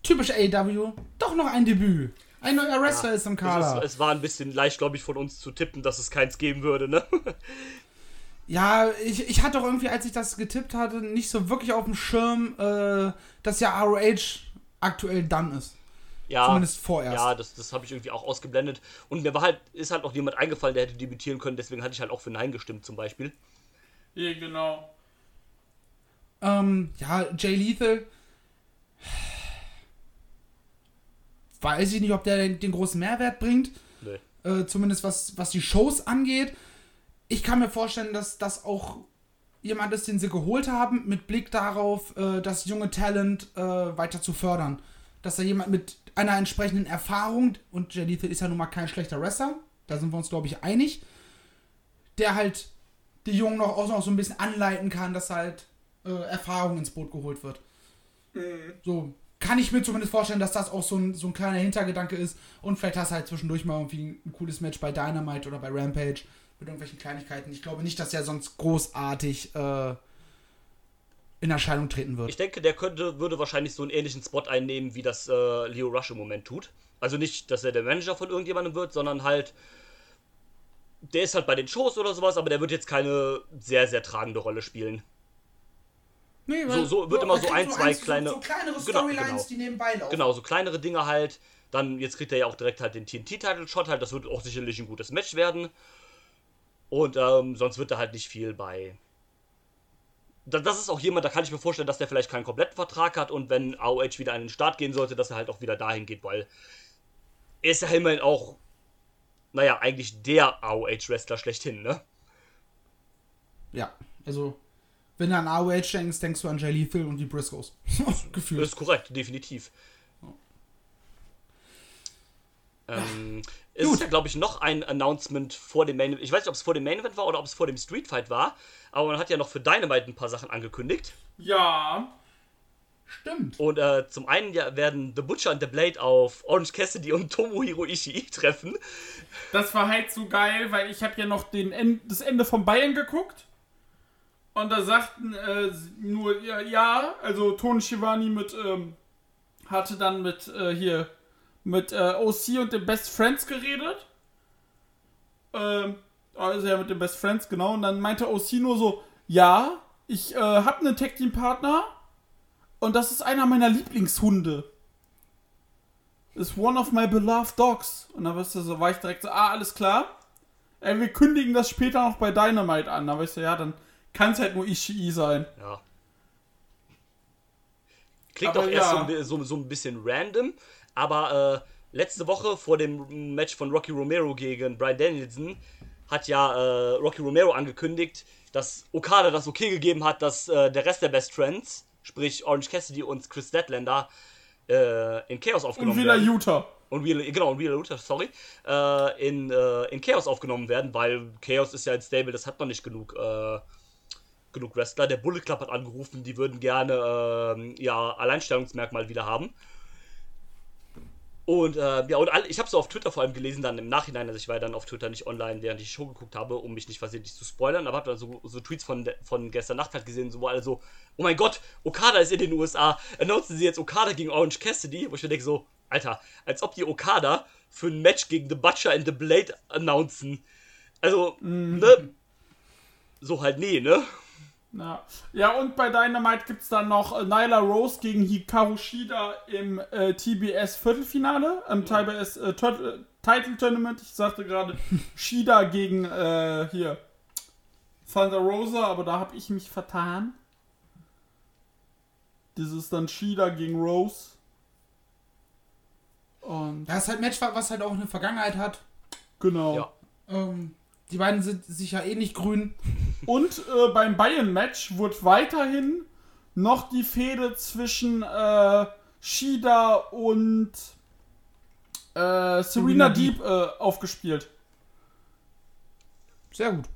typisch AEW, doch noch ein Debüt. Ein neuer Wrestler ist im Kader. ist, es war ein bisschen leicht, glaube ich, von uns zu tippen, dass es keins geben würde, ne? ja, ich, ich hatte auch irgendwie, als ich das getippt hatte, nicht so wirklich auf dem Schirm, äh, dass ja ROH aktuell done ist. Ja, Zumindest vorerst. Ja, das, das habe ich irgendwie auch ausgeblendet. Und mir war halt, ist halt noch jemand eingefallen, der hätte debütieren können, deswegen hatte ich halt auch für Nein gestimmt, zum Beispiel. Ja, genau. Ähm, ja, Jay Lethal. Weiß ich nicht, ob der den, den großen Mehrwert bringt. Nö. Äh, zumindest was, was die Shows angeht. Ich kann mir vorstellen, dass das auch jemand ist, den sie geholt haben, mit Blick darauf, äh, das junge Talent äh, weiter zu fördern. Dass da jemand mit einer entsprechenden Erfahrung, und Jay Lethal ist ja nun mal kein schlechter Wrestler, da sind wir uns, glaube ich, einig, der halt die Jungen noch, auch noch so ein bisschen anleiten kann, dass halt äh, Erfahrung ins Boot geholt wird. So kann ich mir zumindest vorstellen, dass das auch so ein, so ein kleiner Hintergedanke ist. Und vielleicht hast du halt zwischendurch mal irgendwie ein cooles Match bei Dynamite oder bei Rampage mit irgendwelchen Kleinigkeiten. Ich glaube nicht, dass er sonst großartig äh, in Erscheinung treten wird. Ich denke, der könnte, würde wahrscheinlich so einen ähnlichen Spot einnehmen, wie das äh, Leo Rush im Moment tut. Also nicht, dass er der Manager von irgendjemandem wird, sondern halt. Der ist halt bei den Shows oder sowas, aber der wird jetzt keine sehr, sehr tragende Rolle spielen. nee, so- so wird immer er so ein, zwei so, kleine- So, so kleinere Genau, Storylines, genau. die nebenbei laufen. Genau, so kleinere Dinge halt. Dann, jetzt kriegt er ja auch direkt halt den TNT-Title-Shot halt. Das wird auch sicherlich ein gutes Match werden. Und ähm, sonst wird er halt nicht viel bei. Da- Das ist auch jemand, da kann ich mir vorstellen, dass der vielleicht keinen kompletten Vertrag hat und wenn AOH wieder an den Start gehen sollte, dass er halt auch wieder dahin geht, weil er ist ja immerhin auch, naja, eigentlich der AOH-Wrestler schlechthin, ne? Ja, also, wenn du an AOH denkst, denkst du an Jay Lethal und die Briscoes. Gefühlt. Das ist korrekt, definitiv. Ähm, es ist ja, glaube ich, noch ein Announcement vor dem Main Event. Ich weiß nicht, ob es vor dem Main Event war oder ob es vor dem Street Fight war, aber man hat ja noch für Dynamite ein paar Sachen angekündigt. Ja. Stimmt. Und äh, zum einen ja, werden The Butcher und The Blade auf Orange Cassidy und Tomohiro Ishii treffen. Das war halt so geil, weil ich habe ja noch den End, das Ende von Bayern geguckt. Und da sagten äh, nur, ja, ja, also Tony Schiavone mit, ähm, hatte dann mit, äh, hier, mit äh, OC und den Best Friends geredet. Ähm, also ja, mit den Best Friends, genau. Und dann meinte OC nur so, ja, ich äh, habe einen Tag Team Partner und das ist einer meiner Lieblingshunde. Ist one of my beloved dogs. Und dann weißt du, so war ich direkt so, ah, alles klar. Ey, wir kündigen das später noch bei Dynamite an. Da weißt du, ja, dann kann es halt nur Ishii sein. Ja. Klingt Aber auch erst ja. so, ein bi- so, so ein bisschen random, aber äh, letzte Woche vor dem Match von Rocky Romero gegen Brian Danielson hat ja äh, Rocky Romero angekündigt, dass Okada das okay gegeben hat, dass äh, der Rest der Best Friends, sprich Orange Cassidy und Chris Statlander, äh, in Chaos Und aufgenommen werden Utah. und Wheeler, genau, und Wheeler Luther, sorry, äh, in, äh, in Chaos aufgenommen werden, weil Chaos ist ja ein Stable, das hat noch nicht genug, äh, genug Wrestler. Der Bullet Club hat angerufen, die würden gerne, ähm, ja, Alleinstellungsmerkmal wieder haben. Und, äh, ja, und all, ich habe so auf Twitter vor allem gelesen, dann im Nachhinein, also ich war dann auf Twitter nicht online, während ich die Show geguckt habe, um mich nicht versehentlich zu spoilern, aber habe dann so, so Tweets von, von gestern Nacht halt gesehen, so, wo alle so, oh mein Gott, Okada ist in den USA, announcen sie jetzt Okada gegen Orange Cassidy, wo ich mir denke so, Alter, als ob die Okada für ein Match gegen The Butcher and The Blade announcen. Also, ne? So halt, nee, ne? Ja. ja, und bei Dynamite gibt es dann noch äh, Nyla Rose gegen Hikaru Shida im äh, TBS Viertelfinale, im TBS äh, äh, Title Tournament. Ich sagte gerade Shida gegen äh, hier Thunder Rosa, aber da habe ich mich vertan. Das ist dann Shida gegen Rose. Und Das ist halt ein Match, was halt auch eine Vergangenheit hat. genau. Ja. Ähm, die beiden sind sich ja eh nicht grün. Und äh, beim Bayern-Match wird weiterhin noch die Fehde zwischen äh, Shida und äh, Serena Serena Deep äh, aufgespielt. Sehr gut.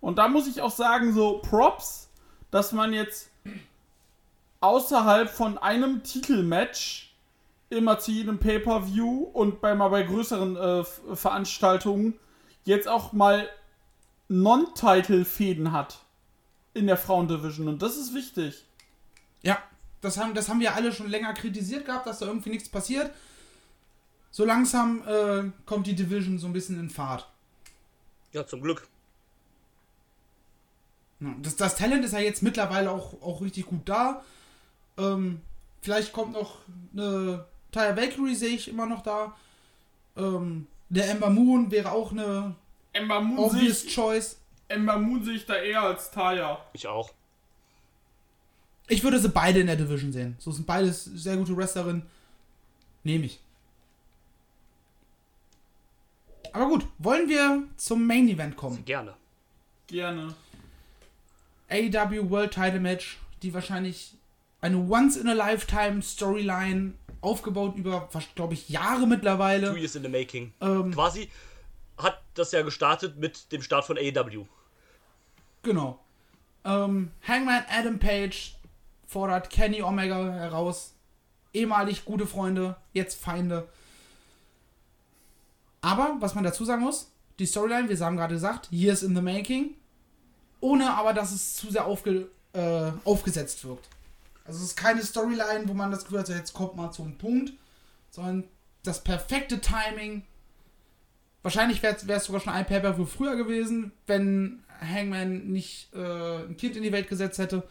Und da muss ich auch sagen, so Props, dass man jetzt außerhalb von einem Titelmatch immer zu jedem Pay-Per-View und bei mal bei größeren äh, Veranstaltungen jetzt auch mal Non-Title-Fäden hat in der Frauendivision. Und das ist wichtig. Ja, das haben, das haben wir alle schon länger kritisiert gehabt, dass da irgendwie nichts passiert. So langsam äh, kommt die Division so ein bisschen in Fahrt. Ja, zum Glück. Das, das Talent ist ja jetzt mittlerweile auch, auch richtig gut da. Ähm, vielleicht kommt noch eine Taya Valkyrie, sehe ich immer noch da. Ähm, der Ember Moon wäre auch eine Ember Moon sehe obvious ich, choice. Ember Moon sehe ich da eher als Taya. Ich auch. Ich würde sie beide in der Division sehen. So sind beides sehr gute Wrestlerinnen. Nehme ich. Aber gut, wollen wir zum Main Event kommen? Gerne. Gerne. AEW World Title Match, die wahrscheinlich eine Once-in-a-Lifetime-Storyline aufgebaut über, glaube ich, Jahre mittlerweile. Two years in the making. Ähm, Quasi hat das ja gestartet mit dem Start von AEW. Genau. Ähm, Hangman Adam Page fordert Kenny Omega heraus. Ehemalig gute Freunde, jetzt Feinde. Aber, was man dazu sagen muss, die Storyline, wir haben gerade gesagt, Years in the Making, ohne aber, dass es zu sehr aufge, äh, aufgesetzt wirkt. Also es ist keine Storyline, wo man das Gefühl hat, jetzt kommt mal zum Punkt, sondern das perfekte Timing. Wahrscheinlich wäre es sogar schon ein Pay-Per-View früher gewesen, wenn Hangman nicht äh, ein Kind in die Welt gesetzt hätte.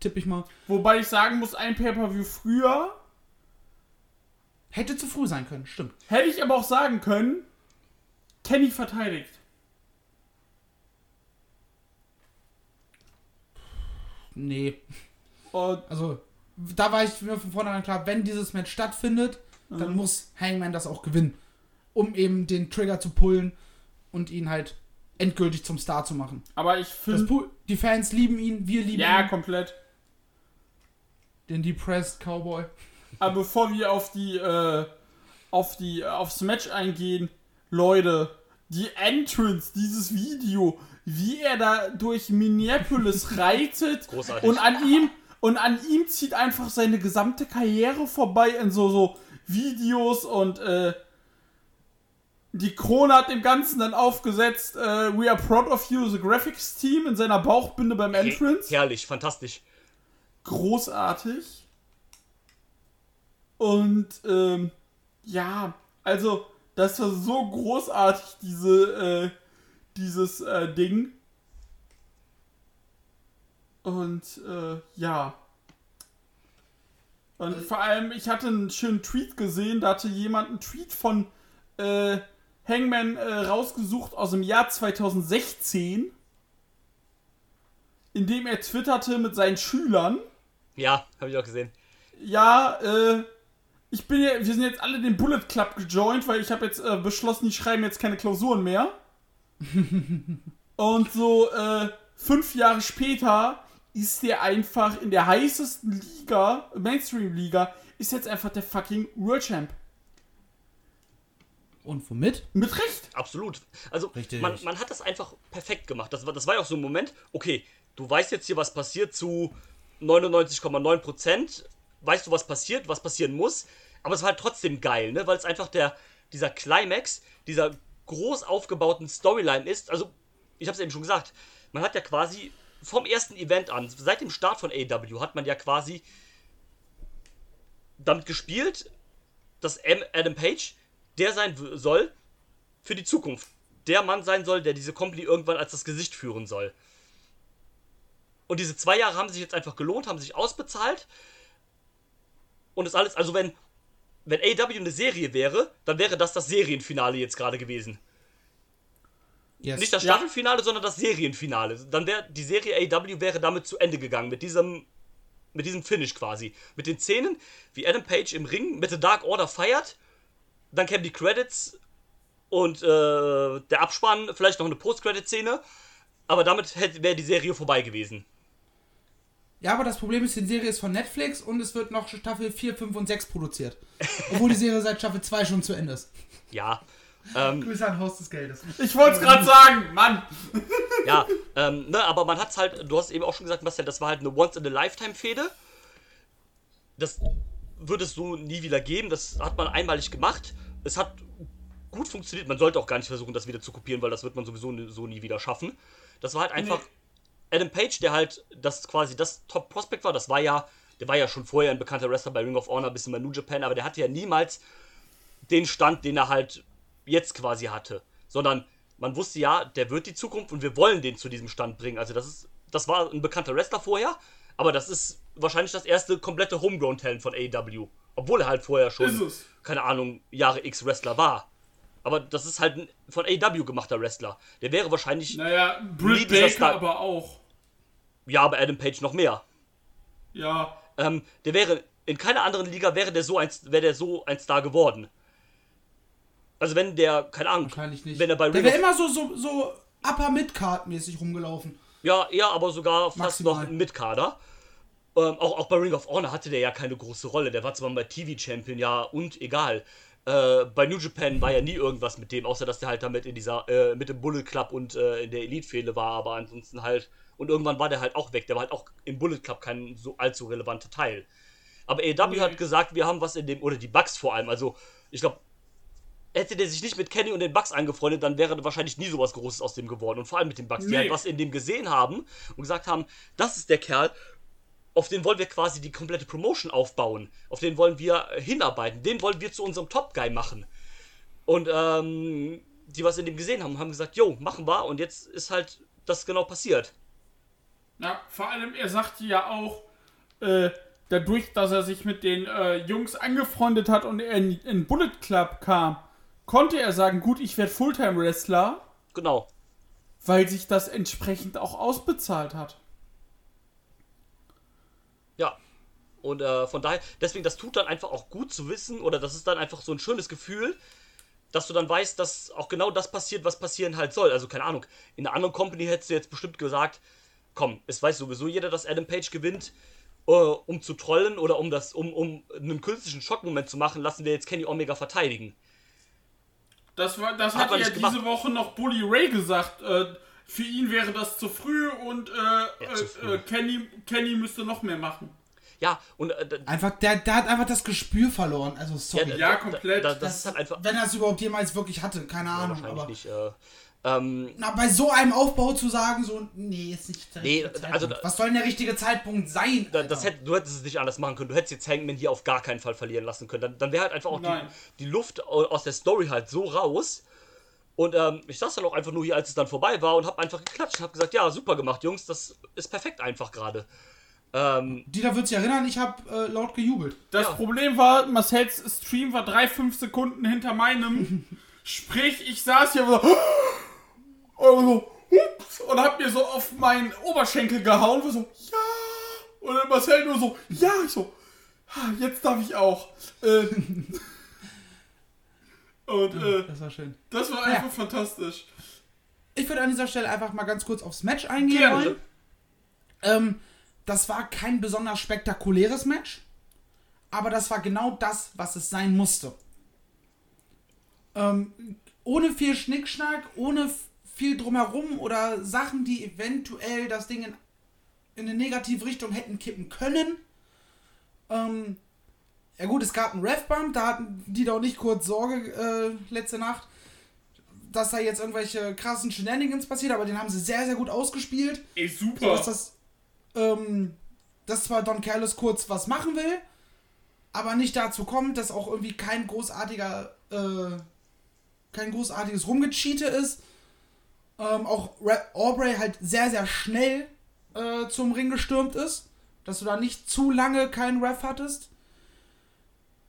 Tipp ich mal. Wobei ich sagen muss, ein Pay-Per-View früher Hätte zu früh sein können, stimmt. hätte ich aber auch sagen können, Kenny verteidigt. Nee. Und Also, da war ich mir von vornherein klar, wenn dieses Match stattfindet, dann muss Hangman das auch gewinnen. Um eben den Trigger zu pullen und ihn halt endgültig zum Star zu machen. aber ich Das finde. Pu die Fans lieben ihn, wir lieben Ja, ihn. komplett. Den Depressed Cowboy. Aber bevor wir auf die, äh, auf die, aufs Match eingehen, Leute, die Entrance, dieses Video, wie er da durch Minneapolis reitet Großartig. und an ihm, und an ihm zieht einfach seine gesamte Karriere vorbei in so, so Videos und, äh, die Krone hat dem Ganzen dann aufgesetzt, äh, We are proud of you, the Graphics Team in seiner Bauchbinde beim Entrance Herrlich, fantastisch. großartig. Und ähm, ja, also das war so großartig, diese, äh, dieses äh, Ding. Und äh, ja. Und vor allem, ich hatte einen schönen Tweet gesehen, da hatte jemand einen Tweet von äh, Hangman äh, rausgesucht aus dem Jahr 2016, in dem er twitterte mit seinen Schülern. Ja, habe ich auch gesehen. Ja, äh, ich bin ja, wir sind jetzt alle den Bullet Club gejoint, weil ich habe jetzt äh, beschlossen, die schreiben jetzt keine Klausuren mehr. Und so äh, fünf Jahre später ist der einfach in der heißesten Liga, Mainstream-Liga, ist jetzt einfach der fucking World Champ. Und womit? Mit Recht. Absolut. Also Richtig. man, man hat das einfach perfekt gemacht. Das war, das war ja auch so ein Moment, okay, du weißt jetzt hier, was passiert zu 99,9%. Weißt du, was passiert, was passieren muss. Aber es war halt trotzdem geil, ne? Weil es einfach der, dieser Climax, dieser groß aufgebauten Storyline ist. Also, ich habe es eben schon gesagt, man hat ja quasi vom ersten Event an, seit dem Start von AW, hat man ja quasi damit gespielt, dass M- Adam Page der sein soll für die Zukunft. Der Mann sein soll, der diese Company irgendwann als das Gesicht führen soll. Und diese zwei Jahre haben sich jetzt einfach gelohnt, haben sich ausbezahlt. Und ist alles, also wenn, wenn AW eine Serie wäre, dann wäre das das Serienfinale jetzt gerade gewesen. Yes. Nicht das Ja. Staffelfinale, sondern das Serienfinale. Dann wäre die Serie AW wäre damit zu Ende gegangen mit diesem mit diesem Finish quasi, mit den Szenen, wie Adam Page im Ring mit The Dark Order feiert, dann kämen die Credits und äh, der Abspann, vielleicht noch eine Post-Credit-Szene, aber damit wäre die Serie vorbei gewesen. Ja, aber das Problem ist, die Serie ist von Netflix und es wird noch Staffel 4, 5 und 6 produziert. Obwohl die Serie seit Staffel 2 schon zu Ende ist. Ja. Ähm, Grüße an Haus des Geldes. Ich wollte es gerade sagen, Mann. Ja, ähm, ne, aber man hat's halt, du hast eben auch schon gesagt, Marcel, das war halt eine Once-in-a-Lifetime-Fehde. Das wird es so nie wieder geben, das hat man einmalig gemacht. Es hat gut funktioniert, man sollte auch gar nicht versuchen, das wieder zu kopieren, weil das wird man sowieso so nie wieder schaffen. Das war halt einfach Adam Page, der halt das quasi das Top-Prospect war, das war ja, der war ja schon vorher ein bekannter Wrestler bei Ring of Honor, bisschen bei New Japan, aber der hatte ja niemals den Stand, den er halt jetzt quasi hatte. Sondern man wusste ja, der wird die Zukunft und wir wollen den zu diesem Stand bringen. Also das ist, das war ein bekannter Wrestler vorher, aber das ist wahrscheinlich das erste komplette Homegrown-Talent von AEW. Obwohl er halt vorher schon, keine Ahnung, Jahre X Wrestler war. Aber das ist halt ein von AEW gemachter Wrestler. Der wäre wahrscheinlich, Naja, Britt Baker Star- aber auch. ja, aber Adam Page noch mehr. Ja. Ähm, der wäre, in keiner anderen Liga wäre der so ein, wäre der so ein Star geworden. Also wenn der, keine Ahnung, Wahrscheinlich nicht. wenn er bei der Ring wäre of immer so, so, so Upper Mid-Card mäßig rumgelaufen. Ja, ja, aber sogar fast Maximal. noch mit Kader. Ähm, auch, auch bei Ring of Honor hatte der ja keine große Rolle. Der war zwar mal TV-Champion, ja, und egal. Äh, bei New Japan war ja nie irgendwas mit dem, außer dass der halt damit in dieser, äh, mit dem Bullet Club und äh, in der Elite-Fehde war, aber ansonsten halt. Und irgendwann war der halt auch weg. Der war halt auch im Bullet Club kein so allzu relevanter Teil. Aber AEW hat gesagt, wir haben was in dem, oder die Bugs vor allem. Also, ich glaube, hätte der sich nicht mit Kenny und den Bugs angefreundet, dann wäre wahrscheinlich nie sowas Großes aus dem geworden. Und vor allem mit den Bugs, die Nee. halt was in dem gesehen haben und gesagt haben, das ist der Kerl, auf den wollen wir quasi die komplette Promotion aufbauen. Auf den wollen wir äh, hinarbeiten. Den wollen wir zu unserem Top-Guy machen. Und ähm, die was in dem gesehen haben, haben gesagt, jo, machen wir. Und jetzt ist halt das genau passiert. Ja, vor allem, er sagte ja auch, äh, dadurch, dass er sich mit den äh, Jungs angefreundet hat und er in, in Bullet Club kam, konnte er sagen, gut, ich werde Fulltime-Wrestler, Genau. weil sich das entsprechend auch ausbezahlt hat. Ja. Und äh, von daher, deswegen, das tut dann einfach auch gut zu wissen, oder das ist dann einfach so ein schönes Gefühl, dass du dann weißt, dass auch genau das passiert, was passieren halt soll. Also, keine Ahnung, in einer anderen Company hättest du jetzt bestimmt gesagt, komm, es weiß sowieso jeder, dass Adam Page gewinnt, äh, um zu trollen oder um das, um, um einen künstlichen Schockmoment zu machen, lassen wir jetzt Kenny Omega verteidigen. Das, war, das Hat hat ja diese. Woche noch Bully Ray gesagt. Äh, für ihn wäre das zu früh und äh, zu äh, früh. äh, Kenny, Kenny müsste noch mehr machen. Ja, und äh, Einfach, der, der hat einfach das Gespür verloren. Also, sorry. Ja, da- komplett. Da, das, ist halt einfach. Wenn er es überhaupt jemals wirklich hatte, keine Ahnung. wahrscheinlich Aber nicht. Äh, ähm, na, bei so einem Aufbau zu sagen, so, nee, ist nicht der Nee, also Was soll denn der richtige Zeitpunkt sein? Da, das hätt, du hättest es nicht anders machen können. Du hättest jetzt Hangman hier auf gar keinen Fall verlieren lassen können. Dann, dann wäre halt einfach auch die, die Luft au- aus der Story halt so raus. Und ähm, ich saß dann auch einfach nur hier, als es dann vorbei war und hab einfach geklatscht und hab gesagt, ja, super gemacht, Jungs, das ist perfekt einfach gerade. Ähm, Dieter wird sich erinnern, ich habe äh, laut gejubelt. Das Ja. Problem war, Marcells Stream war drei, fünf Sekunden hinter meinem. Sprich, ich saß hier so, und so ups, und hab mir so auf meinen Oberschenkel gehauen. Und so, ja. Und dann Marcel nur so, ja. Ich so, "Ah, jetzt darf ich auch. Äh, und äh, Das war schön. das war Ja. einfach fantastisch. Ich würde an dieser Stelle einfach mal ganz kurz aufs Match eingehen Gerne. wollen. Ähm, das war kein besonders spektakuläres Match, aber das war genau das, was es sein musste. Ähm, ohne viel Schnickschnack, ohne viel drumherum oder Sachen, die eventuell das Ding in, in eine negative Richtung hätten kippen können. Ähm, ja gut, es gab einen Ref-Bump, da hatten die doch nicht kurz Sorge äh, letzte Nacht, dass da jetzt irgendwelche krassen Shenanigans passiert, aber den haben sie sehr, sehr gut ausgespielt. Ey, So super. dass das, ähm, dass zwar Don Carlos kurz was machen will, aber nicht dazu kommt, dass auch irgendwie kein großartiger, äh, kein großartiges Rumgecheate ist. Ähm, auch Ra Aubrey halt sehr, sehr schnell äh, zum Ring gestürmt ist, dass du da nicht zu lange keinen Ref hattest.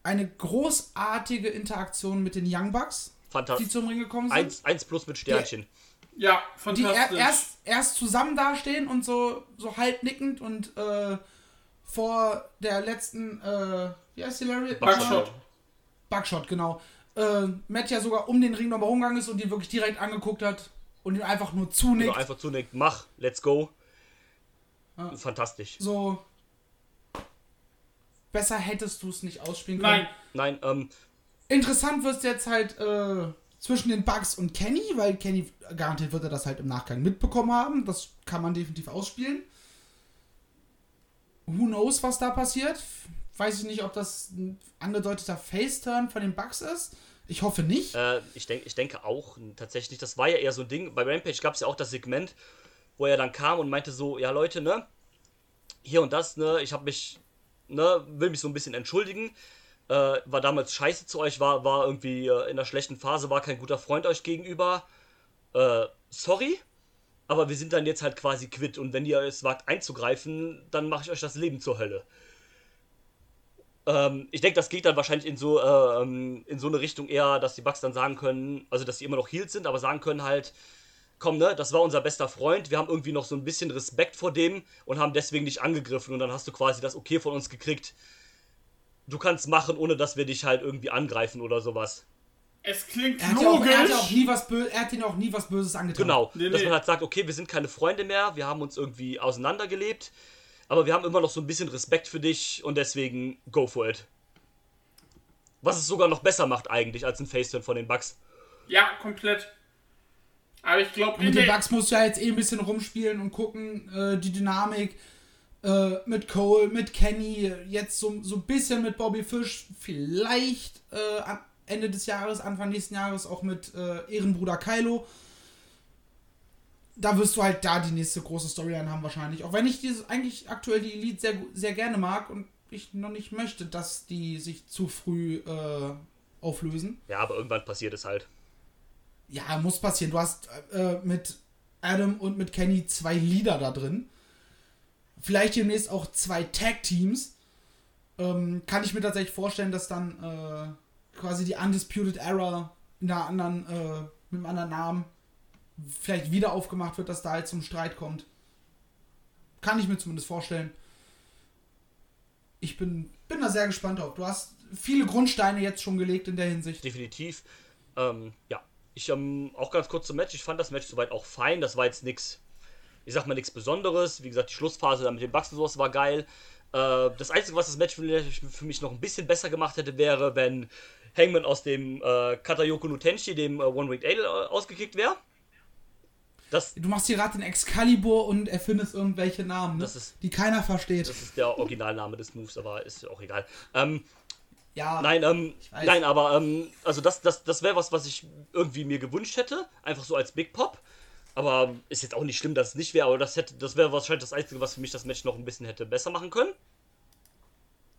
Eine großartige Interaktion mit den Young Bucks, die fantastisch. zum Ring gekommen sind. Eins, eins plus mit Sternchen. ja, die er, fantastisch. erst, erst zusammen dastehen und so, so halb nickend und äh, vor der letzten, äh, wie heißt die Larry? Buckshot. Buckshot, genau. Äh, Matt ja sogar um den Ring nochmal rumgegangen ist und ihn wirklich direkt angeguckt hat und ihn einfach nur Oder zunickt. einfach zunickt, mach, let's go. Ja. Fantastisch. So. Besser hättest du es nicht ausspielen Nein, können. Nein, ähm, Interessant wird es jetzt halt äh, zwischen den Bugs und Kenny, weil Kenny garantiert wird er das halt im Nachgang mitbekommen haben. Das kann man definitiv ausspielen. Who knows, was da passiert? Weiß ich nicht, ob das ein angedeuteter Face-Turn von den Bugs ist. Ich hoffe nicht. Äh, ich, denk, ich denke auch tatsächlich, das war ja eher so ein Ding. Bei Rampage gab es ja auch das Segment, wo er dann kam und meinte so, ja Leute, ne, hier und das, ne, ich habe mich, ne, will mich so ein bisschen entschuldigen. Äh, war damals scheiße zu euch, war, war irgendwie äh, in einer schlechten Phase, war kein guter Freund euch gegenüber. Äh, sorry, aber wir sind dann jetzt halt quasi quitt und wenn ihr es wagt einzugreifen, dann mache ich euch das Leben zur Hölle. Ähm, ich denke, das geht dann wahrscheinlich in so, äh, ähm, in so eine Richtung eher, dass die Bugs dann sagen können, also dass sie immer noch Heels sind, aber sagen können halt, komm, ne, das war unser bester Freund, wir haben irgendwie noch so ein bisschen Respekt vor dem und haben deswegen dich angegriffen und dann hast du quasi das Okay von uns gekriegt. Du kannst machen, ohne dass wir dich halt irgendwie angreifen oder sowas. Es klingt Er hat, ja auch, logisch. er, hat auch nie was Bö er hat ihnen auch nie was Böses angetan. Genau, Nee, dass nee. man halt sagt, okay, wir sind keine Freunde mehr, wir haben uns irgendwie auseinandergelebt, aber wir haben immer noch so ein bisschen Respekt für dich und deswegen go for it. Was es sogar noch besser macht eigentlich als ein Faceturn von den Bugs. ja, komplett. Aber ich glaube, Und mit den Bugs musst du ja jetzt eh ein bisschen rumspielen und gucken, äh, die Dynamik äh, mit Cole, mit Kenny, jetzt so, so ein bisschen mit Bobby Fish, vielleicht äh, am Ende des Jahres, Anfang nächsten Jahres auch mit äh, Ehrenbruder Kylo. Da wirst du halt da die nächste große Storyline haben wahrscheinlich. Auch wenn ich dieses eigentlich aktuell die Elite sehr, sehr gerne mag und ich noch nicht möchte, dass die sich zu früh äh, auflösen. Ja, aber irgendwann passiert es halt. Ja, muss passieren. Du hast äh, mit Adam und mit Kenny zwei Leader da drin. Vielleicht demnächst auch zwei Tag-Teams. Ähm, kann ich mir tatsächlich vorstellen, dass dann äh, quasi die Undisputed Era in einer anderen, äh, mit einem anderen Namen vielleicht wieder aufgemacht wird, dass da halt zum Streit kommt. Kann ich mir zumindest vorstellen. Ich bin, bin da sehr gespannt drauf. Du hast viele Grundsteine jetzt schon gelegt in der Hinsicht. Definitiv. Ähm, ja. Ich ähm, auch ganz kurz zum Match. Ich fand das Match soweit auch fein. Das war jetzt nichts, ich sag mal nichts Besonderes. Wie gesagt, die Schlussphase da mit den Bugs und sowas war geil. Äh, das Einzige, was das Match für mich noch ein bisschen besser gemacht hätte, wäre, wenn Hangman aus dem äh, Katayoko Nutenshi, dem äh, One-Winged Ale, äh, ausgekickt wäre. Das, Du machst hier gerade den Excalibur und erfindest irgendwelche Namen, ne? Das ist- die keiner versteht. das ist der Originalname des Moves, aber ist ja auch egal. Ähm, ja, Nein, ähm, weiß. nein, aber ähm, also das, das, das wäre was, was ich irgendwie mir gewünscht hätte, einfach so als Big Pop. Aber ist jetzt auch nicht schlimm, dass es nicht wäre, aber das hätte, das wäre wahrscheinlich das Einzige, was für mich das Match noch ein bisschen hätte besser machen können.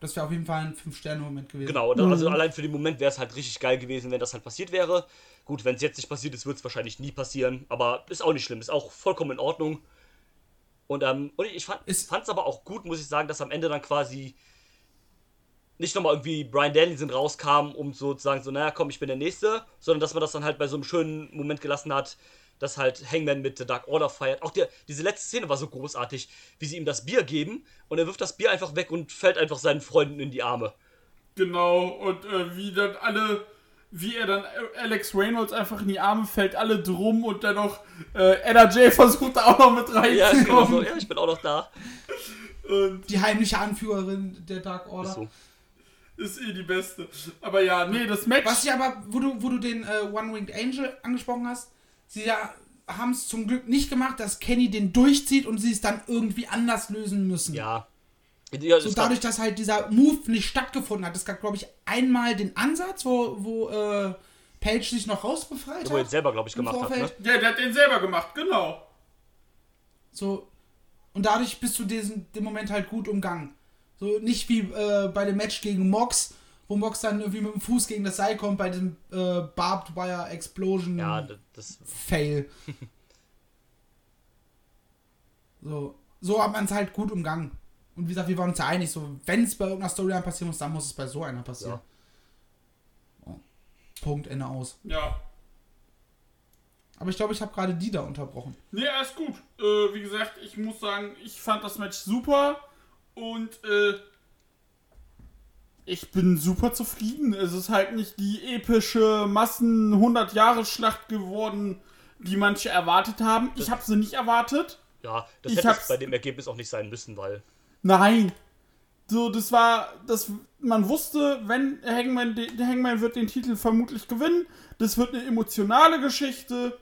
das wäre auf jeden Fall ein 5-Sterne-Moment gewesen. Genau, da- also allein für den Moment wäre es halt richtig geil gewesen, wenn das halt passiert wäre. Gut, wenn es jetzt nicht passiert ist, wird es wahrscheinlich nie passieren, aber ist auch nicht schlimm, ist auch vollkommen in Ordnung. Und, ähm, und ich fand es aber auch gut, muss ich sagen, dass am Ende dann quasi nicht nochmal irgendwie Brian Danielson rauskam, um sozusagen so, naja, komm, ich bin der Nächste, sondern dass man das dann halt bei so einem schönen Moment gelassen hat, dass halt Hangman mit The Dark Order feiert. Auch der, diese letzte Szene war so großartig, wie sie ihm das Bier geben und er wirft das Bier einfach weg und fällt einfach seinen Freunden in die Arme. Genau, und äh, wie dann alle, wie er dann Alex Reynolds einfach in die Arme fällt, alle drum und dann noch äh, NRJ versucht da auch noch mit Ja, ist genau so. reinzukommen. Ja, ich bin auch noch da. Und Die heimliche Anführerin der Dark Order. Ist so. Ist eh die beste. Aber ja, nee, das Match. Was ich aber, wo du, wo du den äh, One-Winged Angel angesprochen hast, sie ja, haben es zum Glück nicht gemacht, dass Kenny den durchzieht und sie es dann irgendwie anders lösen müssen. Ja. ja So dadurch, dass halt dieser Move nicht stattgefunden hat. Es gab, glaube ich, einmal den Ansatz, wo, wo äh, Page sich noch rausbefreit wo er hat. jetzt selber, glaube ich, gemacht hat. Ne? Vorfeld. ja, der hat den selber gemacht, genau. So. Und dadurch bist du diesen, den Moment halt gut umgangen. So nicht wie äh, bei dem Match gegen Mox, wo Mox dann irgendwie mit dem Fuß gegen das Seil kommt bei diesem äh, Barbed Wire Explosion Ja, d- das. Fail. so. So hat man es halt gut umgangen. Und wie gesagt, wir waren uns ja einig, so, wenn es bei irgendeiner Storyline passieren muss, dann muss es bei so einer passieren. Oh. Punkt, Ende aus. Ja. Aber ich glaube, ich habe gerade die da unterbrochen. Nee, alles gut. Äh, wie gesagt, ich muss sagen, ich fand das Match super und äh, ich bin super zufrieden. Es ist halt nicht die epische Massen-100-Jahre-Schlacht geworden, die manche erwartet haben. Ich habe sie nicht erwartet. Ja, das Ich hätte bei dem Ergebnis auch nicht sein müssen, weil. Nein. So, das war, das, man wusste, wenn Hangman, Hangman wird den Titel vermutlich gewinnen. Das wird eine emotionale Geschichte.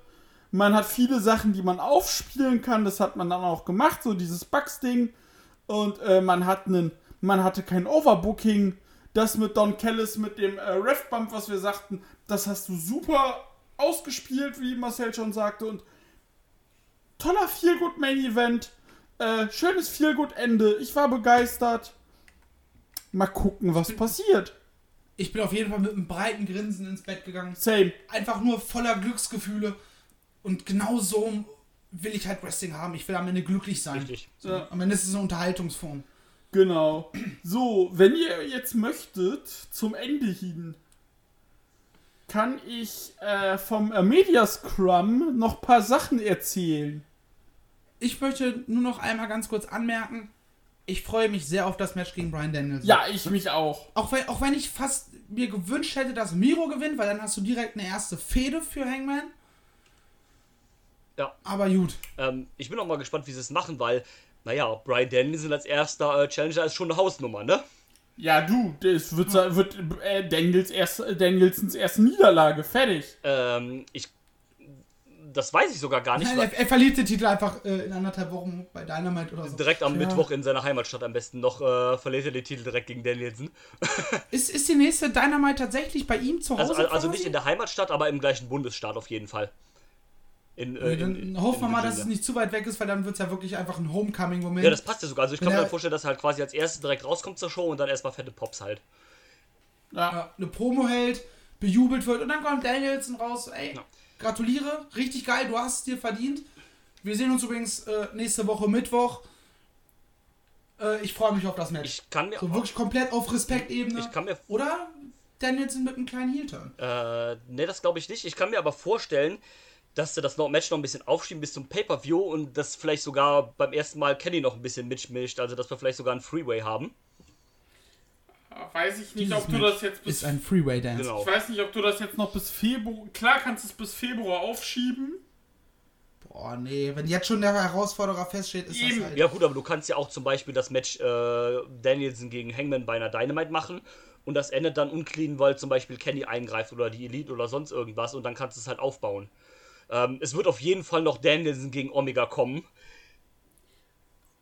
Man hat viele Sachen, die man aufspielen kann. Das hat man dann auch gemacht, so dieses Bugs-Ding. Und äh, man hat einen, man hatte kein Overbooking. Das mit Don Callis, mit dem äh, Ref-Bump, was wir sagten, das hast du super ausgespielt, wie Marcel schon sagte. Und toller Feelgood Main Event. Äh, schönes Feelgood Ende. Ich war begeistert. Mal gucken, was passiert. Ich bin auf jeden Fall mit einem breiten Grinsen ins Bett gegangen. Same. Einfach nur voller Glücksgefühle. Und genau so will ich halt Wrestling haben. Ich will am Ende glücklich sein. Richtig. Ja, Am Ende ist es eine Unterhaltungsform. genau. So, wenn ihr jetzt möchtet, zum Ende hin, kann ich äh, vom äh, Media Scrum noch ein paar Sachen erzählen. Ich möchte nur noch einmal ganz kurz anmerken, ich freue mich sehr auf das Match gegen Brian Danielson. Ja, ich mich auch. Auch wenn, auch wenn ich fast mir gewünscht hätte, dass Miro gewinnt, weil dann hast du direkt eine erste Fehde für Hangman. Ja. Aber gut. Ähm, ich bin auch mal gespannt, wie sie es machen, weil, naja, Brian Danielson als erster äh, Challenger ist schon eine Hausnummer, ne? Ja, du, das wird, wird äh, Daniels erste, Danielsons erste Niederlage. Fertig. Ähm, ich. Das weiß ich sogar gar nicht. Nein, er, er verliert den Titel einfach äh, in anderthalb Wochen bei Dynamite oder so. direkt am Ja. Mittwoch in seiner Heimatstadt am besten noch äh, verliert er den Titel direkt gegen Danielson. Ist, ist die nächste Dynamite tatsächlich bei ihm zu Hause? Also, also nicht in der Heimatstadt, aber im gleichen Bundesstaat auf jeden Fall. In, äh, Dann in, in, hoffen wir in mal, dass es nicht zu weit weg ist, weil dann wird es ja wirklich einfach ein Homecoming-Moment. Ja, das passt ja sogar. Also ich kann mir vorstellen, dass er halt quasi als erstes direkt rauskommt zur Show und dann erstmal fette Pops halt. Ja. ja, eine Promo hält, bejubelt wird und dann kommt Danielson raus. Ey, Ja. gratuliere, richtig geil, du hast es dir verdient. Wir sehen uns übrigens äh, nächste Woche Mittwoch. Äh, ich freue mich auf das Match. Ich kann mir so wirklich komplett auf Respektebene. ich kann mir Oder Danielson mit einem kleinen Heel-Turn. Äh, ne, das glaube ich nicht. Ich kann mir aber vorstellen, dass sie das noch Match noch ein bisschen aufschieben bis zum Pay-Per-View und dass vielleicht sogar beim ersten Mal Kenny noch ein bisschen mitmischt, also dass wir vielleicht sogar einen Freeway haben. Weiß ich nicht, Dieses ob du Match das jetzt bis. Ist ein Freeway-Dance. Genau. Ich weiß nicht, ob du das jetzt noch bis Februar. Klar kannst du es bis Februar aufschieben. Boah, nee, wenn jetzt schon der Herausforderer feststeht, ist Eben. das halt. Ja gut, aber du kannst ja auch zum Beispiel das Match äh, Danielson gegen Hangman bei einer Dynamite machen und das endet dann unclean, weil zum Beispiel Kenny eingreift oder die Elite oder sonst irgendwas und dann kannst du es halt aufbauen. Ähm, es wird auf jeden Fall noch Danielson gegen Omega kommen.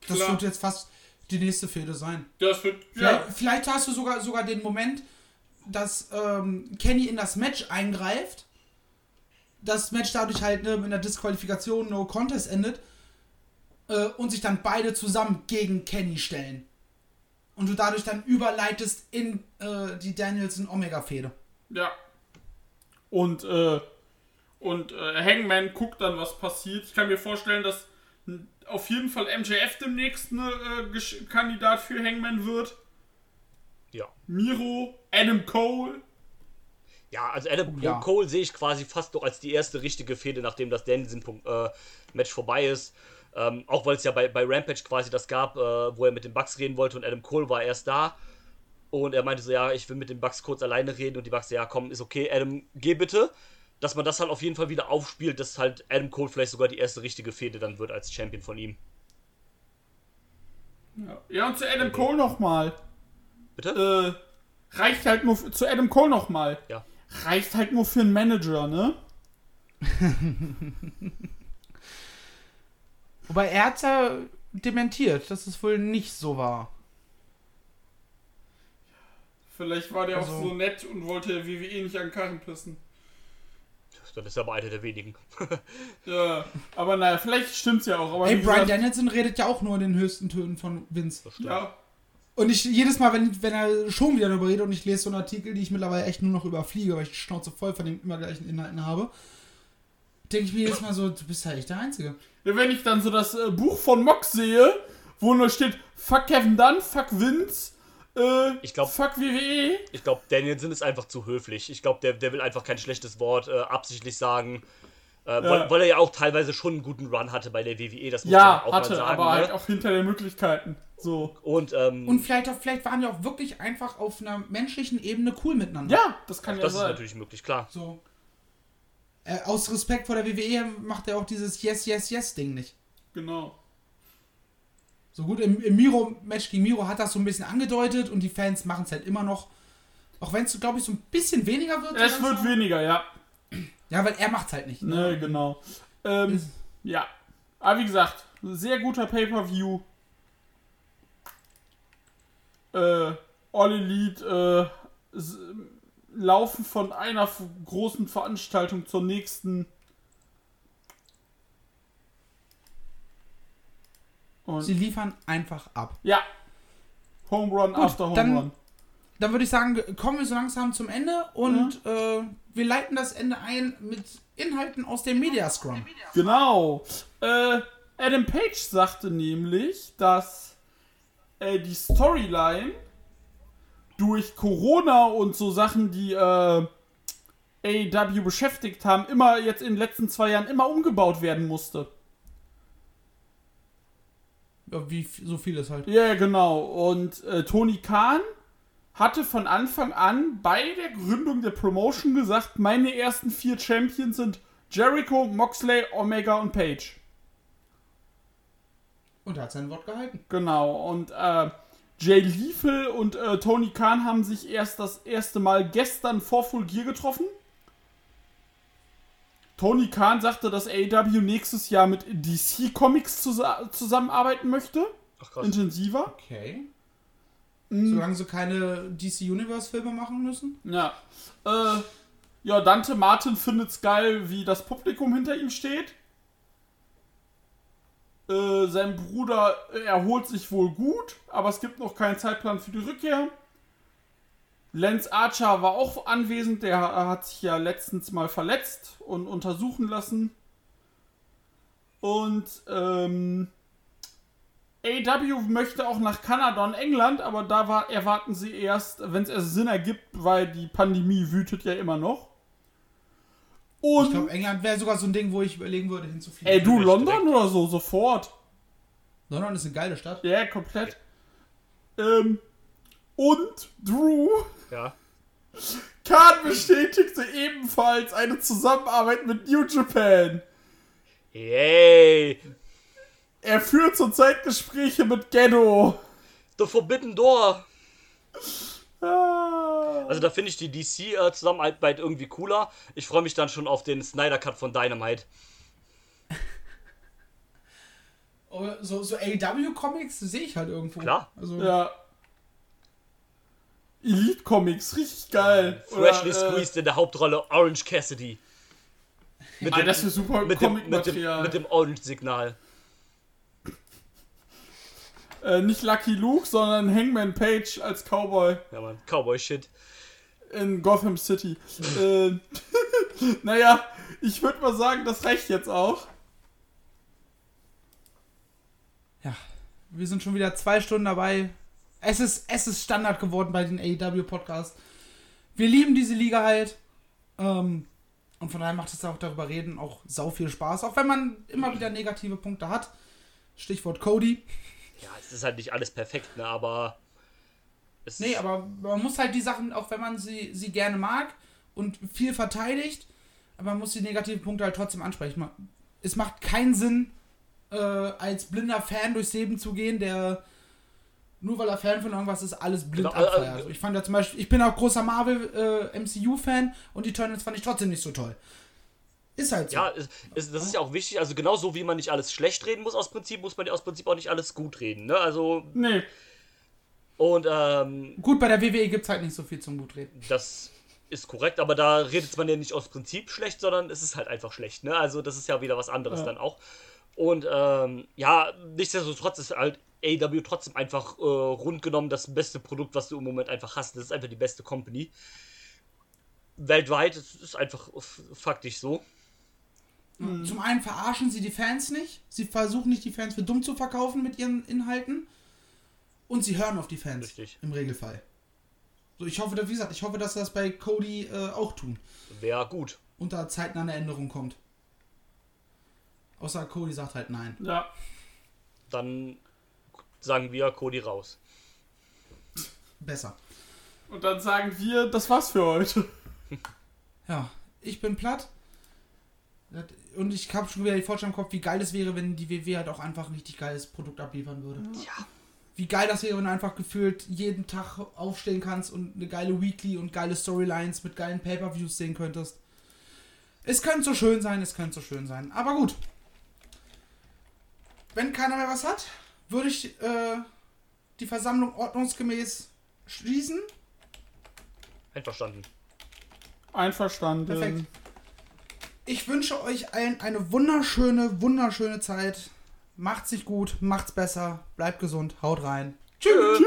Das Klar. wird jetzt fast die nächste Fehde sein. Das wird. Vielleicht, Ja. vielleicht hast du sogar, sogar den Moment, dass ähm, Kenny in das Match eingreift. Das Match dadurch halt ne, mit einer Disqualifikation No Contest endet. Äh, und sich dann beide zusammen gegen Kenny stellen. Und du dadurch dann überleitest in äh, die Danielson-Omega-Fehde. Ja. Und, äh, und äh, Hangman guckt dann, was passiert. Ich kann mir vorstellen, dass auf jeden Fall MJF demnächst ein äh, Gesch- Kandidat für Hangman wird. Ja. Miro, Adam Cole. Ja, also Adam ja. Cole sehe ich quasi fast noch als die erste richtige Fehde, nachdem das Danielson-Match vorbei ist. Ähm, auch weil es ja bei, bei Rampage quasi das gab, äh, wo er mit den Bucks reden wollte und Adam Cole war erst da. Und er meinte so, ja, ich will mit den Bucks kurz alleine reden. Und die Bucks, ja, komm, ist okay, Adam, geh bitte. Dass man das halt auf jeden Fall wieder aufspielt, dass halt Adam Cole vielleicht sogar die erste richtige Fehde dann wird als Champion von ihm. Ja, und zu Adam Cole nochmal. Bitte? Äh, reicht halt nur für, zu Adam Cole nochmal. Ja. Reicht halt nur für einen Manager, ne? Wobei er hat ja dementiert, dass es wohl nicht so war. Vielleicht war der Also- auch so nett und wollte WWE nicht an den Karren pissen. Das ist aber einer der wenigen. Ja, aber naja, vielleicht stimmt's ja auch. Aber Ey, Brian gesagt, Danielson redet ja auch nur in den höchsten Tönen von Vince. Ja, Und ich jedes Mal, wenn, wenn er schon wieder darüber redet und ich lese so einen Artikel, die ich mittlerweile echt nur noch überfliege, weil ich die Schnauze voll von den immer gleichen Inhalten habe, denke ich mir jedes Mal so, du bist ja echt der Einzige. Ja, wenn ich dann so das äh, Buch von Mox sehe, wo nur steht, fuck Kevin Dunn, fuck Vince, äh, Ich glaub- fuck WWE. Ich glaube, Danielson ist einfach zu höflich. Ich glaube, der, der will einfach kein schlechtes Wort äh, absichtlich sagen. Äh, weil, weil er ja auch teilweise schon einen guten Run hatte bei der WWE, das muss man Ja, auch hatte, mal sagen. aber ne? halt auch hinter den Möglichkeiten. So. Und, ähm, Und vielleicht, auch, vielleicht waren die auch wirklich einfach auf einer menschlichen Ebene cool miteinander. Ja, das kann ja das ist sein. natürlich möglich, klar. So. Äh, aus Respekt vor der WWE macht er auch dieses Yes, Yes, Yes-Ding nicht. Genau. So gut, im, im Miro-Match gegen Miro hat das so ein bisschen angedeutet und die Fans machen es halt immer noch. Auch wenn es, glaube ich, so ein bisschen weniger wird. Es so wird langsam. weniger, ja. Ja, weil er macht es halt nicht. Ne? Ne, genau. Ähm, ja. Aber wie gesagt, sehr guter Pay-Per-View. Äh, All Elite äh, laufen von einer großen Veranstaltung zur nächsten. Und Sie liefern einfach ab. ja. Home Run Gut, after Home dann- Run. Dann würde ich sagen, kommen wir so langsam zum Ende und äh, wir leiten das Ende ein mit Inhalten aus dem Media Scrum. Genau. Äh, Adam Page sagte nämlich, dass äh, die Storyline durch Corona und so Sachen, die äh, AEW beschäftigt haben, immer jetzt in den letzten zwei Jahren immer umgebaut werden musste. Ja, wie so vieles halt. Ja, genau. Und äh, Tony Khan hatte von Anfang an bei der Gründung der Promotion gesagt, meine ersten vier Champions sind Jericho, Moxley, Omega und Page. Und er hat sein Wort gehalten. Genau. Und äh, Jay Lethal und äh, Tony Khan haben sich erst das erste Mal gestern vor Full Gear getroffen. Tony Khan sagte, dass AEW nächstes Jahr mit DC Comics zusa zusammenarbeiten möchte. Ach krass. Intensiver. Okay. Mhm. Solange sie keine DC Universe Filme machen müssen. Ja. Äh, ja, Dante Martin findet's geil, wie das Publikum hinter ihm steht. Äh, sein Bruder erholt sich wohl gut, aber es gibt noch keinen Zeitplan für die Rückkehr. Lance Archer war auch anwesend, der hat sich ja letztens mal verletzt und untersuchen lassen. Und ähm, AW möchte auch nach Kanada und England, aber da war, erwarten sie erst, wenn es erst Sinn ergibt, weil die Pandemie wütet ja immer noch. Und Ich glaube, England wäre sogar so ein Ding, wo ich überlegen würde, hinzufliegen. ey, du direkt. London oder so, sofort. London ist eine geile Stadt. Ja, komplett. Ähm, und Drew Ja. Khan bestätigte ebenfalls eine Zusammenarbeit mit New Japan. Yay! Er führt zurzeit Gespräche mit Ghetto. The Forbidden Door! Ah. Also da finde ich die DC-Zusammenarbeit irgendwie cooler. Ich freue mich dann schon auf den Snyder Cut von Dynamite. So, so AW-Comics sehe ich halt irgendwo. Klar. Also, Ja. Elite Comics, richtig geil. Freshly Oder, äh, squeezed in der Hauptrolle Orange Cassidy. Mit Ah, das wäre super mit dem, mit dem, Comic-Material. mit dem Orange-Signal. Äh, nicht Lucky Luke, sondern Hangman Page als Cowboy Ja, man. Cowboy-Shit. in Gotham City. äh, naja, ich würde mal sagen, das reicht jetzt auch. ja. Wir sind schon wieder zwei Stunden dabei. Es ist, es ist Standard geworden bei den AEW-Podcasts. Wir lieben diese Liga halt. Ähm, und von daher macht es auch darüber reden auch sau viel Spaß. Auch wenn man immer wieder negative Punkte hat. Stichwort Cody. Ja, es ist halt nicht alles perfekt, ne, aber. Es Nee, aber man muss halt die Sachen, auch wenn man sie, sie gerne mag und viel verteidigt, aber man muss die negativen Punkte halt trotzdem ansprechen. Man- Es macht keinen Sinn, äh, als blinder Fan durchs Leben zu gehen, der nur weil er Fan von irgendwas ist, alles blind Genau, abfeiert. Also ich fand ja zum Beispiel, ich bin auch großer Marvel äh, MCU-Fan und die Eternals fand ich trotzdem nicht so toll. Ist halt so. Ja, es, es, das ist ja auch wichtig. Also, genauso wie man nicht alles schlecht reden muss aus Prinzip, muss man ja aus Prinzip auch nicht alles gut reden, ne? Also, Nee, und, ähm, Gut, bei der WWE gibt es halt nicht so viel zum Gutreden. das ist korrekt, aber da redet man ja nicht aus Prinzip schlecht, sondern es ist halt einfach schlecht, ne? Also, das ist ja wieder was anderes Ja. dann auch. Und, ähm, ja, nichtsdestotrotz ist halt AW trotzdem einfach äh, rund genommen das beste Produkt, was du im Moment einfach hast. Das ist einfach die beste Company. Weltweit, es ist einfach faktisch so. Zum einen verarschen sie die Fans nicht. Sie versuchen nicht, die Fans für dumm zu verkaufen mit ihren Inhalten. Und sie hören auf die Fans. Richtig. Im Regelfall. So, ich hoffe, wie gesagt, ich hoffe, dass sie das bei Cody äh, auch tun. Wäre gut. Und da zeitnah eine Änderung kommt. Außer Cody sagt halt nein. ja. Dann sagen wir Cody raus. Besser. Und dann sagen wir, das war's für heute. Ja, ich bin platt. Und ich habe schon wieder die Vorstellung im Kopf, wie geil es wäre, wenn die WW halt auch einfach ein richtig geiles Produkt abliefern würde. Ja. Wie geil das wäre, wenn du einfach gefühlt jeden Tag aufstehen kannst und eine geile Weekly und geile Storylines mit geilen Pay-Per-Views sehen könntest. Es könnte so schön sein, es könnte so schön sein. Aber gut. Wenn keiner mehr was hat, würde ich äh, die Versammlung ordnungsgemäß schließen. Einverstanden. Einverstanden. Perfekt. Ich wünsche euch allen eine wunderschöne, wunderschöne Zeit. Macht's sich gut, macht's besser, bleibt gesund, haut rein. Tschüss.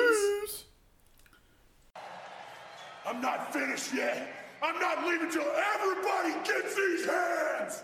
I'm not finished yet. I'm not leaving till everybody gets these hands.